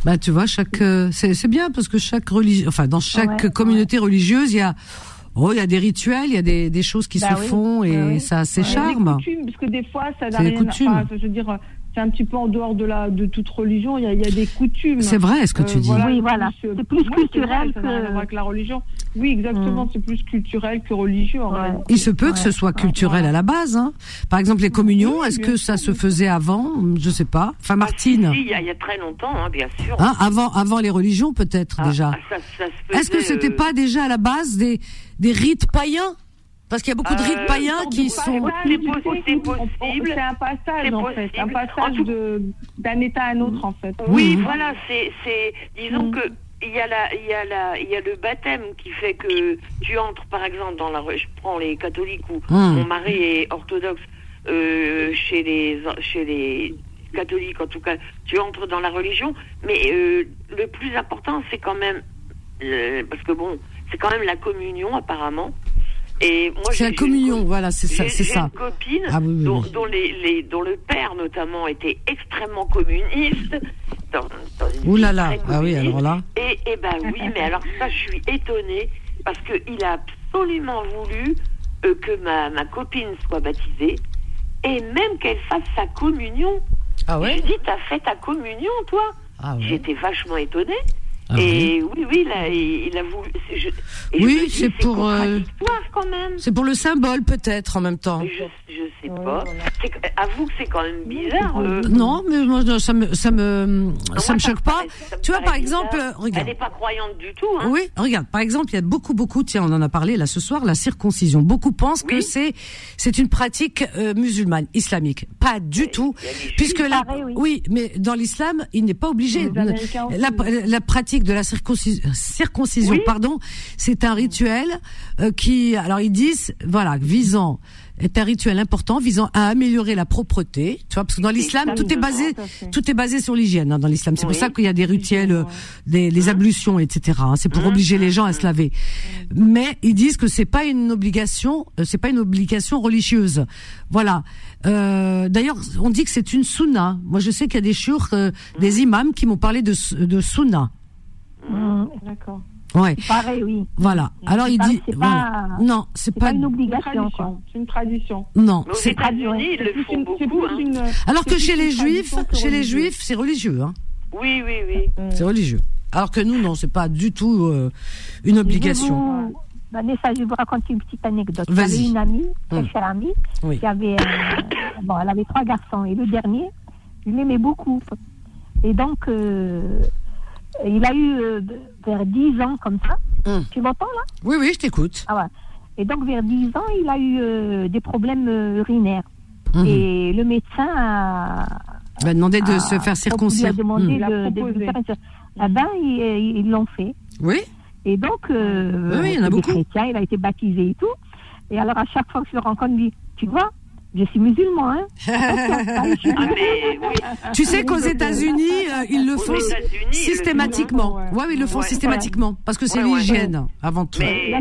Bah, tu vois, chaque, euh, c'est, c'est bien parce que chaque religion, enfin, dans chaque Ouais, communauté religieuse, il y a, oh, il y a des rituels, il y a des, des choses qui Bah se oui, font et bah oui. ça a ses Ouais, des charmes. coutumes, parce que des fois, ça n'a rien à- je veux dire, c'est un petit peu en dehors de la de toute religion. Il y a, il y a des coutumes. C'est vrai, ce que tu dis. Oui, voilà. euh, C'est plus oui, culturel vrai, ça n'a rien à que- voir avec la religion. Oui, exactement. C'est plus culturel que religieux. en réalité. Il se peut que ce soit culturel à la base. Hein. Par exemple, les communions, est-ce que ça se faisait avant? Je sais pas. Enfin, Martine. Si, il y, a- il y a très longtemps, hein, bien sûr. Hein, avant, avant les religions, peut-être Ah, déjà. ah, Est-ce que c'était euh, pas déjà à la base des, des rites païens? Parce qu'il y a beaucoup de rites Euh, païens qui sont. C'est possi- c'est possible. C'est un passage, en fait. Un passage tout- d'un état à un autre, en fait. Oui, Mhm. voilà, c'est, c'est, disons Mm. que il y a la, il y a la, il y a le baptême qui fait que tu entres, par exemple, dans la, je prends les catholiques où Mm. mon mari est orthodoxe, euh, chez les, chez les catholiques en tout cas, tu entres dans la religion, mais euh, le plus important c'est quand même, parce que bon, c'est quand même la communion apparemment. Et moi, C'est la communion, une co- voilà, c'est ça, j'ai- c'est j'ai ça. une copine Ah oui, oui, dont, oui. dont les, les- dont le père notamment était extrêmement communiste. Dans, dans une Ouh là là, très ah oui, alors là. Et, et ben oui, mais alors ça, je suis étonnée parce qu'il a absolument voulu euh, que ma, ma copine soit baptisée et même qu'elle fasse sa communion. Ah ouais Je dis, t'as fait ta communion, toi Ah ouais. J'étais vachement étonnée. Ah et oui, oui, là, il, il a voulu. je- Oui, c'est pour, euh, contradictoire, quand même. C'est pour le symbole, peut-être, en même temps. Je, je sais pas. Avoue que c'est quand même bizarre. euh. Non, mais moi, ça me, ça me, ça Moi, me choque pas. ça me Tu vois, par exemple, bizarre. euh, regarde. Elle n'est pas croyante du tout. Hein. Oui, regarde, par exemple, il y a beaucoup, beaucoup, tiens, on en a parlé là ce soir, la circoncision. Beaucoup pensent que c'est, c'est une pratique euh, musulmane, islamique. Pas du tout, puisque là, oui. mais dans l'islam, il n'est pas obligé. La, la pratique de la circoncision, circoncision, pardon, c'est un rituel euh, qui, alors ils disent, voilà, visant est un rituel important visant à améliorer la propreté, tu vois, parce que dans l'islam tout est basé, tout est basé sur l'hygiène hein, dans l'islam. C'est pour ça qu'il y a des rituels, euh, des les ablutions, etc. hein. C'est pour obliger les gens à se laver. Mais ils disent que c'est pas une obligation, euh, c'est pas une obligation religieuse. Voilà. Euh, D'ailleurs, on dit que c'est une sunna. Moi, je sais qu'il y a des churs, euh, des imams qui m'ont parlé de, de sunna. D'accord. Ouais. Pareil, oui. Voilà. Alors il dit. Voilà. pas, Non, c'est pas. une obligation. quoi. C'est une tradition. Non, c'est États-Unis, ils le font beaucoup. hein. Alors que chez les juifs, chez les juifs, c'est religieux. Hein. Oui, oui, oui. C'est religieux. Alors que nous, non, c'est pas du tout euh, une obligation. vous- Vanessa, je vais vous raconter une petite anecdote. J'avais une amie, très Hum. chère amie, Oui. qui avait, euh, bon, elle avait trois garçons et le dernier, je l'aimais beaucoup. Et donc, euh, il a eu euh, vers 10 ans comme ça. Hum. Tu m'entends là? Oui, oui, je t'écoute. Ah ouais. Et donc, vers 10 ans, il a eu euh, des problèmes euh, urinaires. Mhm. Et le médecin a, Il va demander de a- se faire Il circoncire. a demandé Hum. de, de- de faire Ah ben, ils ils l'ont fait. Oui. Et donc, euh, Oui, il y en a beaucoup. chrétiens, il a été baptisé et tout. Et alors, à chaque fois que je le rencontre, il me dit, tu vois, je suis musulman, hein. Ah, mais oui. Tu sais qu'aux États-Unis, euh, ils le font systématiquement. souvent, ouais. Ouais, oui, ils le font Ouais. systématiquement parce que c'est Ouais, ouais. l'hygiène avant tout. Mais-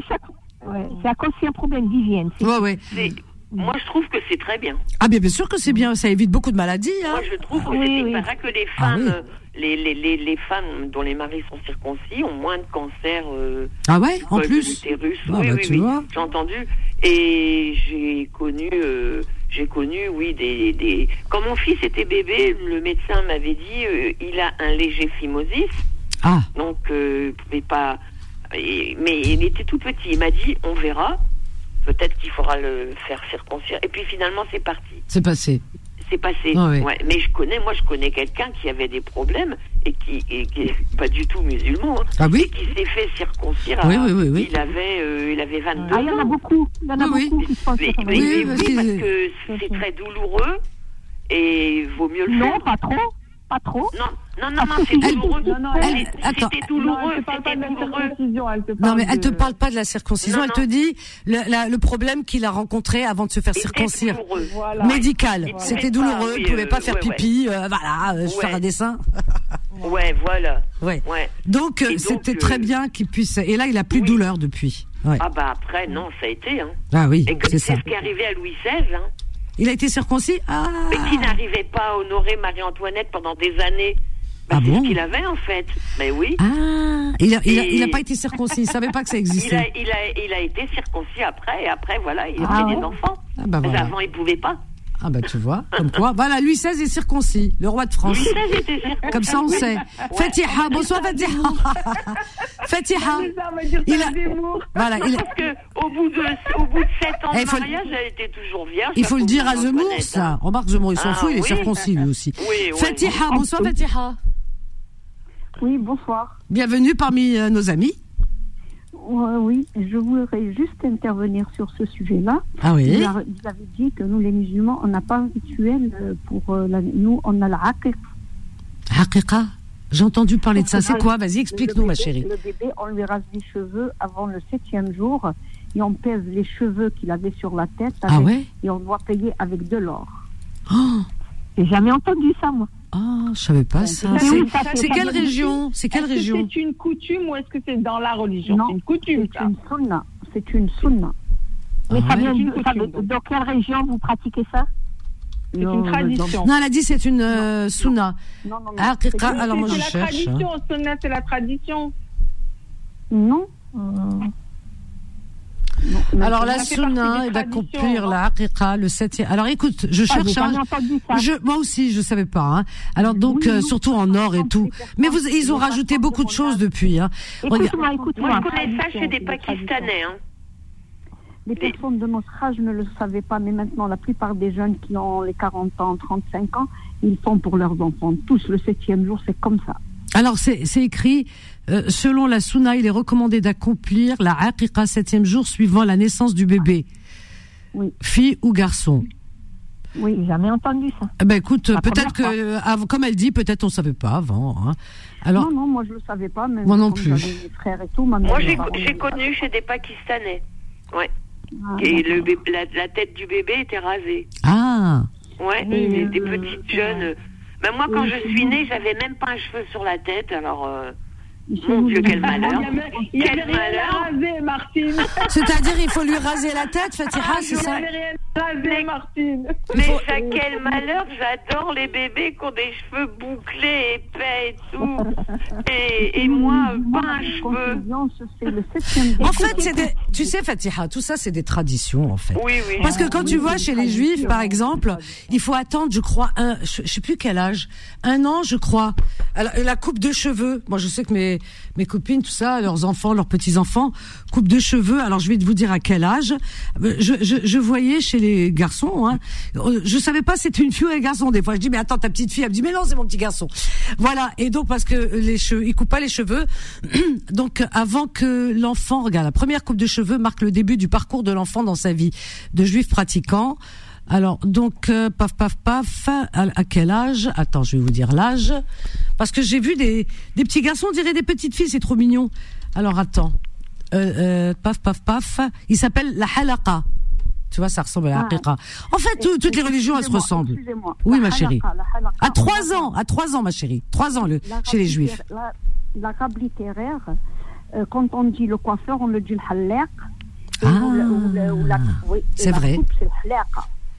c'est à cause qu'il y a un problème d'hygiène. Ouais, ouais. Moi, je trouve que c'est très bien. Ah bien, bien sûr que c'est bien, ça évite beaucoup de maladies. Hein. Moi, je trouve que Oui, c'est oui. paraît que les Ah femmes, oui. euh, les, les, les, les femmes dont les maris sont circoncis ont moins de cancer. euh, Ah ouais, en plus. Ah oui, bah, oui, tu oui. vois. J'ai entendu. Et j'ai connu, euh, j'ai connu, oui, des, des. Quand mon fils était bébé, le médecin m'avait dit, euh, il a un léger phimosis. Ah. Donc, euh, il pouvait pas. et- mais il était tout petit. Il m'a dit, on verra. Peut-être qu'il faudra le faire circoncire. Et puis finalement, c'est parti. C'est passé. C'est passé. Ah oui. Ouais. Mais je connais, moi, je connais quelqu'un qui avait des problèmes et qui, et qui est pas du tout musulman. hein, Ah oui et qui s'est fait circoncire. à- Oui, oui, oui, oui. Il avait, euh, il avait 22 Ah, il y en a ans. beaucoup. Il y en a Oui, oui. beaucoup qui se font Mais, mais- Oui, mais parce parce que c'est très douloureux et il vaut mieux le Non, faire. pas trop. Pas trop. Non, non, non, non, c'est douloureux. Non, non, Elle- attends. Douloureux, te parle pas de la elle te Non, parle mais elle te parle pas de la circoncision, Non, elle te dit le, la- le problème qu'il a rencontré avant de se faire C'était circoncire. Voilà. Médical. C'était douloureux, il oui, pouvait pas euh, faire pipi, euh, voilà, euh, Ouais. faire un dessin. Ouais, voilà. Ouais. Ouais. Donc, euh, donc, c'était euh, très bien qu'il puisse. Et là, il a plus de douleur depuis. Ouais. Ah bah après, non, ça a été. Hein. Ah oui, c'est ça. ce qui est arrivé à Louis XVI. Hein. Il a été circoncis? Ah Mais qui n'arrivait pas à honorer Marie-Antoinette pendant des années. Bah, Ah c'est bon ce qu'il avait en fait. Mais oui. Ah Il a, il a, Et- il a pas été circoncis, il savait pas que ça a, existait. il, a, il a été circoncis après, et après, voilà, il a Ah fait ouais des enfants. Ah bah Mais avant, il pouvait pas. Ah bah tu vois, comme quoi. Voilà, Louis XVI est circoncis, le roi de France. Louis XVI était circoncis. Comme ça, on Oui. sait. Ouais. Fatiha, bonsoir Fatiha. Fatiha. Il a-. Voilà, Non, il, parce que au bout de au bout de sept ans Eh, de faut- mariage, elle était toujours vierge. il faut le dire à Zemmour, ça. hein. Remarque, Zemmour, il s'en Ah, fout, il est circoncis lui aussi. Oui. Fatiha, bonsoir Fatiha. Oui, bonsoir. Bienvenue parmi euh, nos amis. Euh, oui, je voudrais juste intervenir sur ce sujet-là. Ah oui. Vous avez dit que nous, les musulmans, on n'a pas un rituel euh, pour la... nous, on a la aqiq. Haqiqa? J'ai entendu parler de ça. C'est quoi? Vas-y, explique-nous, ma chérie. Le bébé, on lui rase les cheveux avant le septième jour et on pèse les cheveux qu'il avait sur la tête Ah ouais? et on doit payer avec de l'or. Oh, J'ai jamais entendu ça, moi. Oh, je savais pas ça. Mais C'est- oui, ça, C'est quelle région C'est quelle Est-ce que région c'est une coutume ou est-ce que c'est dans la religion Non, C'est une coutume, C'est ça. une sunna. C'est une sunna. Mais Ah ça ouais vient coutume. dans quelle région vous pratiquez ça C'est Non, une tradition. Non, elle a dit c'est une euh, sunna. Non, non, non. Haqiqa, C'est- alors moi c'est je la cherche. hein. tradition, sunna, c'est la tradition. Non. Non, Alors la sunna est d'accomplir traditions, la haqiqa le septième. Alors écoute, je Ah, cherche. jamais hein. Je, moi aussi, je savais pas. Hein. Alors donc, Oui, euh, surtout en or et tout. Mais vous, ils ont rajouté beaucoup de choses depuis. Hein. Écoute-moi, Moi, écoute-moi. je connais ça chez des Pakistanais. Hein. Les personnes de notre âge ne le savaient pas, mais maintenant, la plupart des jeunes qui ont les 40 ans, 35 ans, ils font pour leurs enfants. Tous le septième jour, c'est comme ça. Alors c'est écrit. euh, selon la sunna, il est recommandé d'accomplir la haqiqa septième jour suivant la naissance du bébé, Oui. fille ou garçon. Oui, j'ai jamais entendu ça. Eh ben écoute, peut-être que, euh, avant- comme elle dit, peut-être on savait pas avant. Hein. Alors, non, non, moi, je le savais pas. Même Moi non plus. mes frères et tout, ma mère, Moi, j'ai connu chez des Pakistanais. Ouais. Ah, Et le la, la tête du bébé était rasée. ah, Ouais, Et des, des euh, petites jeunes. Même moi, quand oui, je c'est suis née, j'avais même pas un cheveu sur la tête. Alors, euh, Mon Dieu, quel malheur. Il Quel malheur. Martine. C'est-à-dire, il faut lui raser la tête, Fatiha, c'est Il y ça avait rien à raser, Martine. Mais ça, quel malheur, j'adore les bébés qui ont des cheveux bouclés, épais et tout. Et, et moi, pas un cheveu. En fait, c'est des, tu sais, Fatiha, tout ça, c'est des traditions, en fait. Oui, oui. Parce que quand tu vois chez les juifs, par exemple, il faut attendre, je crois, un, je, je sais plus quel âge, un an, je crois. Alors, la coupe de cheveux. Moi, je sais que mes, mes copines, tout ça, leurs enfants, leurs petits-enfants, coupe de cheveux. Alors, je vais vous dire à quel âge. Euh, Je, je, je voyais chez les garçons, hein, euh, je savais pas c'était une fille ou un garçon. Des fois, je dis, mais attends, ta petite fille, elle me dit, mais non, c'est mon petit garçon. Voilà. Et donc, parce que les cheveux, ils coupent pas les cheveux. donc, avant que l'enfant, regarde, la première coupe de cheveux marque le début du parcours de l'enfant dans sa vie de juif pratiquant. Alors, donc, euh, paf, paf, paf, à, à quel âge Attends, je vais vous dire l'âge. Parce que j'ai vu des, des petits garçons, on dirait des petites filles, c'est trop mignon. Alors, attends. Euh, euh, paf, paf, paf. Il s'appelle la halaqa. Tu vois, ça ressemble à la haqiqa. En fait, tout- toutes les religions, elles se ressemblent. Oui, ma chérie. À trois ans, à trois ans, ma chérie. Trois ans, le, chez les juifs. L'arabe littéraire, quand on dit le coiffeur, on le dit le halaq. Ah. C'est vrai.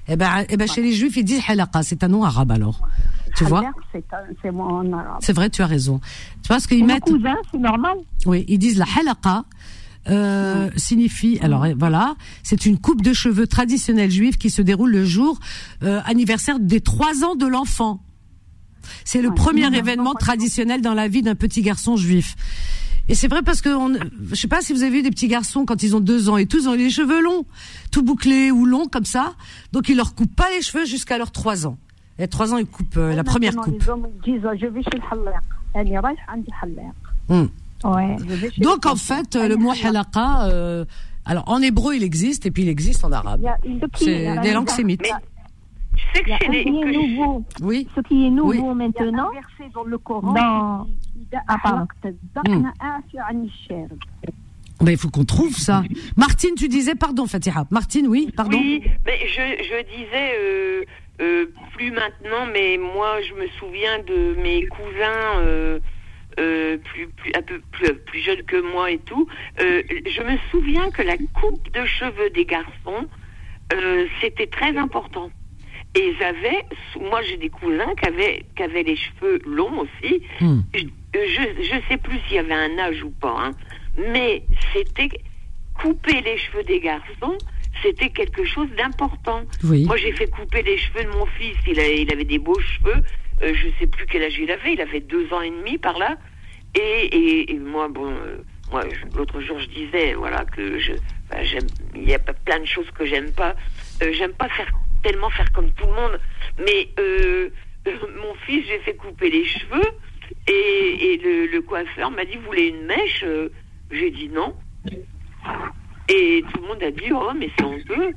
Eh ben, eh ben, chez les juifs, ils disent halaqa. C'est un nom arabe, alors. Tu vois? Halaq, c'est c'est vrai, tu as raison. Tu vois ce qu'ils mettent? cousin, c'est normal. Oui, ils disent la halaqa. Euh, signifie alors euh, voilà c'est une coupe de cheveux traditionnelle juive qui se déroule le jour euh, anniversaire des trois ans de l'enfant c'est le premier événement traditionnel dans la vie d'un petit garçon juif et c'est vrai parce que on, je sais pas si vous avez vu des petits garçons quand ils ont deux ans et tous ont les cheveux longs, tout bouclés ou longs comme ça. Donc ils leur coupent pas les cheveux jusqu'à leurs trois ans. Et trois ans ils coupent euh, la première coupe. Hmm. Donc en fait le mot halaqa, euh, alors en hébreu il existe et puis il existe en arabe. C'est des langues sémites tu sais que chez les. Nouveau, oui. Ce qui est nouveau maintenant. Il y a un verset dans le Coran. Dans... Ah, hmm. Il faut qu'on trouve ça. Martine, tu disais, pardon, Fatiha. Martine, oui, pardon. Oui, mais je, disais, euh, euh, plus maintenant, mais moi, je me souviens de mes cousins. Euh, plus, plus, un peu plus, plus jeune que moi et tout, je me souviens que la coupe de cheveux des garçons, c'était très important. Et j'avais, moi j'ai des cousins qui avaient, qui avaient les cheveux longs aussi. Hmm. Je, je, je sais plus s'il y avait un âge ou pas, hein, mais c'était couper les cheveux des garçons, c'était quelque chose d'important. Oui. Moi, j'ai fait couper les cheveux de mon fils. Il, a- il avait des beaux cheveux. Euh, je sais plus quel âge il avait. Il avait deux ans et demi par là. Et, et, et moi, bon, euh, moi, l'autre jour, je disais, voilà, que je, il y a plein de choses que j'aime pas. Euh, j'aime pas faire tellement faire comme tout le monde. Mais euh, mon fils, j'ai fait couper les cheveux. Et, le coiffeur m'a dit, vous voulez une mèche Euh, J'ai dit non. Et tout le monde a dit, oh, mais c'est honteux.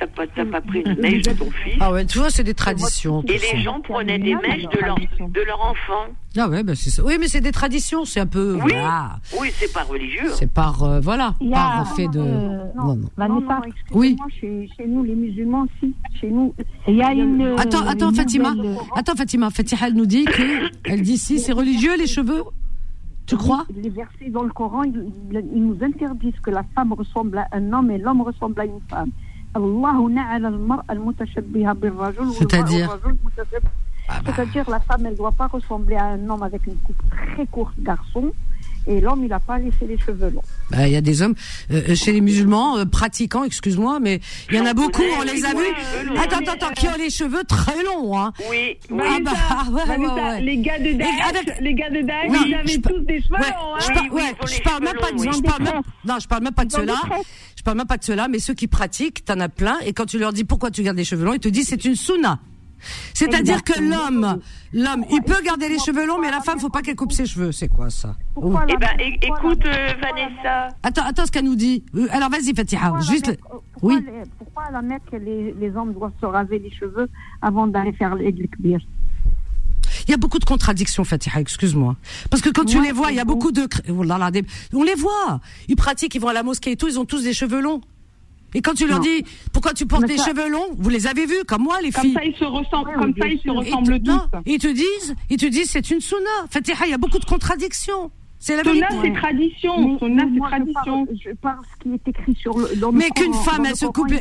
T'as pas, t'as pas pris une mèche de ton fils. Ah ouais, tu vois, c'est des traditions. Et les gens prenaient des mèches de leur, de leur enfant. Ah ouais, ben c'est ça. Oui, mais c'est des traditions, c'est un peu. Oui, Voilà. oui c'est pas religieux. C'est par euh, voilà, a- par fait de. euh, non, non. non, non, excusez-moi, chez, chez nous, les musulmans aussi, chez nous. Il y a une. Attends, attends, une Fatima. nouvelle- Attends, Fatima. Fatiha, elle nous dit que, elle dit si, c'est religieux les cheveux. Tu crois? Les versets dans le Coran, ils nous interdisent que la femme ressemble à un homme et l'homme ressemble à une femme. Al-mar'a al-mutashabbiha C'est-à-dire ah bah. C'est-à-dire la femme, elle ne doit pas ressembler à un homme avec une coupe très courte garçon et l'homme, il n'a pas laissé les cheveux longs. Bah, Il y a des hommes euh, chez les musulmans euh, pratiquants, excuse-moi, mais il y en a beaucoup, on les a vus. Attends, attends, attends, qui ont les cheveux très longs, hein. Oui, Ah bah, ouais, ouais, Vanessa, ouais. les gars de Daesh, les gars de Daesh, Oui, ils avaient je par- tous des cheveux longs, je hein. par- ouais, je parle même pas de, je parle même, non, je parle même pas de cela. Je parle même pas de cela, mais ceux qui pratiquent, t'en as plein, et quand tu leur dis pourquoi tu gardes les cheveux longs, ils te disent c'est une sunna. C'est-à-dire que l'homme, l'homme, il peut garder les cheveux longs, mais la femme, faut pas qu'elle coupe ses cheveux. C'est quoi ça Oui. Eh ben, écoute, euh, Vanessa. Attends, attends ce qu'elle nous dit. Euh, Alors vas-y, Fatiha. Pourquoi Juste. la Mecque- pourquoi Oui. les- pourquoi Mecque, les, les hommes doivent se raser les cheveux avant d'aller faire l'aigle kbir Il y a beaucoup de contradictions, Fatiha, excuse-moi. Parce que quand tu les vois, il y a beaucoup de... Oh là là, des- On les voit. Ils pratiquent, ils vont à la mosquée et tout, ils ont tous des cheveux longs. Et quand tu leur dis pourquoi tu portes tes cheveux longs, vous les avez vus comme moi les filles. Comme ça ils se ressemblent, comme ça ils se ressemblent tous. Ils te disent, ils te disent c'est une sunna. Fatiha, il y a beaucoup de contradictions. C'est la vérité. c'est tradition. Sunna, c'est tradition. Je parle ce qui est écrit sur le. Dans mais qu'une femme, elle se coupe,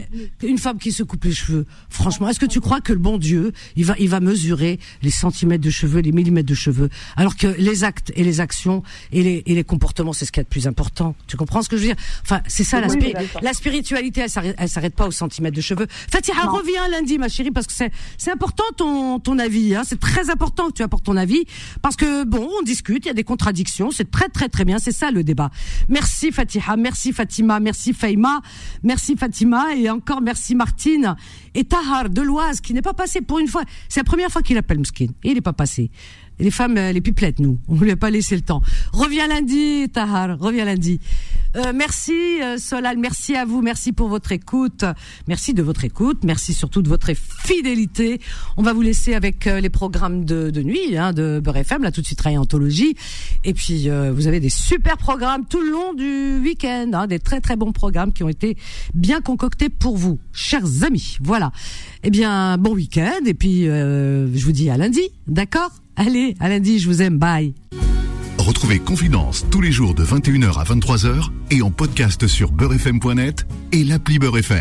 une femme qui se coupe les cheveux. Franchement, est-ce que tu crois que le bon Dieu, il va, il va mesurer les centimètres de cheveux, les millimètres de cheveux, alors que les actes et les actions et les, et les comportements, c'est ce qui est le plus important. Tu comprends ce que je veux dire? Enfin, c'est ça la, la spiritualité. Elle s'arrête, elle s'arrête pas aux centimètres de cheveux. Fatiha, reviens lundi, ma chérie, parce que c'est, c'est important ton, ton avis. Hein. C'est très important que tu apportes ton avis, parce que bon, on discute, il y a des contradictions. C'est très très très bien. C'est ça le débat. Merci Fatiha, merci Fatima, merci Faima, merci Fatima. Et encore merci Martine. Et Tahar de l'Oise qui n'est pas passé pour une fois. C'est la première fois qu'il appelle Mskin il n'est pas passé les femmes, euh, les pipelettes, nous. On lui a pas laissé le temps. Reviens lundi, Tahar. Reviens lundi. Euh, merci euh, Solal, merci à vous, merci pour votre écoute, merci de votre écoute, merci surtout de votre fidélité. On va vous laisser avec les programmes de, de nuit hein, de Beurre FM, là tout de suite Anthologie. Et puis vous avez des super programmes tout le long du week-end, hein, des très très bons programmes qui ont été bien concoctés pour vous, chers amis. Voilà. Eh bien, bon week-end et puis je vous dis à lundi, d'accord? Allez, à lundi, je vous aime, bye. Retrouvez Confidence tous les jours de 21h à 23h et en podcast sur beurrefm.net et l'appli Beurrefm.